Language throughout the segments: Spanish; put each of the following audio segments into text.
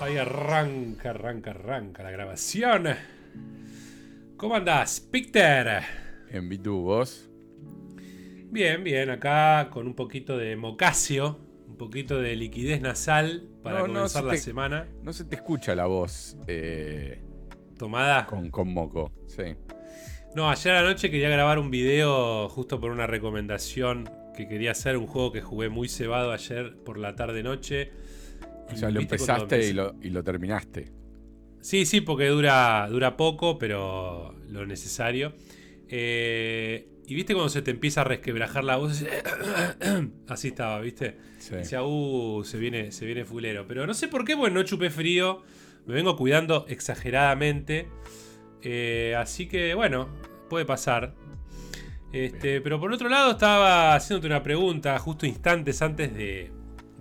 Ahí arranca, arranca, arranca la grabación. ¿Cómo andás, Peter? En Bitu, vos. Bien, bien, acá con un poquito de mocasio, un poquito de liquidez nasal para No, comenzar la te- semana. No se te escucha la voz eh, Tomada. con, con moco. Sí. No, ayer a la noche quería grabar un video justo por una recomendación que quería hacer, un juego que jugué muy cebado ayer por la tarde-noche. O sea, lo ¿viste cuando empezaste y lo, y lo terminaste. Sí, sí, porque dura, dura poco, pero lo necesario. Eh, y viste cuando se te empieza a resquebrajar la voz. Así estaba, ¿viste? Sí. Decía, uh, se viene, se viene fulero. Pero no sé por qué, bueno, no chupé frío. Me vengo cuidando exageradamente. Eh, así que, bueno, puede pasar. Este, pero por otro lado, estaba haciéndote una pregunta justo instantes antes de,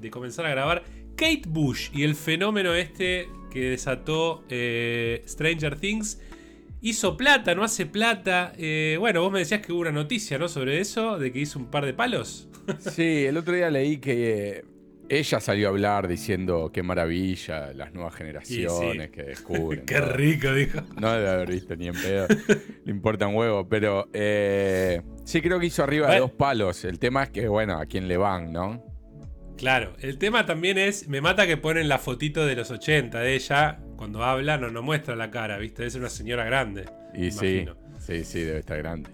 comenzar a grabar. Kate Bush y el fenómeno este que desató eh, Stranger Things. Hizo plata, no hace plata. Eh, bueno, vos me decías que hubo una noticia, ¿no? Sobre eso, de que hizo un par de palos. Sí, el otro día leí que eh, ella salió a hablar diciendo qué maravilla las nuevas generaciones que descubren. Qué rico, dijo. No debe haber visto ni en pedo. Le importa un huevo. Pero eh, sí creo que hizo arriba de dos palos. El tema es que, bueno, a quién le van, ¿no? Claro, el tema también es, me mata que ponen la fotito de los 80 de ella, cuando habla no, no muestra la cara, ¿viste? Es una señora grande. Y sí, sí, sí, debe estar grande.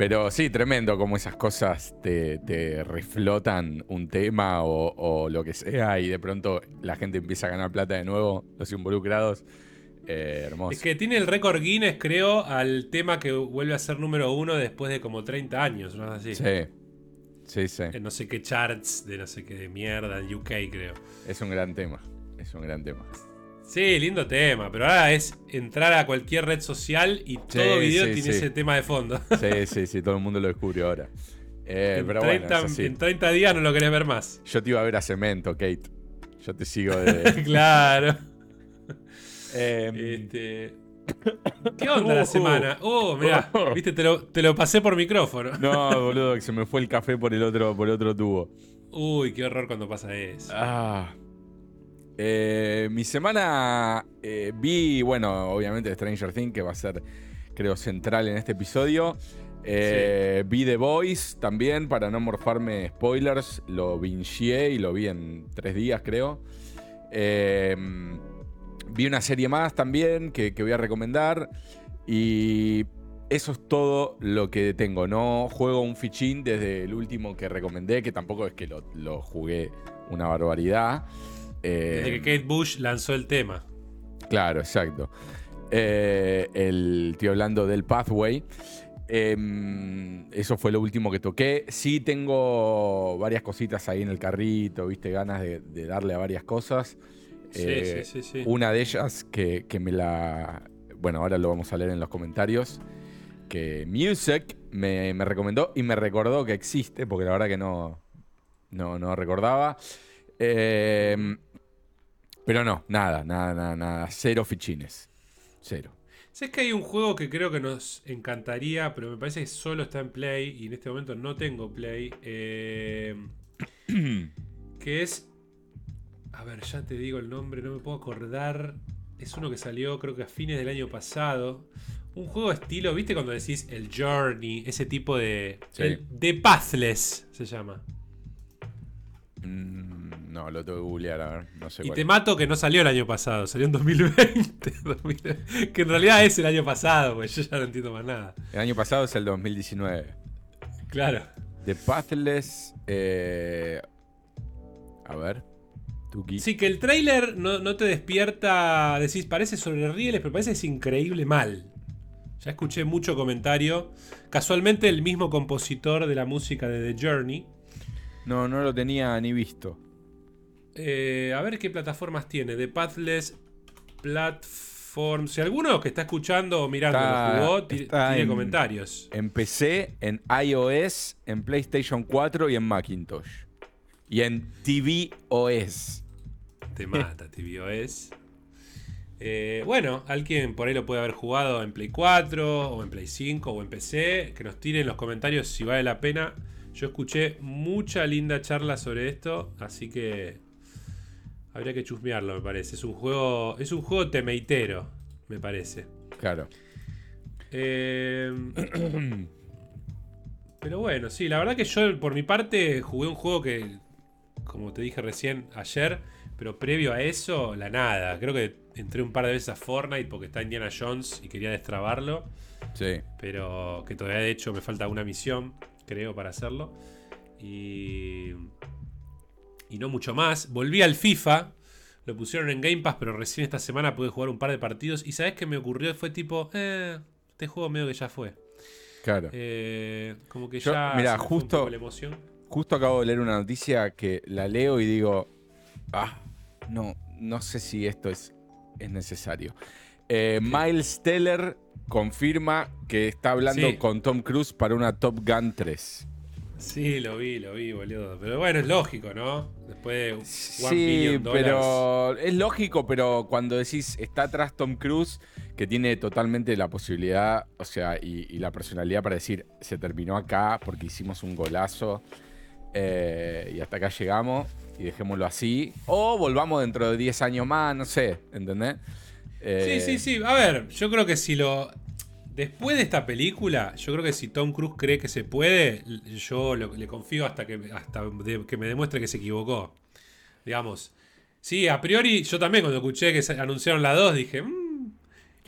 Pero sí, tremendo como esas cosas te, te reflotan un tema o, o lo que sea y de pronto la gente empieza a ganar plata de nuevo, los involucrados. Eh, hermoso. Es que tiene el récord Guinness, creo, al tema que vuelve a ser número uno después de como 30 años, ¿no? Así. Sí, sí, sí. En no sé qué charts de no sé qué de mierda, en UK creo. Es un gran tema. Es un gran tema. Sí, lindo tema, pero ahora es entrar a cualquier red social y todo video sí, tiene sí. ese tema de fondo. Sí, sí, sí, todo el mundo lo descubrió ahora. Eh, en, pero 30, bueno, es así. en 30 días no lo querés ver más. Yo te iba a ver a Cemento, Kate. Yo te sigo de... claro. Eh, Este, ¿Qué onda la Uh. semana? Oh, mirá, viste, te lo, te lo pasé por micrófono. no, boludo, que se me fue el café por el otro, por el otro tubo. Uy, qué horror cuando pasa eso. Ah. Eh, mi semana eh, vi, bueno, obviamente Stranger Things, que va a ser, creo, central en este episodio. Eh, Vi The Voice también, para no morfarme spoilers. Lo bingeé y lo vi en tres días, creo. Vi una serie más también que, que voy a recomendar. Y eso es todo lo que tengo. No juego un fichín desde el último que recomendé, que tampoco es que lo, lo jugué una barbaridad. Eh, Desde que Kate Bush lanzó el tema. Claro, exacto. Eh, el, estoy hablando del Pathway. Em, eso fue lo último que toqué. Sí tengo varias cositas ahí en el carrito, viste, ganas de, de darle a varias cosas. Sí, Eh, sí, sí, sí. Una de ellas que, que me la... Bueno, ahora lo vamos a leer en los comentarios. Que Music me, me recomendó y me recordó que existe, porque la verdad que no, no, no recordaba. Em, pero no, nada, nada, nada, nada. Cero fichines. Cero. Sé que hay un juego que creo que nos encantaría, pero me parece que solo está en Play y en este momento no tengo Play. eh, que es. A ver, ya te digo el nombre, no me puedo acordar. Es uno que salió creo que a fines del año pasado. Un juego estilo, ¿viste cuando decís el Journey? Ese tipo de. Sí. el- The Pathless se llama. Mm, no, lo tengo que googlear, a ver. No sé Y cuál te es. mato que no salió el año pasado, salió en 2020. 2000, que en realidad es el año pasado, pues yo ya no entiendo más nada. El año pasado es el 2019. Claro. The Pathless. eh, a ver. Tuki. Sí, que el trailer no, no te despierta. Decís, parece sobre rieles, pero parece que es increíble mal. Ya escuché mucho comentario. Casualmente, el mismo compositor de la música de The Journey. No, no lo tenía ni visto. Eh, a ver qué plataformas tiene. The Pathless Platform. Si alguno que está escuchando o mirando Está- lo jugó, tiene en- comentarios. En PC, en iOS, en PlayStation 4 y en Macintosh. Y en tvOS. Te mata, TVOS. Eh, bueno, alguien por ahí lo puede haber jugado en Play 4, o en Play 5, o en PC. Que nos tire en los comentarios si vale la pena. Yo escuché mucha linda charla sobre esto, así que habría que chusmearlo, me parece. Es un juego, es un juego temeitero, me parece. Claro. Eh, pero bueno, sí, la verdad que yo por mi parte jugué un juego que, como te dije recién ayer, pero previo a eso, la nada. Creo que entré un par de veces a Fortnite porque está Indiana Jones y quería destrabarlo. Sí. Pero que todavía de hecho me falta una misión, creo, para hacerlo. Y. Y no mucho más. Volví al FIFA. Lo pusieron en Game Pass, pero recién esta semana pude jugar un par de partidos. Y sabes qué me ocurrió? Fue tipo, eh, este juego medio que ya fue. Claro. Eh, como que Yo, ya. un justo- la emoción. Justo acabo de leer una noticia que la leo y digo, ah, no, no sé si esto es, es necesario. Eh, Miles Teller confirma que está hablando Sí. con Tom Cruise para una Top Gun 3. Sí, lo vi, lo vi, boludo. Pero bueno, es lógico, ¿no? Después de Sí, pero es lógico, pero cuando decís está atrás Tom Cruise, que tiene totalmente la posibilidad, o sea, y, y la personalidad para decir, se terminó acá porque hicimos un golazo eh, y hasta acá llegamos y dejémoslo así. O volvamos dentro de 10 años más, no sé, ¿entendés? Eh, Sí, sí, sí. A ver, yo creo que si lo. Después de esta película, yo creo que si Tom Cruise cree que se puede, yo lo- le confío hasta que hasta de- que me demuestre que se equivocó. Digamos. Sí, a priori, yo también cuando escuché que se anunciaron la 2 dije. "Mm".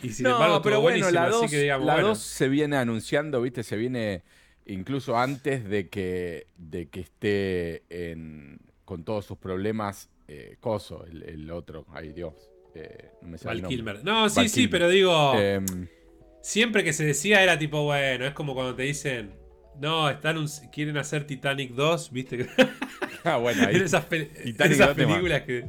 Y sin no, embargo, pero bueno, la así 2 que digamos, la bueno. 2 se viene anunciando, ¿viste? Se viene incluso antes de que, de que esté en- con todos sus problemas. Eh, Coso, el, el otro, ay Dios. Eh, no me Val. Kilmer. No, sí, Val sí, Kilmer. pero digo. Em, Siempre que se decía era tipo, bueno, es como cuando te dicen. No, están un- quieren hacer Titanic 2, ¿viste? ah, bueno, ahí. esas, pe- esas 2 te películas que,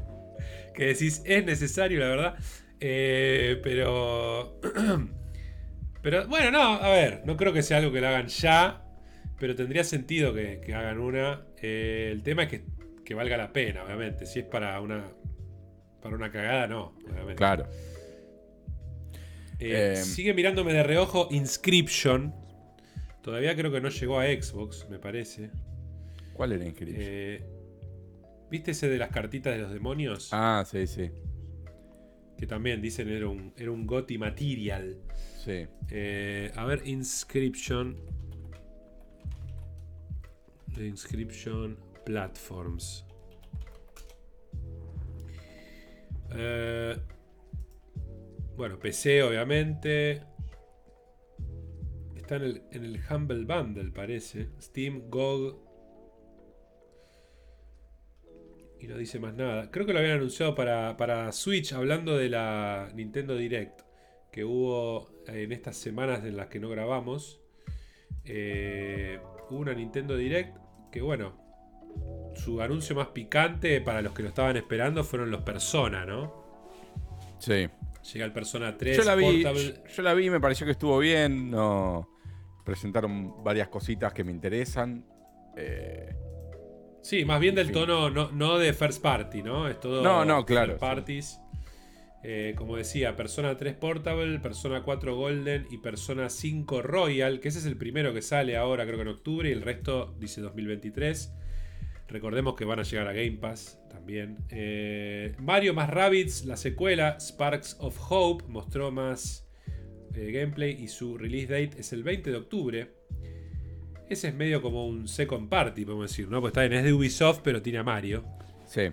que decís es necesario, la verdad. Eh, pero. pero bueno, no, a ver, no creo que sea algo que lo hagan ya. Pero tendría sentido que, que hagan una. Eh, el tema es que, que valga la pena, obviamente. Si es para una. Para una cagada, no, obviamente. Claro. Eh, Eh, sigue mirándome de reojo Inscription. Todavía creo que no llegó a Xbox, me parece. ¿Cuál era Inscription? Eh, ¿Viste ese de las cartitas de los demonios? ah, sí, sí. Que también dicen era un, era un Gotti Material. Sí. A ver, Inscription. Inscription Platforms. Eh, bueno, PC obviamente. Está en el, en el Humble Bundle, parece. Steam, GOG. Y no dice más nada. Creo que lo habían anunciado para, para Switch, hablando de la Nintendo Direct que hubo en estas semanas en las que no grabamos. Eh, hubo una Nintendo Direct que, bueno, su anuncio más picante para los que lo estaban esperando fueron los Persona, ¿no? Sí. Llega el Persona 3 Yo la vi, Portable. yo, yo la vi, me pareció que estuvo bien. No, presentaron varias cositas que me interesan. Eh, Sí, más bien del tono no, no de first party, ¿no? Es todo No, no, claro, third parties. Eh, como decía, Persona 3 Portable, Persona 4 Golden y Persona 5 Royal, que ese es el primero que sale ahora, creo que en octubre, y el resto dice 2023. Recordemos que van a llegar a Game Pass también. Eh, Mario más Rabbids, la secuela, Sparks of Hope, mostró más eh, gameplay y su release date es el 20 de octubre. Ese es medio como un second party, podemos decir, ¿no? Porque está bien, es de Ubisoft, pero tiene a Mario. sí.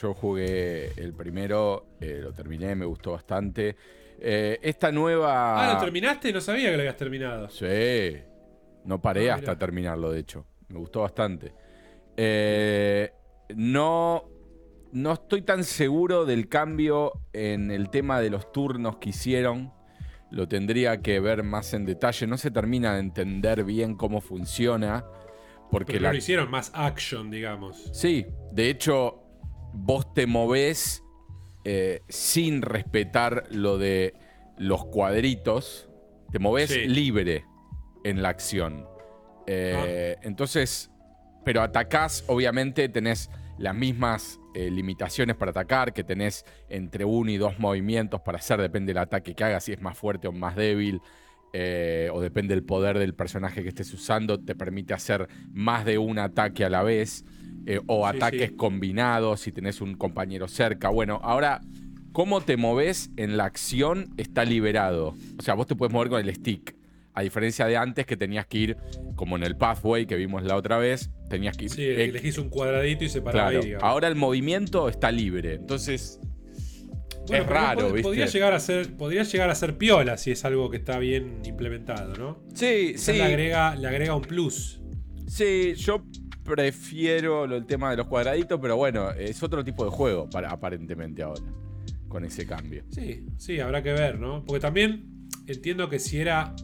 Yo jugué el primero, eh, lo terminé, me gustó bastante. Esta nueva. Ah, ¿lo terminaste? No sabía que lo habías terminado. Sí. No paré Ah, hasta terminarlo, de hecho. Me gustó bastante. Eh, no, no estoy tan seguro del cambio en el tema de los turnos que hicieron. Lo tendría que ver más en detalle. No se termina de entender bien cómo funciona. Porque Pero la, lo hicieron más action, digamos. Sí, de hecho, vos te movés eh, sin respetar lo de los cuadritos. Te movés Sí. libre en la acción. Eh, Entonces, pero atacás, obviamente tenés las mismas eh, limitaciones para atacar, que tenés entre uno y dos movimientos para hacer, depende del ataque que hagas, si es más fuerte o más débil. eh, o depende del poder del personaje que estés usando, te permite hacer más de un ataque a la vez, eh, o Sí, ataques sí. combinados si tenés un compañero cerca. Bueno, ahora, cómo te moves en la acción está liberado. O sea, vos te puedes mover con el stick. A diferencia de antes que tenías que ir, como en el pathway que vimos la otra vez, tenías que ir. Sí, eh, elegís un cuadradito y se para claro. ahí. Ahora el movimiento está libre. Entonces, Bueno, es raro, pod- ¿viste? Podría llegar, a ser, podría llegar a ser piola si es algo que está bien implementado, ¿no? sí, Quizás sí. Le, agrega, le agrega un plus. Sí, yo prefiero el tema de los cuadraditos, pero bueno, es otro tipo de juego para, aparentemente ahora, con ese cambio. Sí, sí, habrá que ver, ¿no? Porque también entiendo que si era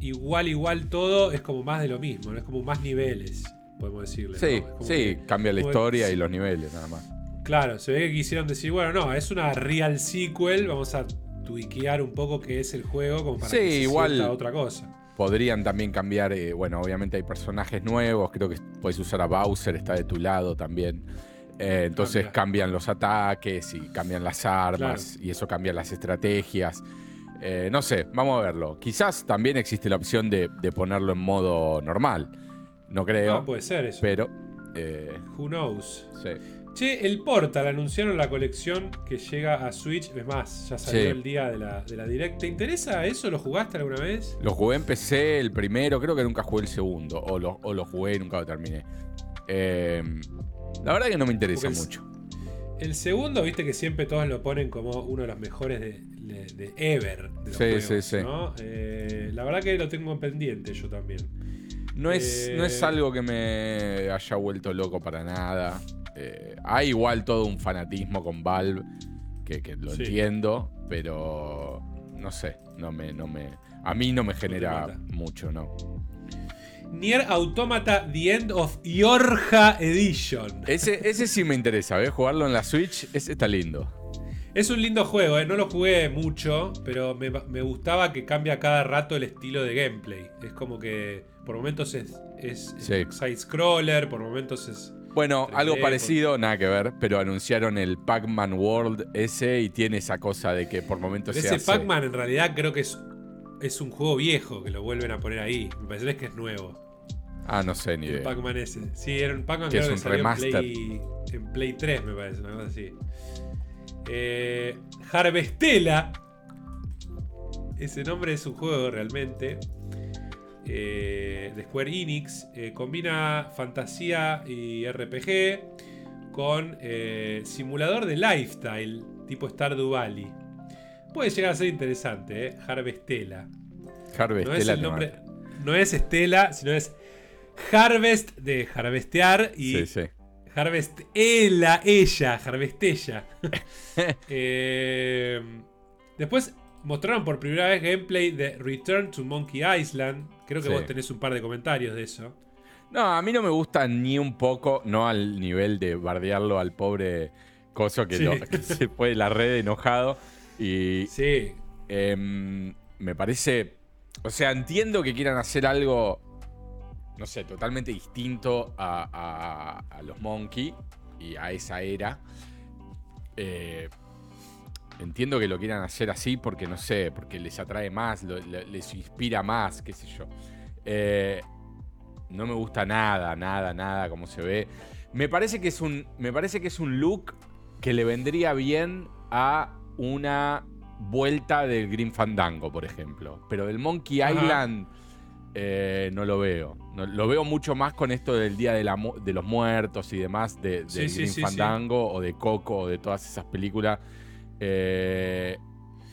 igual, igual todo, es como más de lo mismo, ¿no? Es como más niveles, podemos decirle. Sí, ¿no? Como sí, que- cambia la historia que- y los niveles nada más. Claro, se ve que quisieron decir, bueno, no, es una real sequel, vamos a tuiquear un poco qué es el juego como para Sí, que se igual- otra cosa. Podrían también cambiar, eh, bueno, obviamente hay personajes nuevos, creo que puedes usar a Bowser, está de tu lado también. Eh, entonces Cambia. cambian los ataques y cambian las armas y eso cambia las estrategias. Eh, no sé, vamos a verlo. Quizás también existe la opción de, de ponerlo en modo normal. No creo, No, puede ser eso. pero... eh, Who knows? sí. Che, el Portal anunciaron la colección que llega a Switch. Es más, ya salió Sí. el día de la, de la Direct. ¿Te interesa eso? ¿Lo jugaste alguna vez? Lo jugué en PC el primero, creo que nunca jugué el segundo. O lo, o lo jugué y nunca lo terminé. Eh, la verdad que no me interesa es- mucho. El segundo, viste que siempre todos lo ponen como uno de los mejores de, de- de ever. De los Sí, juegos, sí, sí. ¿no? Eh, la verdad que lo tengo pendiente yo también. No es, Eh, no es algo que me haya vuelto loco para nada. Eh, hay igual todo un fanatismo con Valve, que, que lo Sí. entiendo, pero no sé, no me, no me, a mí no me genera mucho, ¿no? Nier Automata The End of Yorja Edition. Ese, ese sí me interesa, ¿ves? Jugarlo en la Switch, ese está lindo. Es un lindo juego, ¿eh? no lo jugué mucho, pero me, me gustaba que cambia cada rato el estilo de gameplay. Es como que por momentos es, es Sí. side-scroller, por momentos es... Bueno, 3D, algo por- parecido, nada que ver, pero anunciaron el Pac-Man World ese y tiene esa cosa de que por momentos Pero se ese hace- Pac-Man en realidad creo que es, es un juego viejo que lo vuelven a poner ahí. Me parece que es nuevo. Ah, no sé ni idea. Pac-Man ese. Sí, era un Pac-Man Que creo es que un salió remaster. En, Play, en Play 3, me parece, una cosa así. Eh, Harvestella. Ese nombre es un juego realmente. Eh, de Square Enix. eh, combina fantasía y RPG con eh, simulador de lifestyle tipo Stardew Valley. Puede llegar a ser interesante, ¿eh? Harvestella. Harvey No es el nombre. No es Estela, sino es Harvest de harvestear y Sí, sí. Harvest ella, ella, Harvestella. Eh, después mostraron por primera vez gameplay de Return to Monkey Island. Creo que Sí. vos tenés un par de comentarios de eso. No, a mí no me gusta ni un poco, no al nivel de bardearlo al pobre coso que, Sí. lo- que se fue de la red enojado. Y Sí, em, me parece. O sea, entiendo que quieran hacer algo, no sé, totalmente distinto a, a- a los Monkey y a esa era. Eh, entiendo que lo quieran hacer así porque, no sé, porque les atrae más, lo- les inspira más, qué sé yo. Eh, no me gusta nada, nada, nada como se ve. Me parece que es un. Me parece que es un look que le vendría bien a una vuelta del Green Fandango, por ejemplo. Pero del Monkey Ajá. Island eh, no lo veo. No- lo veo mucho más con esto del Día de, la de los Muertos y demás, de, sí, Green sí, sí. Fandango o de Coco o de todas esas películas. Eh,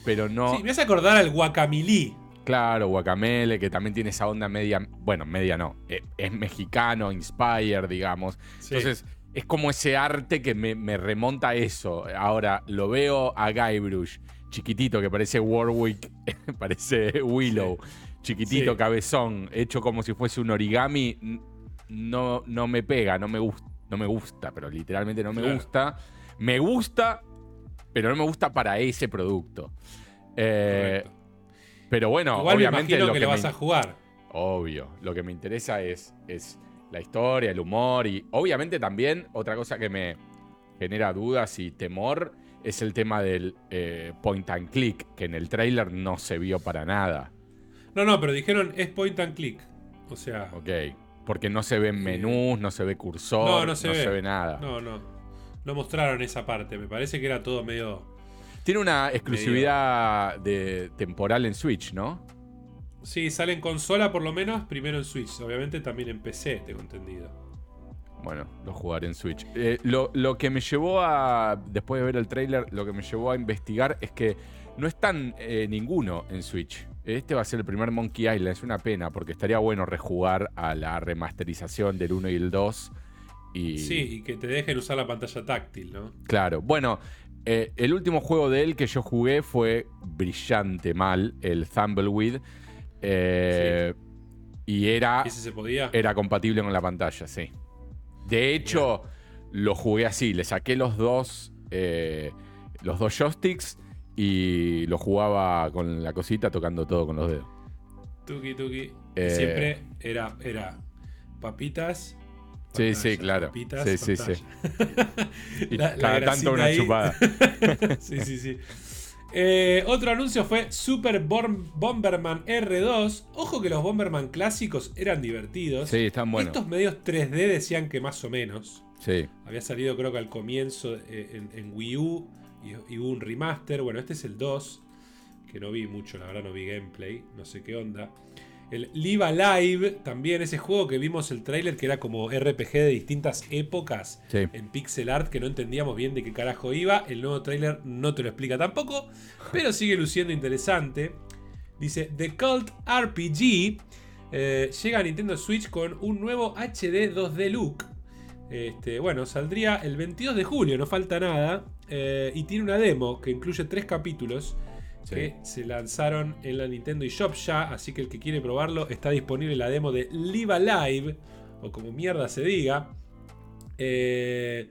pero no. sí, me hace acordar al Guacamilí. Claro, Guacamele, que también tiene esa onda media, bueno, media no, eh, es mexicano, inspired, digamos. Sí. Entonces, es como ese arte que me, me remonta a eso. Ahora, lo veo a Guybrush, chiquitito, que parece Warwick, parece Willow, chiquitito, cabezón, hecho como si fuese un origami, no, no me pega, no me, gusta, no me gusta, pero literalmente no me Claro. gusta. Me gusta, pero no me gusta para ese producto. Eh, pero bueno, Igual me obviamente imagino lo que, que le vas me- a jugar. Obvio. Lo que me interesa es, es la historia, el humor y obviamente también otra cosa que me genera dudas y temor es el tema del eh, point and click, que en el trailer no se vio para nada. No, no, pero dijeron es point and click. O sea. Ok. Porque no se ven menús, no se ve cursor, no, no, se, ve. nada. No, no. No mostraron esa parte. Me parece que era todo medio. Tiene una exclusividad de temporal en Switch, ¿no? Sí, sale en consola por lo menos, primero en Switch. Obviamente también en PC, tengo entendido. Bueno, lo jugaré en Switch. Eh, lo, lo, que me llevó a, después de ver el trailer, lo que me llevó a investigar es que no están eh, ninguno en Switch. Este va a ser el primer Monkey Island, es una pena, porque estaría bueno rejugar a la remasterización del 1 y el 2. Y... Sí, y que te dejen usar la pantalla táctil, ¿no? Claro. Bueno, eh, el último juego de él que yo jugué fue brillante mal, el Thumbleweed. Eh, y era, ¿Ese se podía? era compatible con la pantalla, sí. De hecho, lo jugué así, le saqué los dos, eh, los dos joysticks y lo jugaba con la cosita tocando todo con los dedos. Tuki, tuki. Eh, siempre era, era papitas. Sí, sí, claro. Sí, sí, sí. y cada tanto una chupada. sí, sí, sí. Eh, otro anuncio fue Super Bomberman R2. Ojo que los Bomberman clásicos eran divertidos. Sí, están buenos. Estos medios 3D decían que más o menos. Sí. Había salido creo que al comienzo eh, en Wii U y, hubo un remaster. Bueno, este es el 2, que no vi mucho, la verdad no vi gameplay, no sé qué onda. El Live Alive, también ese juego que vimos el trailer que era como RPG de distintas épocas en pixel art que no entendíamos bien de qué carajo iba. El nuevo trailer no te lo explica tampoco, pero sigue luciendo interesante. Dice The Cult RPG eh, llega a Nintendo Switch con un nuevo HD 2D look. Este, bueno, saldría el 22 de julio, no falta nada. Eh, y tiene una demo que incluye tres capítulos que se lanzaron en la Nintendo eShop ya. Así que el que quiere probarlo está disponible la demo de Live Alive, o como mierda se diga. Eh,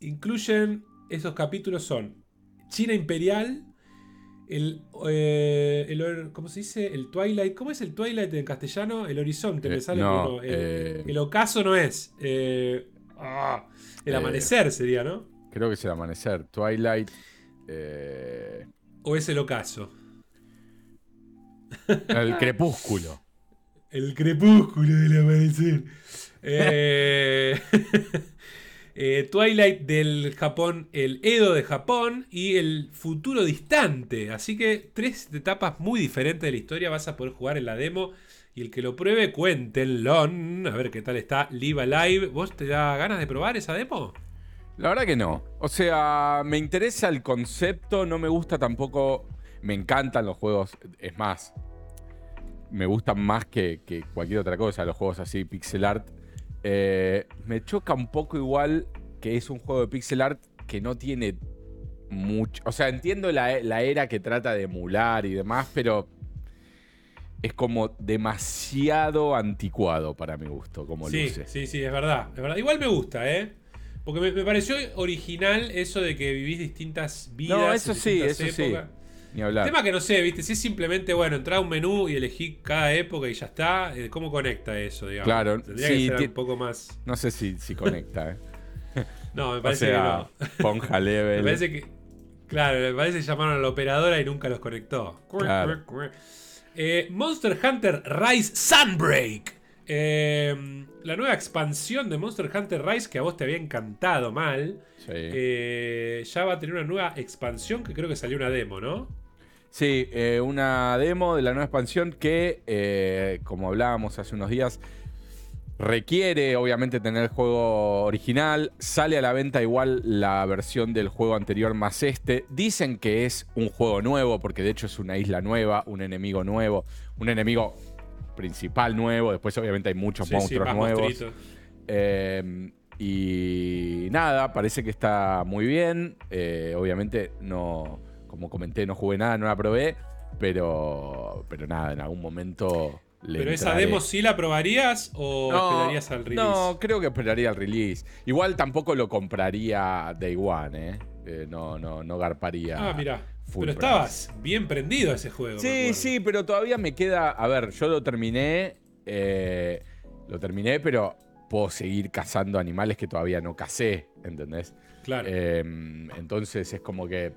incluyen esos capítulos: son China Imperial. El, eh, ¿Cómo se dice? El Twilight. ¿Cómo es el Twilight en castellano? El horizonte. me sale el, ocaso no es. Ah, el amanecer sería, ¿no? Creo que es el amanecer. Twilight. ¿O es el ocaso? El crepúsculo. El crepúsculo del amanecer. Eh, eh, Twilight del Japón, el Edo de Japón y el futuro distante. Así que tres etapas muy diferentes de la historia vas a poder jugar en la demo. Y el que lo pruebe, cuéntenlo. A ver qué tal está Live Alive. ¿Vos te da ganas de probar esa demo? La verdad que no. O sea, me interesa el concepto, no me gusta tampoco. Me encantan los juegos. Es más, me gustan más que, cualquier otra cosa, los juegos así, pixel art. Eh, me choca un poco igual que es un juego de pixel art que no tiene mucho. O sea, entiendo la, era que trata de emular y demás, pero es como demasiado anticuado para mi gusto, como sí, luce. Sí, sí, es verdad, es verdad. Igual me gusta, ¿eh? Porque me, pareció original eso de que vivís distintas vidas. No, eso sí, eso sí. Ni hablar. El tema que no sé, ¿viste? Si es simplemente, bueno, entrar a un menú y elegir cada época y ya está, eh, ¿cómo conecta eso, digamos? Claro, Tendría que ser un poco más. No sé si, si conecta, ¿eh? no, me parece que no. Ponja level. me parece que. Claro, me parece que llamaron a la operadora y nunca los conectó. Eh, Monster Hunter Rise Sunbreak. Eh, la nueva expansión de Monster Hunter Rise, que a vos te había encantado mal, eh, ya va a tener una nueva expansión que creo que salió una demo, ¿no? Sí, eh, una demo de la nueva expansión que, como hablábamos hace unos días, requiere obviamente tener el juego original. Sale a la venta igual la versión del juego anterior más este. Dicen que es un juego nuevo, porque de hecho es una isla nueva, un enemigo nuevo, un enemigo principal nuevo. Después, obviamente, hay muchos monstruos nuevos. Eh, y nada, parece que está muy bien. Eh, obviamente, no, como comenté, no jugué nada, no la probé. Pero, pero nada, en algún momento. Le ¿Pero esa demo sí la probarías o esperarías al release? No, creo que esperaría al release. Igual tampoco lo compraría Day One, ¿eh? eh no, no, no garparía. Ah, Pero estabas bien prendido a ese juego. Sí, sí, pero todavía me queda. A ver, yo lo terminé. Eh, lo terminé, pero puedo seguir cazando animales que todavía no cacé, ¿entendés? Claro. Em, entonces es como que.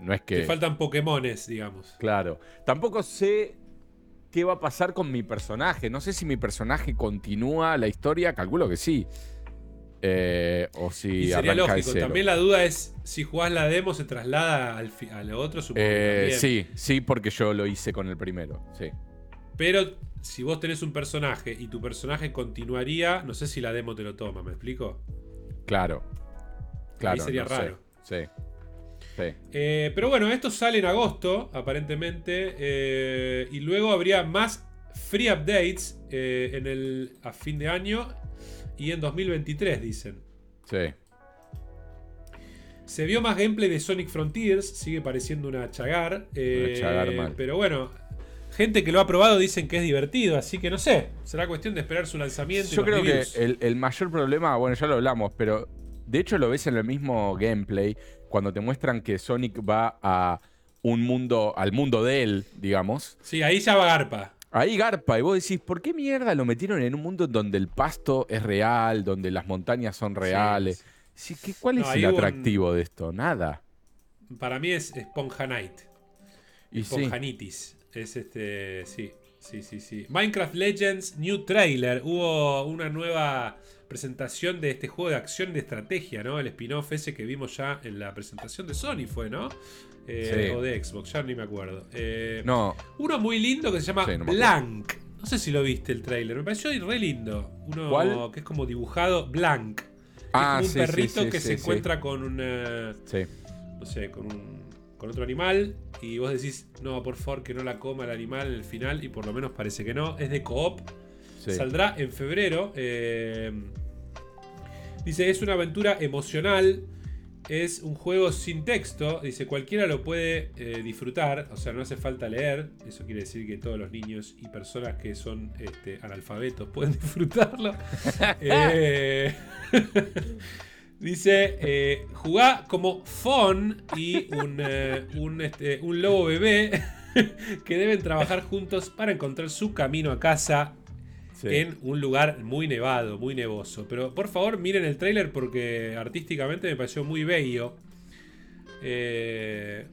No es que. Te faltan Pokémones, digamos. Claro. Tampoco sé qué va a pasar con mi personaje. No sé si mi personaje continúa la historia, calculo que sí. Eh, o si Y sería lógico. También la duda es si jugás la demo, se traslada al, otro, supongo. Eh, también. sí, sí, porque yo lo hice con el primero. Sí. Pero si vos tenés un personaje y tu personaje continuaría, no sé si la demo te lo toma, ¿me explico? Claro. Claro. sería no sé. raro. Sí. Sí. Eh, pero bueno, esto sale en agosto, aparentemente. eh, y luego habría más free updates en el, a fin de año y en 2023, dicen. Sí. Se vio más gameplay de Sonic Frontiers, sigue pareciendo una chagar. eh, Una chagar mal. Pero bueno, gente que lo ha probado dicen que es divertido, así que no sé. Será cuestión de esperar su lanzamiento. Yo creo que el, el mayor problema, bueno, ya lo hablamos, pero de hecho lo ves en el mismo gameplay cuando te muestran que Sonic va a un mundo, al mundo de él, digamos. Sí, ahí ya va Garpa. Ahí garpa, y vos decís, ¿por qué mierda lo metieron en un mundo donde el pasto es real, donde las montañas son reales? Sí, ¿qué, ¿Cuál No, es el un- atractivo de esto? Nada. Para mí es Esponja Night. Y sí, Esponjanitis. Es este. Sí, sí, sí, sí. Minecraft Legends New Trailer. Hubo una nueva presentación de este juego de acción de estrategia, ¿no? El spin-off ese que vimos ya en la presentación de Sony fue, ¿no? Eh, Sí. O de Xbox, ya ni me acuerdo. Eh, no, Uno muy lindo que se llama Sí, no. Blank. No sé si lo viste el trailer. Me pareció re lindo. Uno ¿Cuál? que es como dibujado Blank. Ah, es como un sí, perrito que se encuentra con una sí. no sé, con un con otro animal y vos decís, no, por favor que no la coma el animal en el final y por lo menos parece que no, es de coop, sí. saldrá en febrero. eh, dice, es una aventura emocional, es un juego sin texto, dice, cualquiera lo puede eh, disfrutar, o sea, no hace falta leer, eso quiere decir que todos los niños y personas que son este, analfabetos pueden disfrutarlo. Eh, Dice, eh, jugá como Fon y un, eh, este, un lobo bebé que deben trabajar juntos para encontrar su camino a casa sí. en un lugar muy nevado, muy nevoso. Pero por favor miren el tráiler porque artísticamente me pareció muy bello. Eh,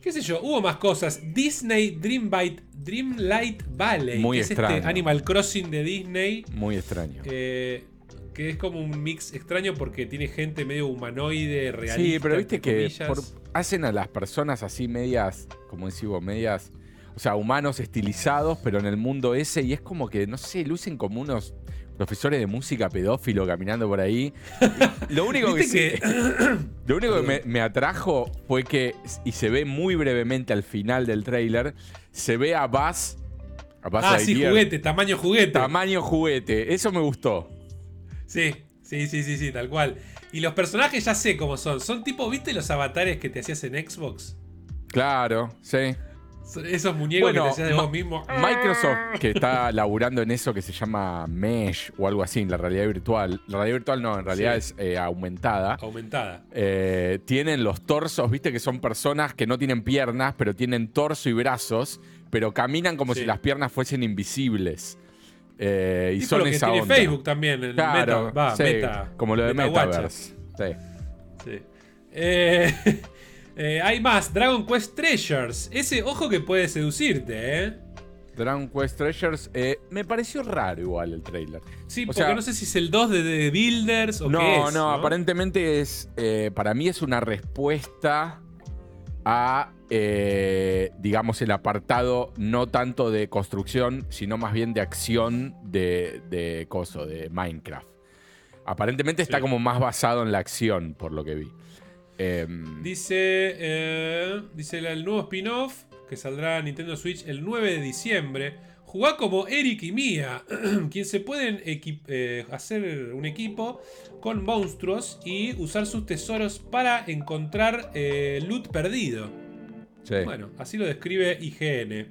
¿Qué sé yo? Hubo más cosas. Disney Dreamlight, Dreamlight Valley, Muy que es extraño. este Animal Crossing de Disney. Muy extraño. Eh, que es como un mix extraño porque tiene gente medio humanoide, realista. Sí, pero viste que por- hacen a las personas así medias, como decís vos, medias, o sea, humanos estilizados, pero en el mundo ese, y es como que, no sé, lucen como unos profesores de música pedófilo caminando por ahí. Y Lo único que, sí- lo único que me, me atrajo fue que, y se ve muy brevemente al final del tráiler, se ve a Buzz, a Buzz Ah, sí, juguete, tamaño juguete. tamaño juguete, eso me gustó. sí, sí, sí, sí, sí, tal cual. Y los personajes ya sé cómo son. Son tipo, ¿viste los avatares que te hacías en Xbox? Claro, sí. Esos muñecos Bueno, que te hacías de vos mismo. Microsoft, que está laburando en eso que se llama Mesh o algo así, en la realidad virtual. La realidad virtual no, en realidad Sí. es eh, aumentada. Aumentada. Eh, tienen los torsos, viste que son personas que no tienen piernas, pero tienen torso y brazos, pero caminan como Sí. si las piernas fuesen invisibles. Eh, y son que esa tiene onda. Facebook también. El Claro, Meta, va, sí, Meta. como lo de Meta Metaverse. Sí. Sí. Eh, eh, hay más, Dragon Quest Treasures. Ese, ojo que puede seducirte, ¿eh? Dragon Quest Treasures, eh, me pareció raro igual el trailer. Sí, O porque sea- no sé si es el 2 de, de Builders o no, qué es. no, aparentemente es. eh, para mí es una respuesta a. eh, digamos, el apartado no tanto de construcción, sino más bien de acción de, de coso, de Minecraft. Aparentemente está como más basado en la acción, por lo que vi. Em, Dice, eh, dice el, nuevo spin-off que saldrá en Nintendo Switch el 9 de diciembre. Jugá como Eric y Mia, quien se pueden eh, hacer un equipo con monstruos y usar sus tesoros para encontrar eh, loot perdido. sí. Bueno, así lo describe IGN.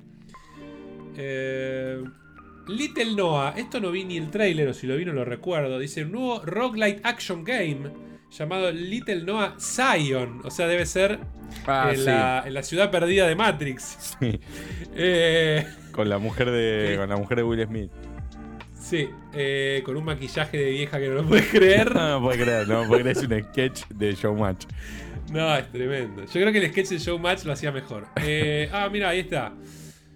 Eh, Little Noah, esto no vi ni el trailer o si lo vi no lo recuerdo. Dice un nuevo roguelite action game llamado Little Noah Zion. O sea, debe ser Ah, en, sí. la, en la ciudad perdida de Matrix. Sí. Eh, Con la mujer de. Con la mujer de Will Smith. sí, eh, con un maquillaje de vieja que no lo puedes creer. No, no puede creer, no puede creer, es un sketch de Showmatch. No, es tremendo. Yo creo que el sketch de Showmatch lo hacía mejor. Eh, ah, mira, ahí está.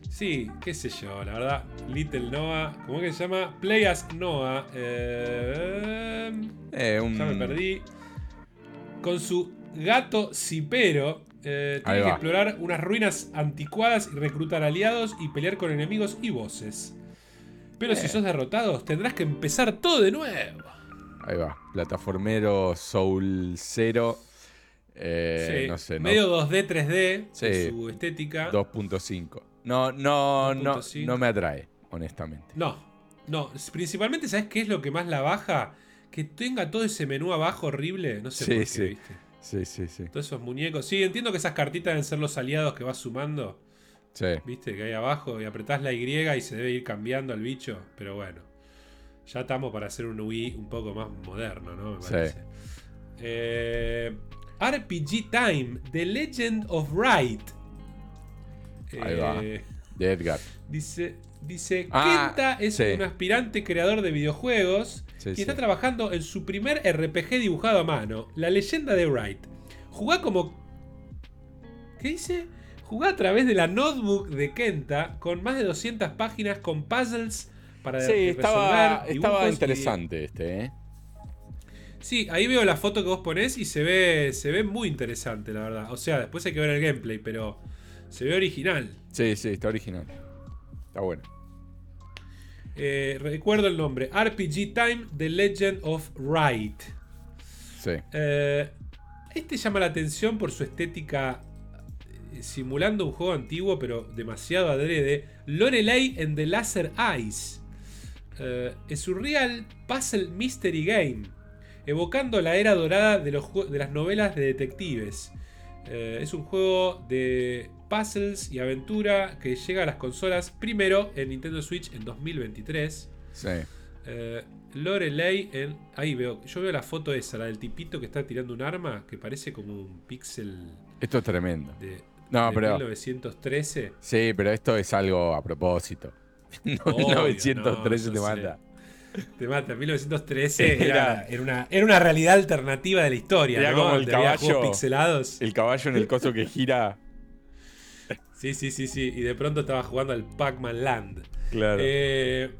Sí, qué sé yo, la verdad. Little Noah. ¿Cómo que se llama? Play as Noah. Eh, Eh, un- ya me perdí. Con su gato cipero. eh, tiene que explorar unas ruinas anticuadas y reclutar aliados y pelear con enemigos y voces. Pero Eh. si sos derrotados, tendrás que empezar todo de nuevo. Ahí va. Plataformero Soul Zero. Eh, Sí, no sé, no. medio 2D, 3D, Sí. su estética. 2.5. No, no, no, 2.5. no me atrae, honestamente. No, no. Principalmente, ¿sabes qué es lo que más la baja? Que tenga todo ese menú abajo horrible. No sé Sí, por qué, sí. ¿viste? Sí, sí, sí. Todos esos muñecos. Sí, entiendo que esas cartitas deben ser los aliados que vas sumando. Sí. ¿Viste? Que hay abajo. Y apretás la Y y se debe ir cambiando al bicho. Pero bueno. Ya estamos para hacer un Wii un poco más moderno, ¿no? Me Sí. parece. Eh, RPG Time. The Legend of Wright. Ahí va. Eh, De Edgar. Dice, dice Ah, Kenta es sí. un aspirante creador de videojuegos Sí, y sí. está trabajando en su primer RPG dibujado a mano, La leyenda de Wright. Jugá como... ¿Qué dice? Jugá a través de la notebook de Kenta con más de 200 páginas con puzzles para Sí, resolver, estaba, estaba y- interesante este, ¿eh? Sí, ahí veo la foto que vos ponés y se ve, se ve muy interesante, la verdad. O sea, después hay que ver el gameplay, pero se ve original. Sí, sí, está original. Está bueno. Eh, recuerdo el nombre, RPG Time, The Legend of Wright. Sí. Eh, este llama la atención por su estética eh, simulando un juego antiguo, pero demasiado adrede. Lorelei en The Laser Eyes. Eh, es un real puzzle mystery game, evocando la era dorada de, los jue- de las novelas de detectives. Es un juego de puzzles y aventura que llega a las consolas primero en Nintendo Switch en 2023. Sí. Eh, Lorelei en. Ahí veo. Yo veo la foto esa, la del tipito que está tirando un arma que parece como un pixel Esto es tremendo. de, No, de pero. 1913. Sí, pero esto es algo a propósito. Obvio, 913 no, te mata. Te mata. 1913 era, Era- una, era una realidad alternativa de la historia. Era ¿no? como el caballo. pixelados. El caballo en el coso que gira. Sí, sí, sí, sí. Y de pronto estaba jugando al Pac-Man Land. Claro. Eh,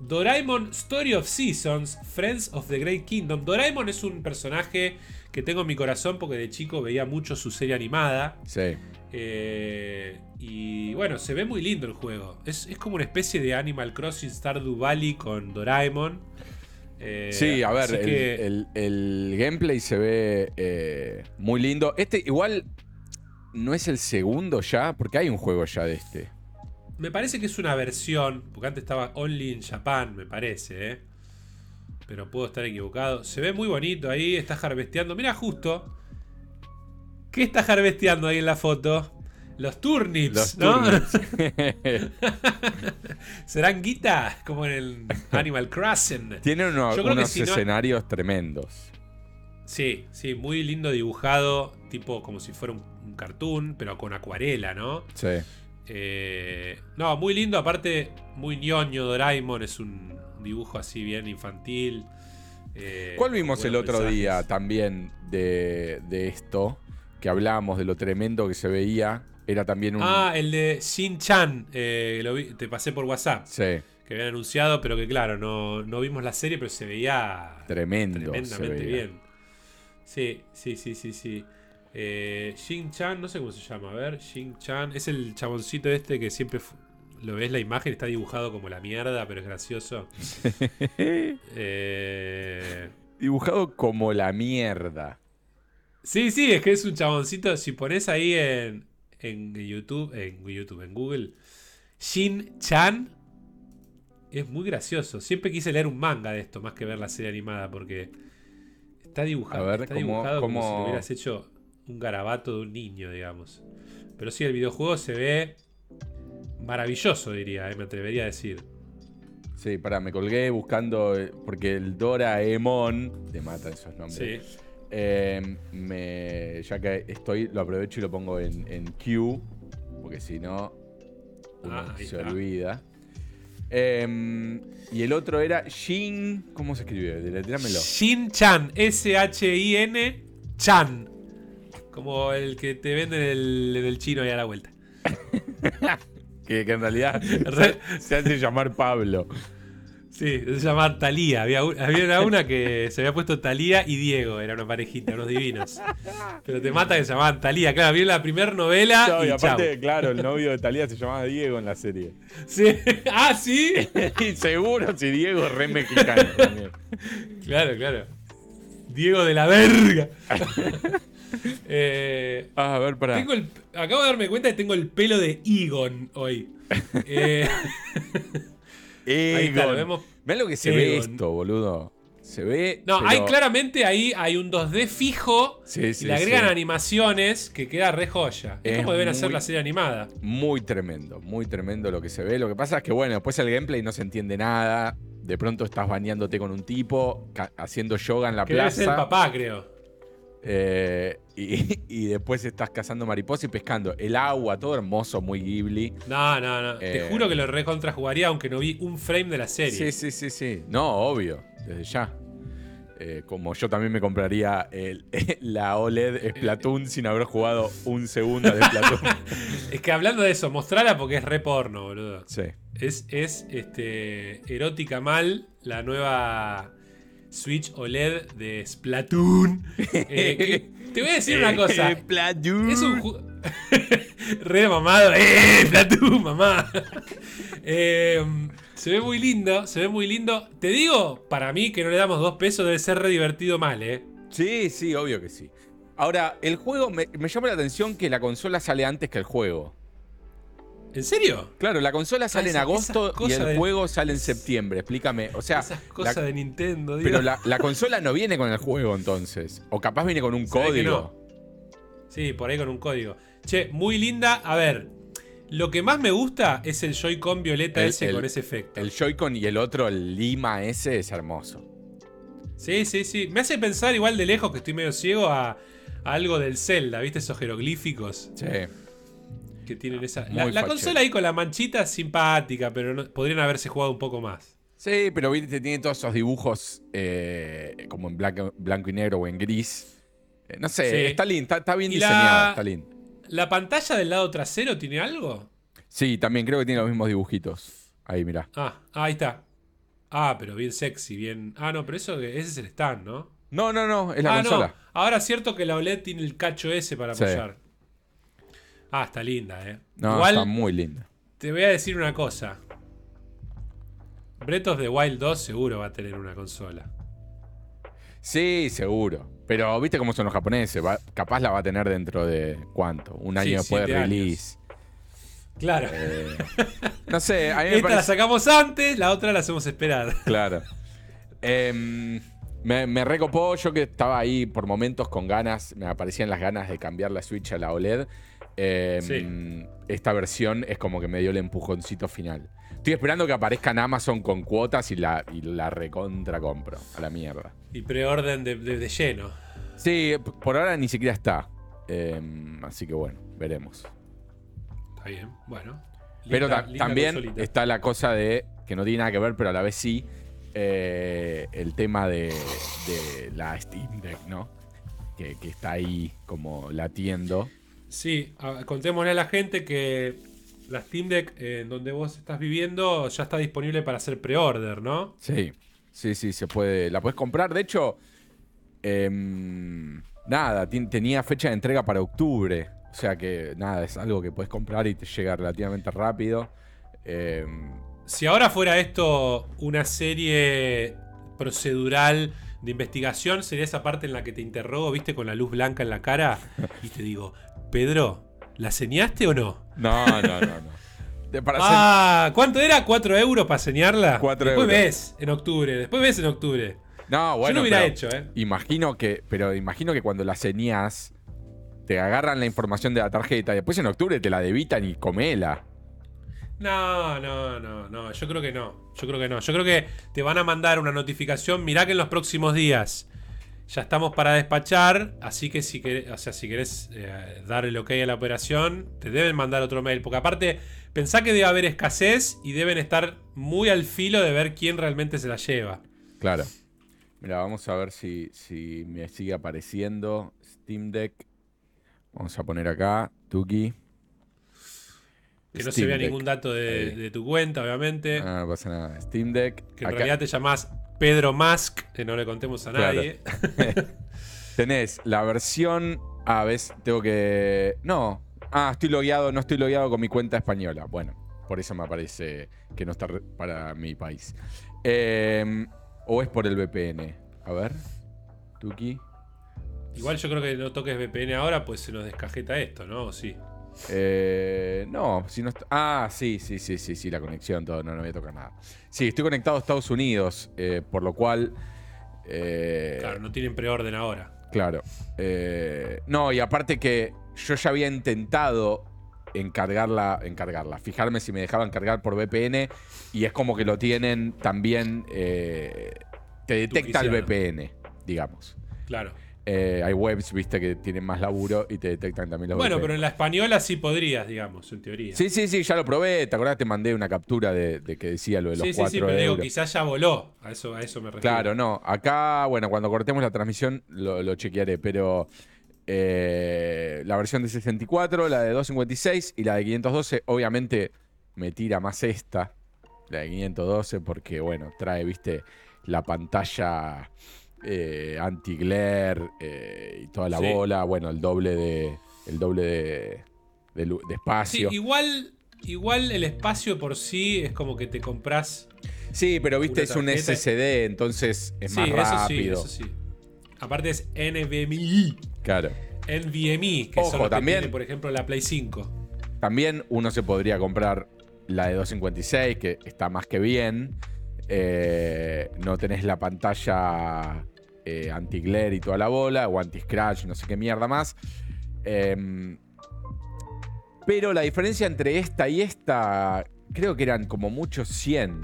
Doraemon Story of Seasons, Friends of the Great Kingdom. Doraemon es un personaje que tengo en mi corazón porque de chico veía mucho su serie animada. sí. Eh, y bueno, se ve muy lindo el juego. Es, es como una especie de Animal Crossing Stardew Valley con Doraemon. Eh, Sí, a ver, el, que- el- el gameplay se ve eh, muy lindo. Este igual no es el segundo ya, porque hay un juego ya de este. Me parece que es una versión, porque antes estaba Only in Japan, me parece, ¿eh? Pero puedo estar equivocado. Se ve muy bonito ahí, está harvesteando. Mira, justo. ¿Qué está harvesteando ahí en la foto? Los turnips, Los ¿no? turnips. ¿Serán guita? Como en el Animal Crossing. Tiene uno- unos si no- escenarios tremendos. Sí, sí, muy lindo dibujado, tipo como si fuera un, un cartoon, pero con acuarela, ¿no? Sí. Eh, no, muy lindo, aparte, muy ñoño Doraemon, es un dibujo así bien infantil. eh, ¿Cuál vimos el otro día también de, de esto? Que hablábamos de lo tremendo que se veía. Era también un. Ah, el de Shin Chan, eh, lo vi- te pasé por WhatsApp, sí, que habían anunciado, pero que claro, no, no vimos la serie, pero se veía tremendo. se tremendamente veía. bien. Sí, sí, sí, sí, sí. Eh, Shin Chan, no sé cómo se llama, a ver, Shin Chan, es el chaboncito este que siempre lo ves la imagen, está dibujado como la mierda, pero es gracioso. Eh, Dibujado como la mierda. sí, sí, es que es un chaboncito, si pones ahí en, en YouTube, en YouTube, en Google, Shin Chan, es muy gracioso. Siempre quise leer un manga de esto, más que ver la serie animada, porque está dibujado, ver, está ¿cómo- dibujado como si lo hubieras hecho un garabato de un niño, digamos. Pero sí, el videojuego se ve maravilloso, diría, eh, me atrevería a decir. Sí, pará, me colgué buscando. eh, Porque el Doraemon. Te matan esos nombres. Sí. Eh, me, ya que estoy, lo aprovecho y lo pongo en, en Q. Porque si no, uno Ah, se está. olvida. Eh, y el otro era Shin. ¿Cómo se escribe? Deletréamelo. Shin Chan, S-H-I-N Chan. Como el que te venden en el, en el chino ahí a la vuelta. que, que en realidad se, hace llamar Pablo. Sí, se llama Talía. Había, había una que se había puesto Talía y Diego, era una parejita, unos divinos. Pero te mata que se llamaban Talía. Claro, vi la primera novela No, y y, aparte, chau. claro, el novio de Talía se llamaba Diego en la serie. Sí. Ah, sí. y seguro si Diego es re mexicano también. Claro, claro. Diego de la verga. Eh, Ah, a ver, pará. tengo el- acabo de darme cuenta que tengo el pelo de Egon hoy. Eh, ahí está, lo Egon. Mirá lo que se ve esto, boludo. Se ve. No, pero- hay claramente ahí hay un 2D fijo Sí, sí, y le agregan sí. animaciones que queda re joya. Es, Es como deben hacer muy- la serie animada. Muy tremendo, muy tremendo lo que se ve. Lo que pasa es que, bueno, después el gameplay no se entiende nada. De pronto estás bañándote con un tipo, haciendo yoga en la Que debe ser el plaza. papá, creo. Eh, y, y después estás cazando mariposas y pescando. El agua, todo hermoso, muy Ghibli. No, no, no. Eh. Te juro que lo recontra jugaría aunque no vi un frame de la serie. Sí, sí, sí, sí. No, obvio, desde ya. Eh, como yo también me compraría el- la OLED Splatoon sin haber jugado un segundo de Splatoon. Es que hablando de eso, mostrala porque es re porno, boludo. sí. Es, es este, erótica mal la nueva Switch OLED de Splatoon. Eh, te voy a decir una cosa. Splatoon. Es un juego. Re mamado. ¡Eh! Splatoon, mamá. Eh, se ve muy lindo, se ve muy lindo. Te digo, para mí que no le damos dos pesos debe ser re divertido mal, ¿eh? Sí, sí, obvio que sí. Ahora, el juego me, me llama la atención que la consola sale antes que el juego. ¿En serio? Claro, la consola sale en esa- agosto y el de- juego sale en septiembre. Explícame. O sea, Esas cosas la- de Nintendo, Dios. pero la, la consola no viene con el juego entonces. O capaz viene con un código. Sí, por ahí con un código. Che, muy linda. A ver, lo que más me gusta es el Joy-Con violeta El- ese el- con ese efecto. El Joy-Con y el otro, el Lima ese, es hermoso. Sí, sí, sí. Me hace pensar igual de lejos que estoy medio ciego a, a algo del Zelda, ¿viste? Esos jeroglíficos Sí. Que tienen esa. Muy La, consola ahí con la manchita es simpática, pero no- podrían haberse jugado un poco más. Sí, pero viste, tiene todos esos dibujos eh, como en blanco, blanco y negro o en gris. Eh, no sé, Sí. está lindo, está, está bien Y diseñada, la- está lindo. ¿La pantalla del lado trasero tiene algo? Sí, también creo que tiene los mismos dibujitos. Ahí, mirá. Ah, ahí está. Ah, pero bien sexy, bien. Ah, no, pero eso ese es el stand, ¿no? No, no, no, es la ah, consola. no. Ahora es cierto que la OLED tiene el cacho ese para Sí. Ah, está linda, eh. No, Igual está muy linda. te voy a decir una cosa. Breath of the Wild 2 seguro va a tener una consola. Sí, seguro. Pero viste cómo son los japoneses. va- capaz la va a tener dentro de cuánto? Un Sí, año después de años. release. Claro. Eh, no sé, a mí Esta la sacamos antes, la otra la hacemos esperar. Claro. Em, me, me recopó, yo que estaba ahí por momentos con ganas, me aparecían las ganas de cambiar la Switch a la OLED. Em, Sí. Esta versión es como que me dio el empujoncito final. Estoy esperando que aparezca en Amazon con cuotas y la, y la recontra compro. A la mierda. Y preorden de, de- de lleno. Sí, por ahora ni siquiera está. Em, así que bueno, veremos. Está bien, bueno. Pero ta- también consolita. está la cosa de, que no tiene nada que ver, pero a la vez sí, eh, el tema de, de la Steam Deck, ¿no? Que, que está ahí como latiendo. Sí, a- contémosle a la gente que la Steam Deck eh, en donde vos estás viviendo ya está disponible para hacer pre-order, ¿no? Sí, sí, sí, se puede, la puedes comprar. De hecho, em, nada, tenía fecha de entrega para octubre. O sea que nada, es algo que puedes comprar y te llega relativamente rápido. Em, Si ahora fuera esto una serie procedural de investigación, sería esa parte en la que te interrogo, viste, con la luz blanca en la cara y te digo, Pedro, ¿la señaste o no? no, no, no, no. De- para hacer- Ah, ¿cuánto era? ¿4 euros para señarla? Cuatro después euros. ves en octubre, después ves en octubre. No, bueno. Yo lo hubiera pero hecho, ¿eh? Imagino que, pero imagino que cuando la señas, te agarran la información de la tarjeta y después en octubre te la debitan y comela. No, no, no, no. Yo creo que no. Yo creo que no. Yo creo que te van a mandar una notificación. Mirá que en los próximos días ya estamos para despachar. Así que si querés, o sea, si querés eh, dar el ok a la operación, te deben mandar otro mail. Porque aparte, pensá que debe haber escasez y deben estar muy al filo de ver quién realmente se la lleva. Claro. Mira, vamos a ver si, si me sigue apareciendo Steam Deck. Vamos a poner acá, Tuki. Que no se vea Deck. ningún dato de, tu cuenta, obviamente. Ah, no pasa nada. Steam Deck. que en Acá realidad te llamás Pedro Musk, que no le contemos a Claro. nadie. tenés la versión. Ah, ves, tengo que. No. Ah, estoy logueado, no estoy logueado con mi cuenta española. Bueno, por eso me aparece que no está para mi país. Eh, o es por el VPN. A ver. Tuki. Igual yo creo que no toques VPN ahora, pues se nos descajeta esto, ¿no? ¿O sí? Eh, no, si no Ah, sí, sí, sí, sí, sí, la conexión, todo, no, no voy a tocar nada. Sí, estoy conectado a Estados Unidos, eh, por lo cual. eh, Claro, no tienen preorden ahora. Claro. Eh, no, y aparte que yo ya había intentado encargarla, encargarla, fijarme si me dejaban cargar por VPN y es como que lo tienen también, eh, te detecta el. VPN, digamos. Claro. Eh, hay webs, viste, que tienen más laburo y te detectan también los Bueno, pero en la española sí podrías, digamos, en teoría. Sí, sí, sí, ya lo probé. ¿Te acordás? Te mandé una captura de, de que decía lo de los sí, sí, 4 sí, pero digo, quizás ya voló. A eso, a eso me refiero. Claro, no. Acá, bueno, cuando cortemos la transmisión lo, lo chequearé, pero eh, la versión de 64, la de 256 y la de 512, obviamente me tira más esta, la de 512, porque, bueno, trae, viste, la pantalla eh, anti-glare eh, y toda la Sí. bola, bueno, el doble de, el doble de, de Sí, espacio. igual, igual el espacio por sí es como que te compras. Sí, pero viste, es un. SSD, entonces es sí, más eso rápido. sí, eso sí. Aparte es NVMe. Claro. NVMe, que Ojo, son los que también- tiene, por ejemplo, la Play 5. También uno se podría comprar la de 256, que está más que bien. Eh, no tenés la pantalla eh, anti-glare y toda la bola, o anti-scratch, no sé qué mierda más. Em, pero la diferencia entre esta y esta, creo que eran como muchos 100.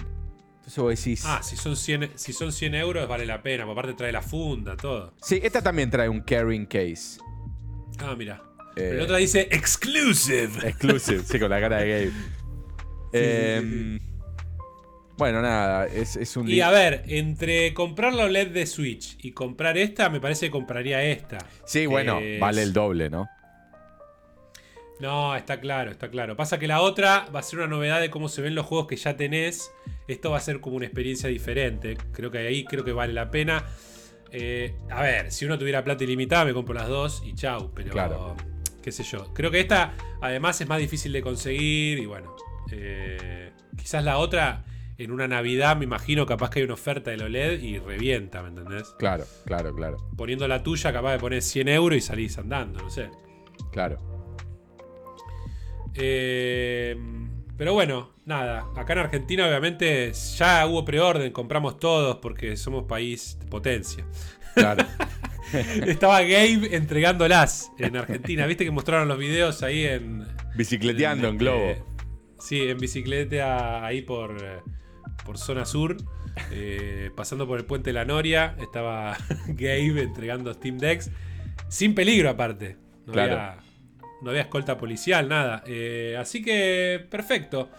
Entonces vos decís. Ah, si son 100, si son 100 euros vale la pena. Aparte trae la funda, todo. Sí, esta también trae un carrying case. Ah, mira. Eh, Pero la otra dice exclusive. Exclusive, sí, con la cara de Gabe. sí, Em, Bueno, nada, es, es un Y a ver, entre comprar la OLED de Switch y comprar esta, me parece que compraría esta. Sí, bueno, Es- vale el doble, ¿no? No, está claro, está claro. Pasa que la otra va a ser una novedad de cómo se ven los juegos que ya tenés. Esto va a ser como una experiencia diferente. Creo que ahí creo que vale la pena. Eh, a ver, si uno tuviera plata ilimitada, me compro las dos y chau. Pero, Claro. qué sé yo. Creo que esta, además, es más difícil de conseguir. Y bueno, eh, quizás la otra, en una Navidad, me imagino, capaz que hay una oferta del OLED y revienta, ¿me entendés? Claro, claro, claro, Poniendo la tuya, capaz de poner 100 euros y salís andando, no sé. claro. Eh, pero bueno, nada. Acá en Argentina, obviamente, ya hubo preorden, compramos todos porque somos país de potencia. Claro. Estaba Gabe entregándolas en Argentina. Viste que mostraron los videos ahí en. Bicicleteando en este, globo. Sí, en bicicleta ahí por, eh, por zona sur. eh, pasando por el puente de la Noria. Estaba Gabe entregando Steam Decks. Sin peligro, aparte. No, Claro. había, no había escolta policial, nada. Eh, así que, perfecto.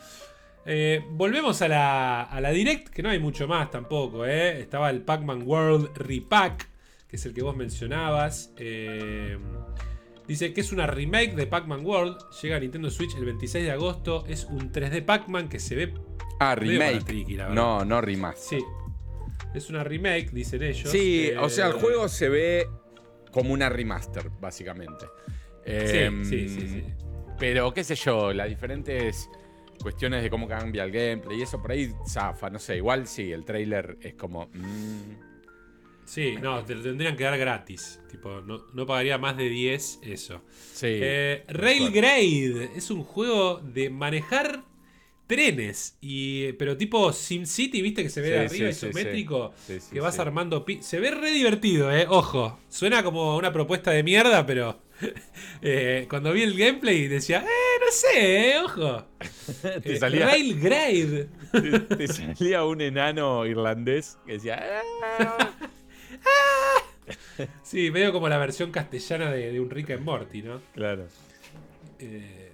Eh, volvemos a la, a la Direct, que no hay mucho más tampoco. eh. Estaba el Pac-Man World Repack, que es el que vos mencionabas. Eh, dice que es una remake de Pac-Man World. Llega a Nintendo Switch el 26 de agosto. Es un 3D Pac-Man que se ve. Ah, remake. No, no remaster. Sí. Es una remake, dicen ellos. Sí, Eh, o sea, el juego se ve como una remaster, básicamente. Sí, Em, sí, sí, sí. Pero, qué sé yo, las diferentes cuestiones de cómo cambia el gameplay y eso por ahí zafa, no sé. Igual sí, el trailer es como. mm, Sí, no, te lo tendrían que dar gratis. Tipo, no, no pagaría más de 10 eso. sí. Eh, Railgrade es un juego de manejar trenes. Y, pero tipo SimCity, viste que se ve de arriba sí, isométrico. sí. Que vas armando. Se ve re divertido, eh. Ojo. Suena como una propuesta de mierda, pero. eh, cuando vi el gameplay decía, eh, no sé, eh, ojo. Te Eh, salía- Railgrade. te, te salía un enano irlandés que decía. "Ah". Sí, medio como la versión castellana de, de un Rick and Morty, ¿no? Claro. Eh,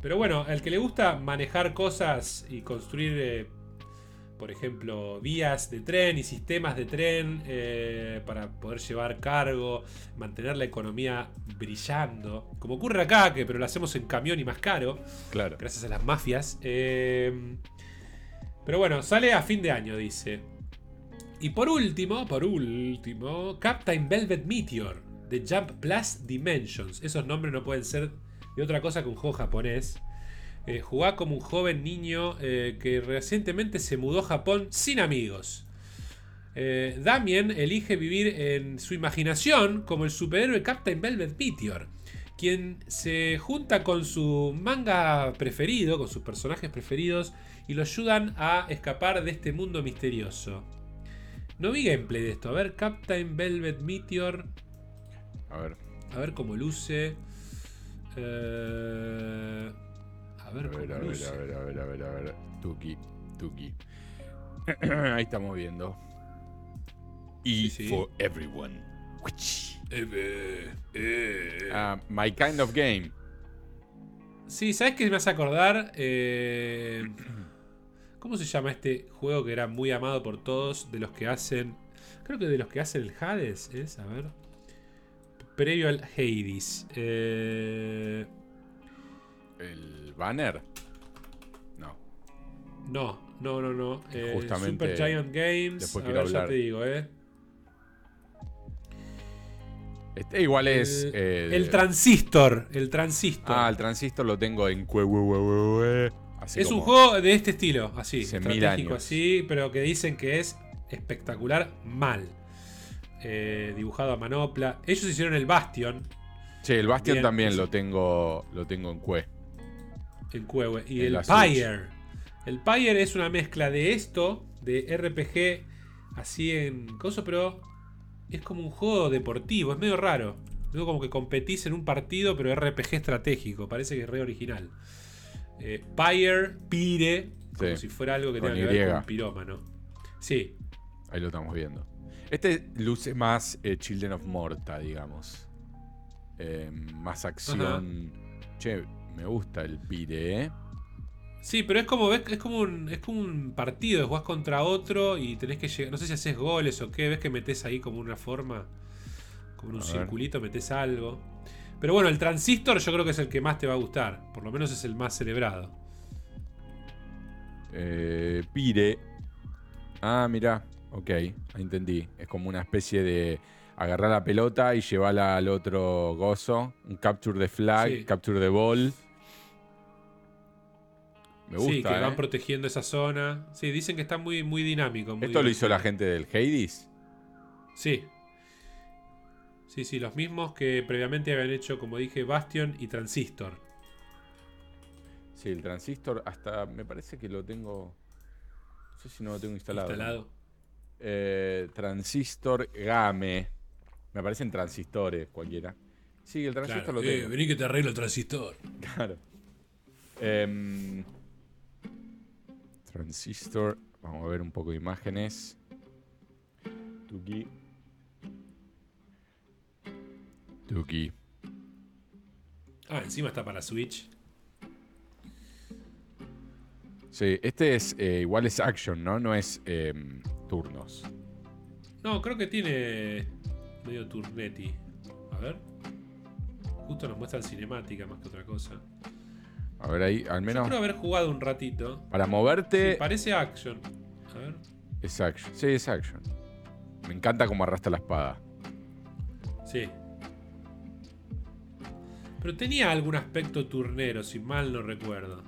pero bueno, al que le gusta manejar cosas y construir eh, por ejemplo, vías de tren y sistemas de tren eh, para poder llevar cargo, mantener la economía brillando. Como ocurre acá, que pero lo hacemos en camión y más caro. Claro. Gracias a las mafias. Eh, pero bueno, sale a fin de año, dice. Y por último, por último, Captain Velvet Meteor de Jump Plus Dimensions. Esos nombres no pueden ser de otra cosa que un juego japonés. Eh, jugá como un joven niño eh, que recientemente se mudó a Japón sin amigos. Eh, Damien elige vivir en su imaginación como el superhéroe Captain Velvet Meteor, quien se junta con su manga preferido, con sus personajes preferidos, y lo ayudan a escapar de este mundo misterioso. No vi gameplay de esto. A ver, Captain Velvet Meteor. A ver. A ver cómo luce. Eh, a ver A ver, a ver, a ver, a ver, a ver, a ver. Tuki, Tuki. Ahí estamos viendo. E Sí, sí. for everyone. Eh, eh. Ah, my kind of game. Sí, ¿sabes qué me hace acordar? Eh, ¿Cómo se llama este juego que era muy amado por todos? De los que hacen. Creo que de los que hacen el Hades, ¿es? A ver. Previo al Hades. Eh, El banner. No. no, no, no, no. Eh, Justamente Super Giant Games. después a ver, ya hablar. te digo, ¿eh? Este igual es. el, eh, el transistor. El transistor. Ah, el transistor lo tengo en. Así es un juego de este estilo, así, estratégico así, pero que dicen que es espectacular mal. Eh, dibujado a manopla. Ellos hicieron el Bastion Sí, el Bastion Bien, también lo tengo. Lo tengo en Cue. en Cue y En el. Pyre. El Pyre es una mezcla de esto, de RPG, así en coso, pero es como un juego deportivo, es medio raro. Luego como que competís en un partido, pero RPG estratégico, parece que es re original. Eh, Pyre, Pire, como Sí, si fuera algo que tenga que ver con pirómano. Sí, Ahí lo estamos viendo. Este luce más eh, Children of Morta, digamos. Eh, más acción. Che, me gusta el pire, ¿eh? Sí, pero es como ves, es como un, es como un partido, jugás contra otro y tenés que llegar. No sé si haces goles o qué, ves que metes ahí como una forma, como en un circulito, metes algo. Pero bueno, el transistor yo creo que es el que más te va a gustar. Por lo menos es el más celebrado. Eh, Pire. Ah, mira. Ok, entendí. Es como una especie de agarrar la pelota y llevarla al otro gozo. Un capture de flag, Sí. capture de ball. Me gusta. sí, que ¿eh? van protegiendo esa zona. Sí, dicen que está muy, muy dinámico. muy Esto lo hizo la gente del Hades. Sí. Sí, sí, los mismos que previamente habían hecho, como dije, Bastion y Transistor. Sí, el transistor hasta me parece que lo tengo. No sé si no lo tengo instalado. Instalado. Eh, transistor Game. Me aparecen transistores cualquiera. Sí, el transistor Claro. lo Eh, tengo. vení que te arreglo el transistor. Claro. Em, transistor. Vamos a ver un poco de imágenes. Tuki. Tuki. Ah, encima está para Switch. Sí, este es eh, igual es action, ¿no? No es em, turnos. No, creo que tiene medio turnetti. A ver. Justo nos muestran cinemática más que otra cosa. A ver ahí, al Yo menos creo haber jugado un ratito. para Sí, moverte parece action. A ver. es action. Sí, es action. Me encanta cómo arrastra la espada. Sí. Pero tenía algún aspecto turnero, si mal no recuerdo.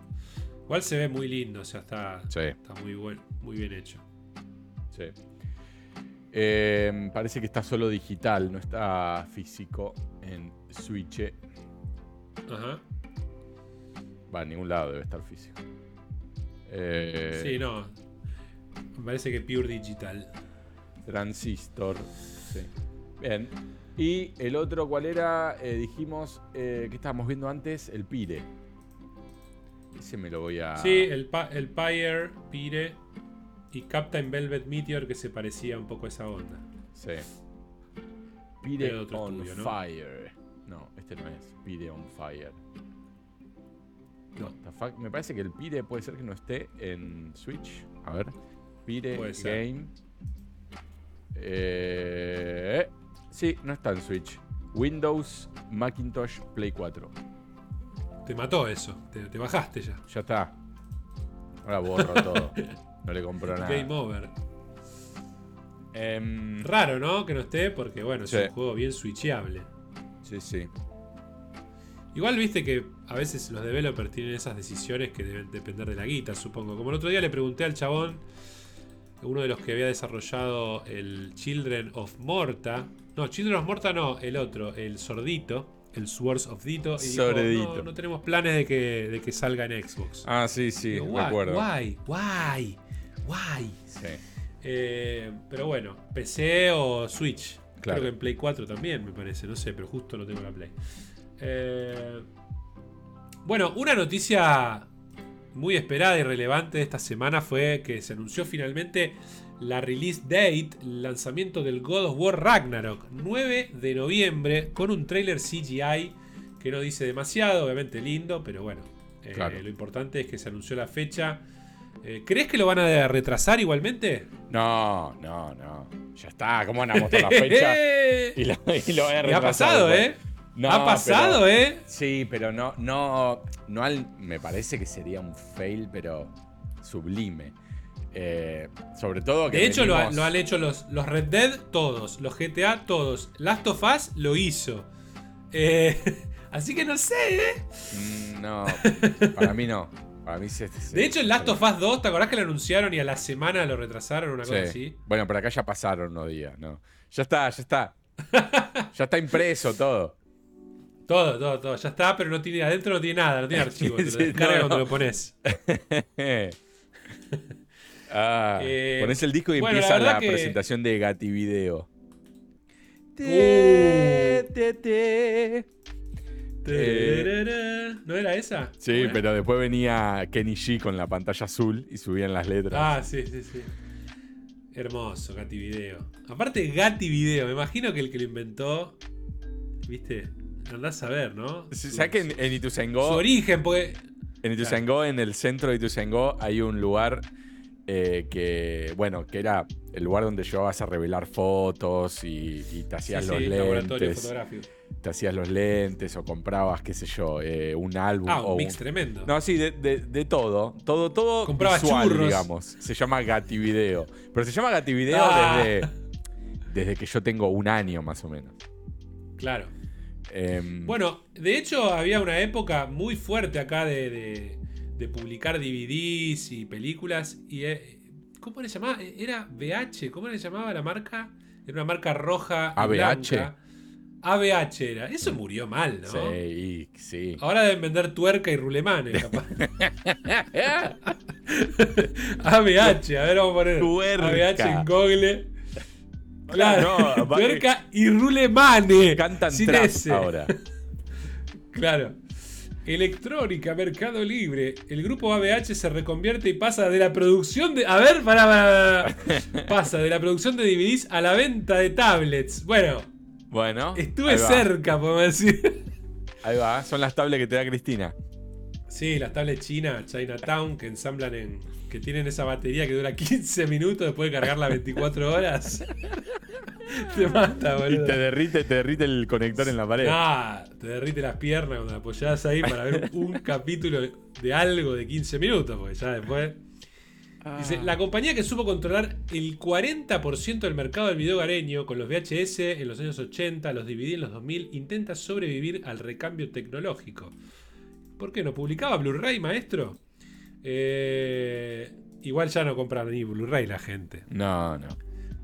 Igual se ve muy lindo, o sea, está, Sí, está muy, buen, muy bien hecho. sí. Em, parece que está solo digital, no está físico en Switch. Ajá. Va, en ningún lado debe estar físico. Eh, Sí, no. Me parece que pure digital. Transistor. Sí. Bien. Y el otro, ¿cuál era? Eh, dijimos eh, que estábamos viendo antes, el Pire. Ese me lo voy a. Sí, el, pa- el Pyre, Pire y Captain Velvet Meteor que se parecía un poco a esa onda. Sí. Pire on estudio, ¿no? Fire. No, este no es. Pire on Fire. No. What the fuck? Me parece que el Pire puede ser que no esté en Switch. A ver. Puede ser. Game. Eh, sí, no está en Switch. Windows, Macintosh, Play 4. Te mató eso. Te, te bajaste ya. Ya está. Ahora borro todo. No le compro nada. Game over. Em, Raro, ¿no? Que no esté, porque bueno, es un juego bien switcheable. sí, sí. Igual viste que a veces los developers tienen esas decisiones que deben depender de la guita, supongo. Como el otro día le pregunté al chabón, uno de los que había desarrollado el Children of Morta. No, Children of Morta no, el otro, el Sordito, el Swords of Dito. Y dijo, Sordito. no, no tenemos planes de que, de que salga en Xbox. Ah, sí, sí, Digo, me "Why? acuerdo. Why? Why? Why? Sí. Eh, pero bueno, PC o Switch. Claro. Creo que en Play 4 también, me parece. No sé, pero justo no tengo la Play. Eh, bueno, una noticia muy esperada y relevante de esta semana fue que se anunció finalmente la release date, lanzamiento del God of War Ragnarok, 9 de noviembre, con un trailer CGI que no dice demasiado, obviamente lindo, pero bueno, eh, Claro. lo importante es que se anunció la fecha. Eh, ¿Crees que lo van a retrasar igualmente? No, no, no. Ya está. ¿Cómo van a mostrar la fecha? Y lo, y lo van a Y ha retrasar pasado, después? ¿eh? No, ha pasado, pero- ¿eh? Sí, pero no, no, no al- me parece que sería un fail, pero sublime. Eh, sobre todo que De hecho, lo, ha- venimos- lo han hecho los, los Red Dead todos, los GTA todos. Last of Us lo hizo. Eh, así que no sé, ¿eh? Mm, No, para mí no. Para mí se, se- De hecho, el Last of Us 2, ¿te acordás que lo anunciaron y a la semana lo retrasaron? Una Sí. cosa así. Bueno, pero acá ya pasaron unos días, ¿no? Ya está, ya está. ya está impreso todo. Todo, todo, todo. Ya está, pero no tiene adentro no tiene nada, no tiene archivo. Te lo Sí, descarga no, cuando no. lo pones. Ah, Eh, pones el disco y bueno, empieza la, que- presentación de Gati Video. Eh, ¿No era esa? Sí, pero después venía Kenny G con la pantalla azul y subían las letras. Ah, sí, sí, sí. Hermoso, Gatti Video. Aparte, Gatti Video, me imagino que el que lo inventó, viste, andás a ver, ¿no? ¿Sabes que en, en Su origen, porque. en Ituzaingó, en el centro de Ituzaingó, hay un lugar eh, que, bueno, que era el lugar donde llevabas a revelar fotos y, y te hacías Sí, los sí, lentes. Te hacías los lentes o comprabas, qué sé yo, eh, un álbum. Ah, o un mix tremendo. No, sí, de, de- de todo. Todo, todo Compraba visual, churros. digamos. Se llama Gati Video. Pero se llama Gati Video Ah. desde, desde que yo tengo un año más o menos. Claro. Em, Bueno, de hecho, había una época muy fuerte acá de, de- de publicar DVDs y películas. Y, eh, ¿Cómo le llamaba? Era VH. ¿Cómo le llamaba la marca? Era una marca roja. ABH. blanca. ABH era. Eso murió mal, ¿no? Sí, sí. Ahora deben vender tuerca y rulemanes, capaz. ABH, a ver, vamos a poner. Tuerca. ABH en Google. Claro, No, tuerca y rulemane. Cantan sin trap ese. ahora. Claro. Electrónica, Mercado Libre. El grupo ABH se reconvierte y pasa de la producción de. A ver, para, para. Pasa de la producción de DVDs a la venta de tablets. Bueno, Bueno. estuve cerca, podemos decir. Ahí va. Son las tablets que te da Cristina. Sí, las tablets chinas, Chinatown, que ensamblan en. Que tienen esa batería que dura 15 minutos después de cargarla 24 horas. te mata, Y boludo. te derrite, te derrite el conector en la pared. Ah, te derrite las piernas cuando la apoyás ahí para ver un capítulo de algo de 15 minutos, porque ya después. Dice, Ah. la compañía que supo controlar el 40% del mercado del video gareño con los VHS en los años 80, los DVD en los 2000, intenta sobrevivir al recambio tecnológico. ¿Por qué no publicaba Blu-ray, maestro? Eh, igual ya no compran ni Blu-ray la gente. No, no.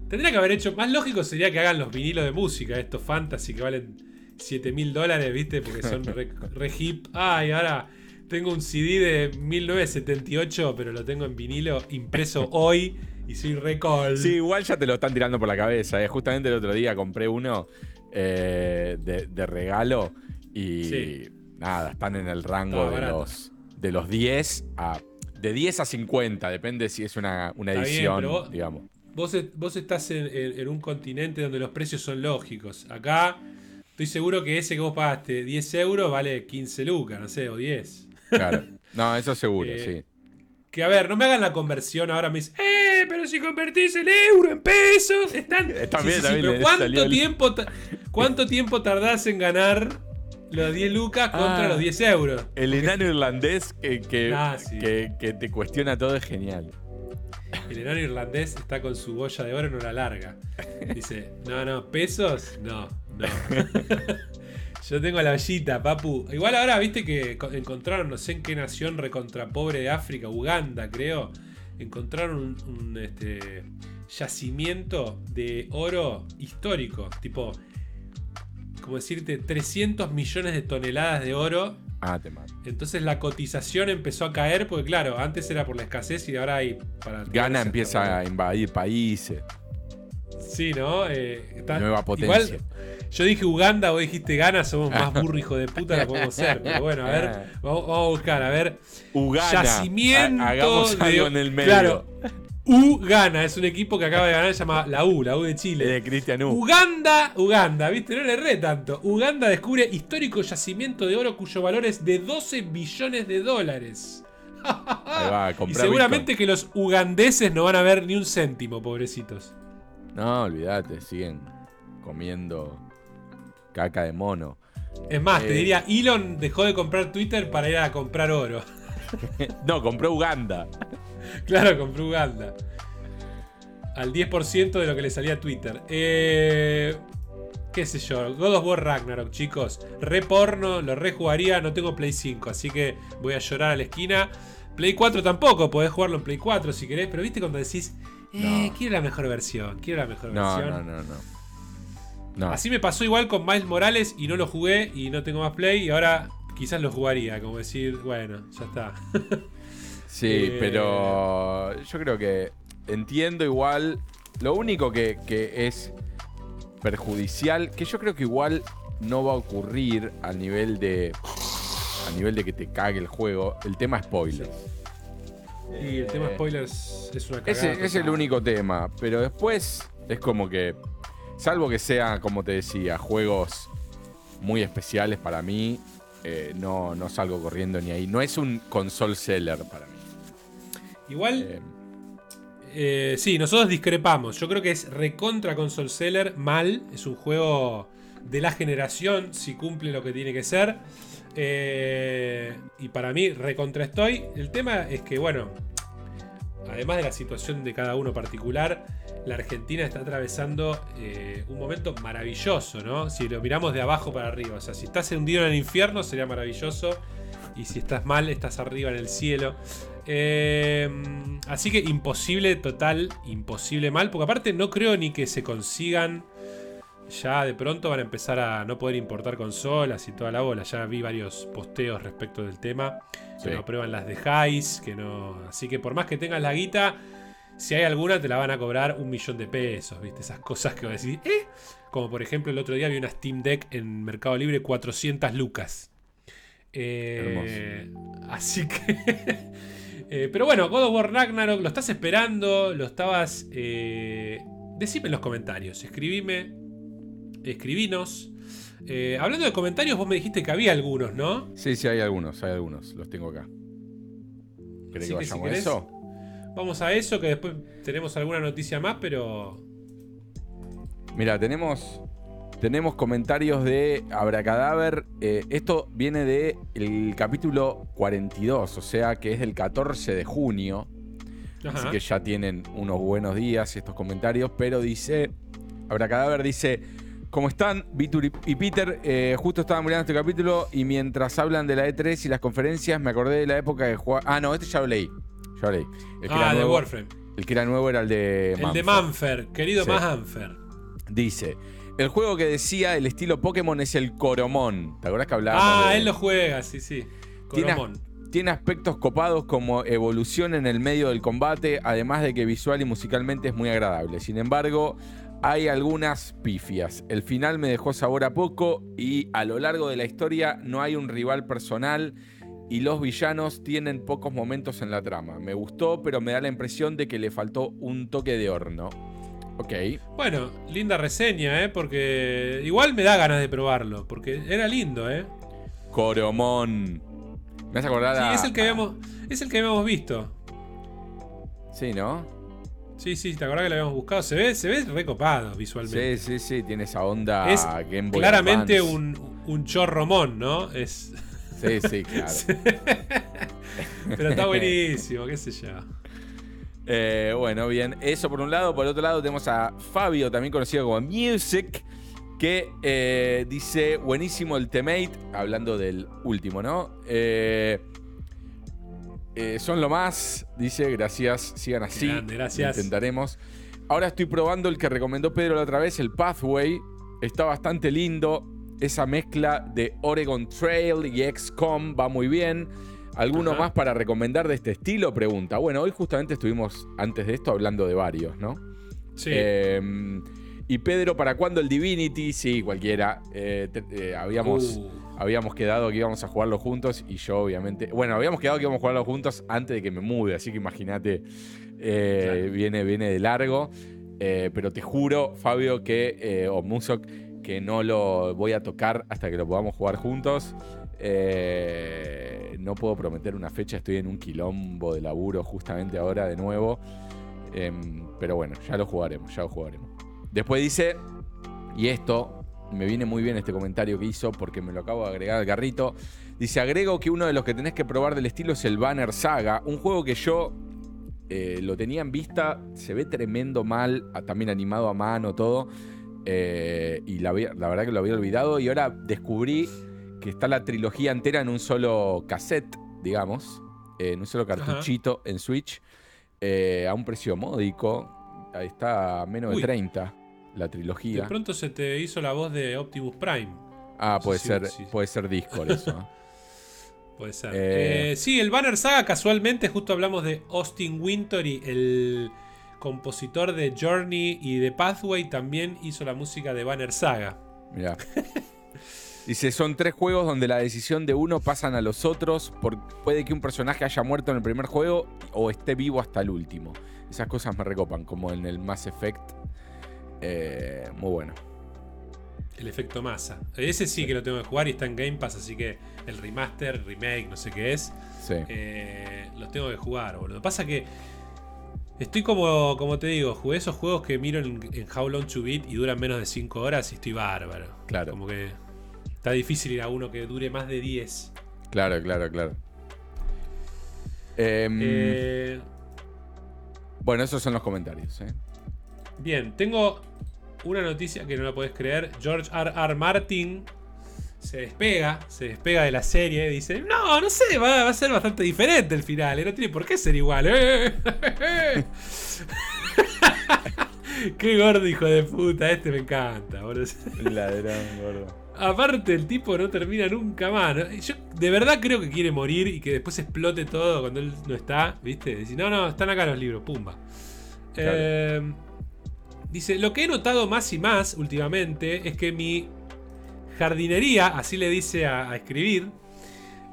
Tendría que haber hecho. Más lógico sería que hagan los vinilos de música, estos fantasy que valen 7 mil dólares, ¿viste? Porque son re, re hip. Ay, ahora tengo un CD de 1978, pero lo tengo en vinilo impreso hoy y soy recol. Sí, igual ya te lo están tirando por la cabeza. eh. Justamente el otro día compré uno eh, de, de regalo y Sí. nada, están en el rango de los, de los 10 a. De 10 a 50, depende si es una, una bien, edición, vos- digamos. Vos, est- vos estás en, en- en un continente donde los precios son lógicos. Acá estoy seguro que ese que vos pagaste 10 euros vale 15 lucas, no sé, o 10. Claro. No, eso seguro, Eh, sí. Que a ver, no me hagan la conversión ahora, me dicen, ¡eh! pero si convertís el euro en pesos, están. Está bien, sí, sí, está bien, pero ¿cuánto el- tiempo, ¿cuánto tiempo tardás en ganar los 10 lucas contra Ah. los 10 euros? El enano irlandés que, que, Ah, sí. que- que te cuestiona todo es genial. El enano irlandés está con su boya de oro en una larga. Dice, no, no, pesos, no, no. Yo tengo la ollita, papu. Igual ahora, viste que co- encontraron, no sé en qué nación recontra pobre de África, Uganda, creo. Encontraron un, un, este, yacimiento de oro histórico. Tipo, como decirte, 300 millones de toneladas de oro Ah, te mato. entonces la cotización empezó a caer porque claro, antes era por la escasez y ahora hay para Gana empieza a invadir países. Sí, ¿no? Eh, está- Nueva potencia. Igual, yo dije Uganda, vos dijiste Ghana, somos más burro hijo de puta, no podemos ser. Pero bueno, a ver, vamos, vamos a buscar, a ver. Uganda. Yacimiento Ha- Hagamos de- algo en el medio. Claro. Ugana es un equipo que acaba de ganar, se llama la U, la U de Chile. de Cristian U. Uganda, Uganda, ¿viste? No le erré tanto. Uganda descubre histórico yacimiento de oro cuyo valor es de 12 billones de dólares. Ahí va, Y seguramente que los ugandeses no van a ver ni un céntimo, pobrecitos. No, olvídate, siguen comiendo caca de mono. Es más, te Eh. diría, Elon dejó de comprar Twitter para ir a comprar oro. No, compró Uganda. claro, compró Uganda. Al 10% de lo que le salía a Twitter. Eh, qué sé yo, God of War Ragnarok, chicos. Re porno, lo re jugaría, no tengo Play 5, así que voy a llorar a la esquina. Play 4 tampoco, podés jugarlo en Play 4 si querés, pero viste cuando decís, eh, No. quiero la mejor versión, quiero la mejor No, versión. no, no, no. No. Así me pasó igual con Miles Morales y no lo jugué y no tengo más play y ahora quizás lo jugaría, como decir, bueno, ya está. Sí, Eh, pero yo creo que entiendo igual. Lo único que, que es perjudicial, que yo creo que igual no va a ocurrir al nivel de. A nivel de que te cague el juego, el tema spoilers. Y el tema Eh, spoilers es una cagada. Ese es el único tema. Pero después es como que. Salvo que sean, como te decía, juegos muy especiales para mí. Eh, no, no salgo corriendo ni ahí. No es un console seller para mí. Igual, Eh, eh, sí, nosotros discrepamos. Yo creo que es recontra console seller, mal. Es un juego de la generación, si cumple lo que tiene que ser. Eh, y para mí, recontra estoy. El tema es que, bueno, además de la situación de cada uno particular, la Argentina está atravesando eh, un momento maravilloso, ¿no? Si lo miramos de abajo para arriba. O sea, si estás hundido en el infierno sería maravilloso. Y si estás mal, estás arriba en el cielo. Eh, así que imposible, total, imposible mal. Porque aparte no creo ni que se consigan. Ya de pronto van a empezar a no poder importar consolas y toda la bola. Ya vi varios posteos respecto del tema. Que Sí. no aprueban las de Highs. Que no. Así que por más que tengas la guita. Si hay alguna, te la van a cobrar un millón de pesos, ¿viste? Esas cosas que vos decís, ¿eh? Como por ejemplo, el otro día vi una Steam Deck en Mercado Libre, 400 lucas. Eh, así que. eh, pero bueno, God of War Ragnarok, lo estás esperando, lo estabas. Eh, decime en los comentarios, escribime. Escribinos. Eh, hablando de comentarios, vos me dijiste que había algunos, ¿no? Sí, sí, hay algunos, hay algunos. Los tengo acá. ¿Querés Así que si vayamos a querés- eso? Vamos a eso, que después tenemos alguna noticia más, pero. Mira, tenemos, tenemos comentarios de Abracadaver. Eh, esto viene de el capítulo 42, o sea que es del 14 de junio. Así que ya tienen unos buenos días estos comentarios. Pero dice, Abracadaver dice, ¿cómo están? Vitor y Peter, eh, justo estaba mirando este capítulo y mientras hablan de la E3 y las conferencias me acordé de la época de jugar... Ah, no, este ya lo leí. Ya lo leí. El que, Ah, era, de nuevo, Warframe. el que era nuevo era el de... El de. Manfer, querido Sí. Manfer. Dice, el juego que decía el estilo Pokémon es el Coromón. ¿Te acuerdas que hablábamos Ah, de- él lo juega, sí, sí. Tiene- Coromón. Tiene aspectos copados como evolución en el medio del combate, además de que visual y musicalmente es muy agradable. Sin embargo, hay algunas pifias. El final me dejó sabor a poco y a lo largo de la historia no hay un rival personal y los villanos tienen pocos momentos en la trama. Me gustó, pero me da la impresión de que le faltó un toque de horno. Ok. Bueno, linda reseña, ¿eh? Porque igual me da ganas de probarlo, porque era lindo, ¿eh? Coromón. Me hace acordar Sí, a- es el que habíamos, es el que habíamos visto. Sí, ¿no? Sí, sí, te acordás que lo habíamos buscado. Se ve, se ve recopado visualmente. Sí, sí, sí, tiene esa onda Es Game Boy claramente Advance. un, un chorromón, ¿no? Es. Sí, sí, claro. Pero está buenísimo, qué sé yo. Eh, bueno, bien. Eso por un lado. Por otro lado tenemos a Fabio, también conocido como Music, que eh, dice, buenísimo el temate, hablando del último, ¿no? Eh, son lo más, dice, gracias, sigan así. grande, gracias. Intentaremos. Ahora estoy probando el que recomendó Pedro la otra vez, el Pathway. Está bastante lindo. Esa mezcla de Oregon Trail y XCOM va muy bien. ¿Alguno Ajá. más para recomendar de este estilo? Pregunta. Bueno, hoy justamente estuvimos antes de esto hablando de varios, ¿no? Sí. Eh, y Pedro, ¿para cuándo el Divinity? Sí, cualquiera. Eh, te- eh, habíamos, Uh, habíamos quedado que íbamos a jugarlo juntos y yo obviamente... Bueno, habíamos quedado que íbamos a jugarlo juntos antes de que me mude, así que imagínate, eh, Claro. viene, viene de largo. Pero te juro, Fabio, que, o Musok, que no lo voy a tocar hasta que lo podamos jugar juntos. Eh, no puedo prometer una fecha, estoy en un quilombo de laburo justamente ahora de nuevo. Em, pero bueno, ya lo jugaremos, ya lo jugaremos. Después dice, y esto me viene muy bien este comentario que hizo porque me lo acabo de agregar al carrito. Dice, agrego que uno de los que tenés que probar del estilo es el Banner Saga, un juego que yo eh, lo tenía en vista, se ve tremendo mal, también animado a mano, todo. Eh, y la, verdad que lo había olvidado y ahora descubrí que está la trilogía entera en un solo cassette, digamos, eh, en un solo cartuchito en Switch, eh, a un precio módico. Ahí está a menos de Uy. 30 la de trilogía. pronto se te hizo la voz de Optimus Prime. Ah, puede Sí, ser, sí. puede ser Discord eso. Puede ser. Eh, sí, el Banner Saga, casualmente, justo hablamos de Austin Wintory, el compositor de Journey y de Pathway, también hizo la música de Banner Saga. Mirá. Dice, son tres juegos donde la decisión de uno pasan a los otros. Por, puede que un personaje haya muerto en el primer juego o esté vivo hasta el último. Esas cosas me recopan, como en el Mass Effect. Eh, muy bueno. El efecto masa. Ese sí que lo tengo que jugar y está en Game Pass, así que el remaster, remake, no sé qué es, Sí. eh, los tengo que jugar, boludo. Pasa que estoy como, como te digo, jugué esos juegos que miro en, en How Long to Beat y duran menos de 5 horas y estoy bárbaro. Claro. Como que está difícil ir a uno que dure más de 10. Claro, claro, claro. Em, Eh, bueno, esos son los comentarios. ¿eh? bien, tengo una noticia que no la podés creer. George R. R. Martin se despega, se despega de la serie. Dice: No, no sé, va, va a ser bastante diferente el final. ¿eh? No tiene por qué ser igual. ¿eh? Qué gordo, hijo de puta. Este me encanta, boludo. Ladrón, gordo. Aparte, el tipo no termina nunca más. ¿no? Yo de verdad creo que quiere morir y que después explote todo cuando él no está. ¿Viste? Dice, no, no, están acá los libros, pumba. Claro. Eh, dice, lo que he notado más y más últimamente es que mi jardinería, así le dice a, a escribir,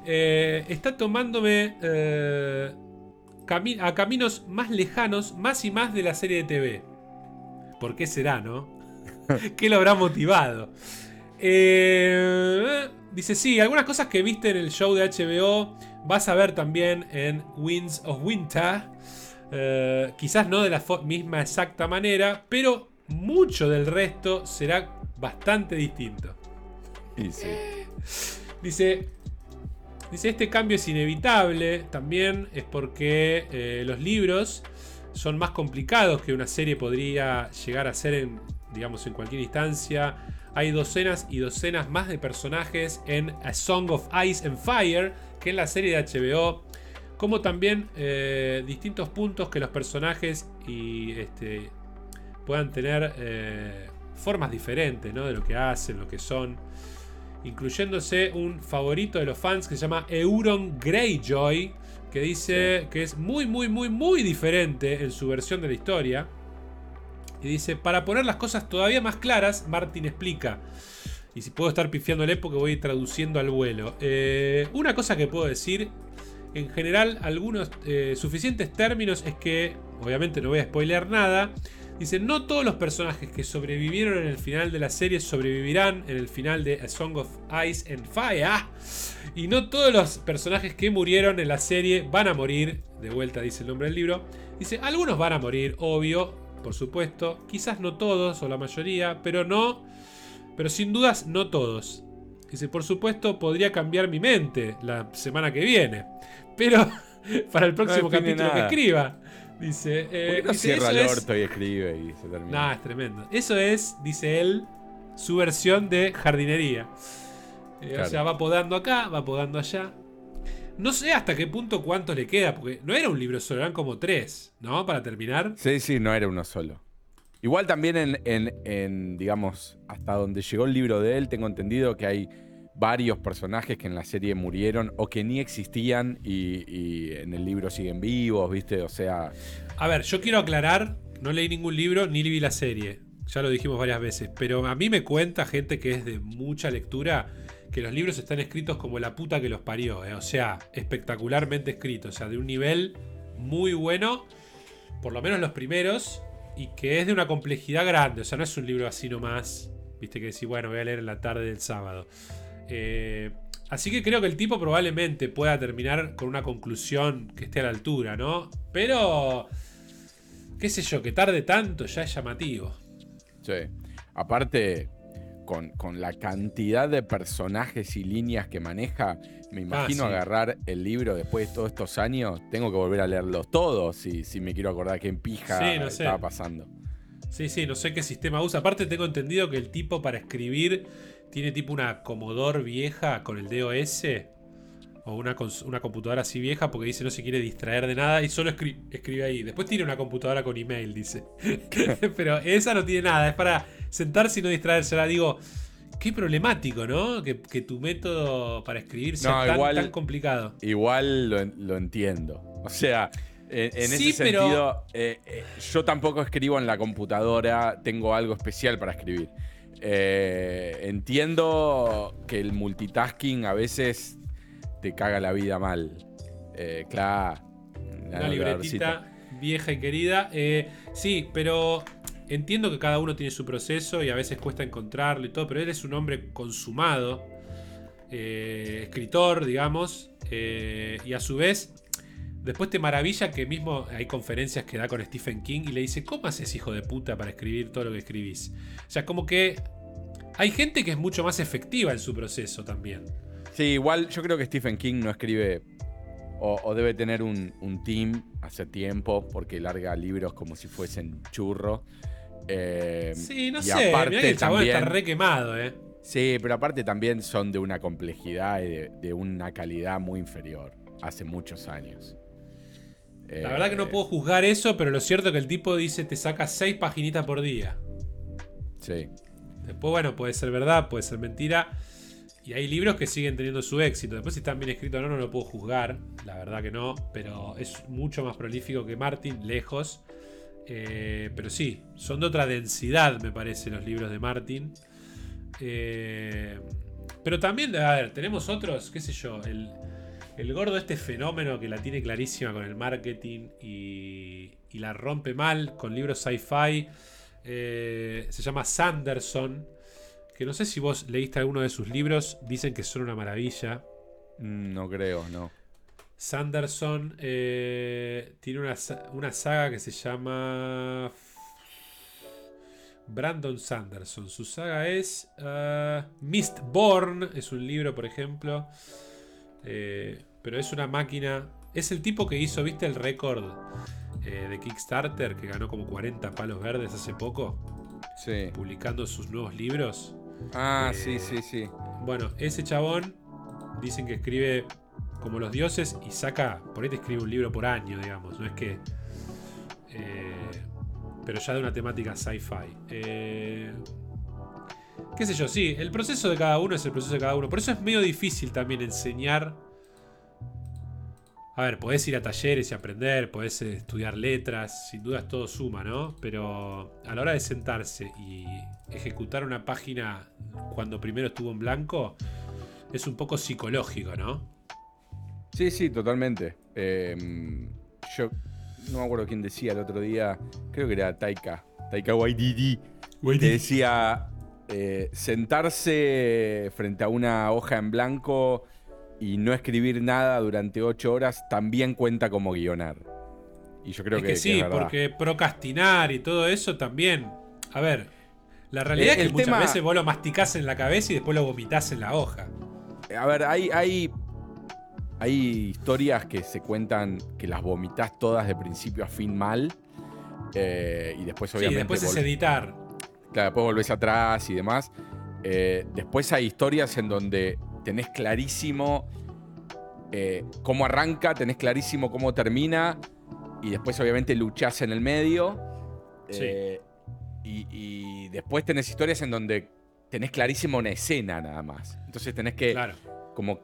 eh, está tomándome eh, cami- a caminos más lejanos, más y más de la serie de TV. ¿Por qué será, no? ¿Qué lo habrá motivado? Eh, dice, sí, algunas cosas que viste en el show de HBO vas a ver también en Winds of Winter. Eh, quizás no de la misma exacta manera, pero mucho del resto será bastante distinto. Dice, dice, este cambio es inevitable, también es porque eh, los libros son más complicados que una serie podría llegar a ser en, digamos, en cualquier instancia. Hay docenas y docenas más de personajes en A Song of Ice and Fire que en la serie de HBO. Como también eh, distintos puntos que los personajes y este, puedan tener eh, formas diferentes ¿no? de lo que hacen, lo que son incluyéndose un favorito de los fans que se llama Euron Greyjoy, que dice que es muy, muy, muy, muy diferente en su versión de la historia. Y dice, para poner las cosas todavía más claras, Martin explica. Y si puedo estar pifiándole porque voy traduciendo al vuelo. Eh, una cosa que puedo decir, en general, algunos eh, suficientes términos es que, obviamente no voy a spoilear nada, Dice, no todos los personajes que sobrevivieron en el final de la serie sobrevivirán en el final de A Song of Ice and Fire. Y no todos los personajes que murieron en la serie van a morir de vuelta dice el nombre del libro, dice, algunos van a morir, obvio, por supuesto, quizás no todos o la mayoría, pero no, pero sin dudas no todos. Dice, por supuesto, podría cambiar mi mente la semana que viene, pero para el próximo capítulo que escriba. Dice, eh, no cierra el orto y escribe y se termina. Nah, es tremendo. Eso es, dice él, su versión de jardinería. Eh, o sea, va podando acá, va podando allá. No sé hasta qué punto cuánto le queda, porque no era un libro solo, eran como tres, ¿no? Para terminar. Sí, sí, no era uno solo. Igual también en, en, digamos, hasta donde llegó el libro de él, tengo entendido que hay varios personajes que en la serie murieron o que ni existían y, en el libro siguen vivos, ¿viste? O sea... A ver, yo quiero aclarar, no leí ningún libro ni vi la serie, ya lo dijimos varias veces, pero a mí me cuenta gente que es de mucha lectura que los libros están escritos como la puta que los parió, ¿eh? o sea, espectacularmente escritos, o sea, de un nivel muy bueno, por lo menos los primeros, y que es de una complejidad grande, o sea, no es un libro así nomás, viste que decís, bueno, voy a leer en la tarde del sábado. Eh, así que creo que el tipo probablemente pueda terminar con una conclusión que esté a la altura, ¿no? Pero, qué sé yo, que tarde tanto ya es llamativo. Sí, aparte con, la cantidad de personajes y líneas que maneja, me ah, imagino agarrar el libro después de todos estos años, tengo que volver a leerlos todos si, si me quiero acordar qué pija estaba pasando. Sí, sí, no sé qué sistema usa. Aparte tengo entendido que el tipo para escribir tiene tipo una Commodore vieja con el DOS o una, una, computadora así vieja porque dice no se quiere distraer de nada y solo escribe ahí. Después tiene una computadora con email, dice. Pero esa no tiene nada, es para sentarse y no distraerse. La digo, qué problemático, ¿no? Que, tu método para escribir sea tan, complicado. Igual lo, entiendo. O sea, en, ese sentido, eh, eh, yo tampoco escribo en la computadora, tengo algo especial para escribir. Eh, entiendo que el multitasking a veces te caga la vida mal. claro. Una libretita vieja y querida. sí, pero Entiendo que cada uno tiene su proceso y a veces cuesta encontrarlo y todo, pero él es un hombre consumado, eh, escritor, digamos, eh, y a su vez, después te maravilla que mismo hay conferencias que da con Stephen King y le dice, ¿cómo haces hijo de puta para escribir todo lo que escribís? O sea, como que hay gente que es mucho más efectiva en su proceso también. Sí, igual yo creo que Stephen King no escribe o, debe tener un, un, team hace tiempo porque larga libros como si fuesen churro. Eh, sí, no sé. Aparte que el también, está re quemado, ¿eh? Sí, pero aparte también son de una complejidad y de, una calidad muy inferior. Hace muchos años. La verdad que no eh, puedo juzgar eso, pero lo cierto es que el tipo dice te saca seis paginitas por día. Sí. Después, bueno, puede ser verdad, puede ser mentira. Y hay libros que siguen teniendo su éxito. Después, si están bien escritos o no, no lo puedo juzgar. La verdad que no. Pero es mucho más prolífico que Martin, lejos. Eh, pero sí, son de otra densidad, me parece, los libros de Martin. Eh, pero también, a ver, tenemos otros, qué sé yo, el, el gordo este fenómeno que la tiene clarísima con el marketing y, la rompe mal con libros sci-fi. Eh, se llama Sanderson. Que no sé si vos leíste alguno de sus libros. Dicen que son una maravilla. Mm, no creo, no. Sanderson eh, tiene una, saga que se llama Brandon Sanderson. Su saga es uh, Mistborn. Es un libro, por ejemplo. Eh, pero es una máquina. Es el tipo que hizo, ¿viste el récord eh, de Kickstarter? Que ganó como 40 palos verdes hace poco. Sí. Publicando sus nuevos libros. Ah, sí, sí, sí. Bueno, ese chabón dicen que escribe como los dioses y saca, por ahí te escribe un libro por año, digamos, no es que... Eh, pero ya de una temática sci-fi. Eh, qué sé yo, sí, el proceso de cada uno es el proceso de cada uno. Por eso es medio difícil también enseñar. A ver, podés ir a talleres y aprender, podés estudiar letras, sin duda todo suma, ¿no? Pero a la hora de sentarse y ejecutar una página cuando primero estuvo en blanco, es un poco psicológico, ¿no? Sí, sí, totalmente. Em, yo no me acuerdo quién decía el otro día, creo que era Taika, Taika Waititi, que decía eh, sentarse frente a una hoja en blanco y no escribir nada durante ocho horas también cuenta como guionar. Y yo creo Es que, que, que sí, porque procrastinar y todo eso también. A ver, la realidad Eh, es que muchas tema- veces vos lo masticás en la cabeza y después lo vomitás en la hoja. A ver, hay, hay, hay historias que se cuentan que las vomitas todas de principio a fin mal. eh, y después Sí, obviamente después es editar. Claro, después volvés atrás y demás. Eh, después hay historias en donde tenés clarísimo eh, cómo arranca, tenés clarísimo cómo termina. Y después, obviamente, luchás en el medio. Sí. Eh, y, y después tenés historias en donde tenés clarísimo una escena nada más. Entonces tenés que Claro. como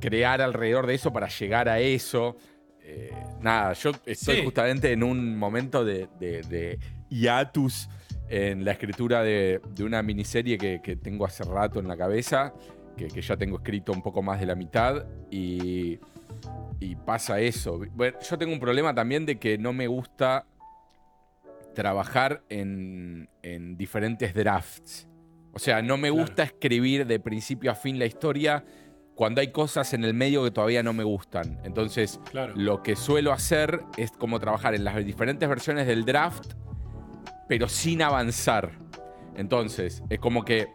crear alrededor de eso para llegar a eso. Eh, nada, yo estoy Sí. justamente en un momento de, de- de hiatus en la escritura de, de una miniserie que, que tengo hace rato en la cabeza, que, que ya tengo escrito un poco más de la mitad, y, y pasa eso. Bueno, yo tengo un problema también de que no me gusta trabajar en, en diferentes drafts. O sea, no me Claro. gusta escribir de principio a fin la historia cuando hay cosas en el medio que todavía no me gustan. Entonces, Claro. lo que suelo hacer es como trabajar en las diferentes versiones del draft, pero sin avanzar. Entonces, es como que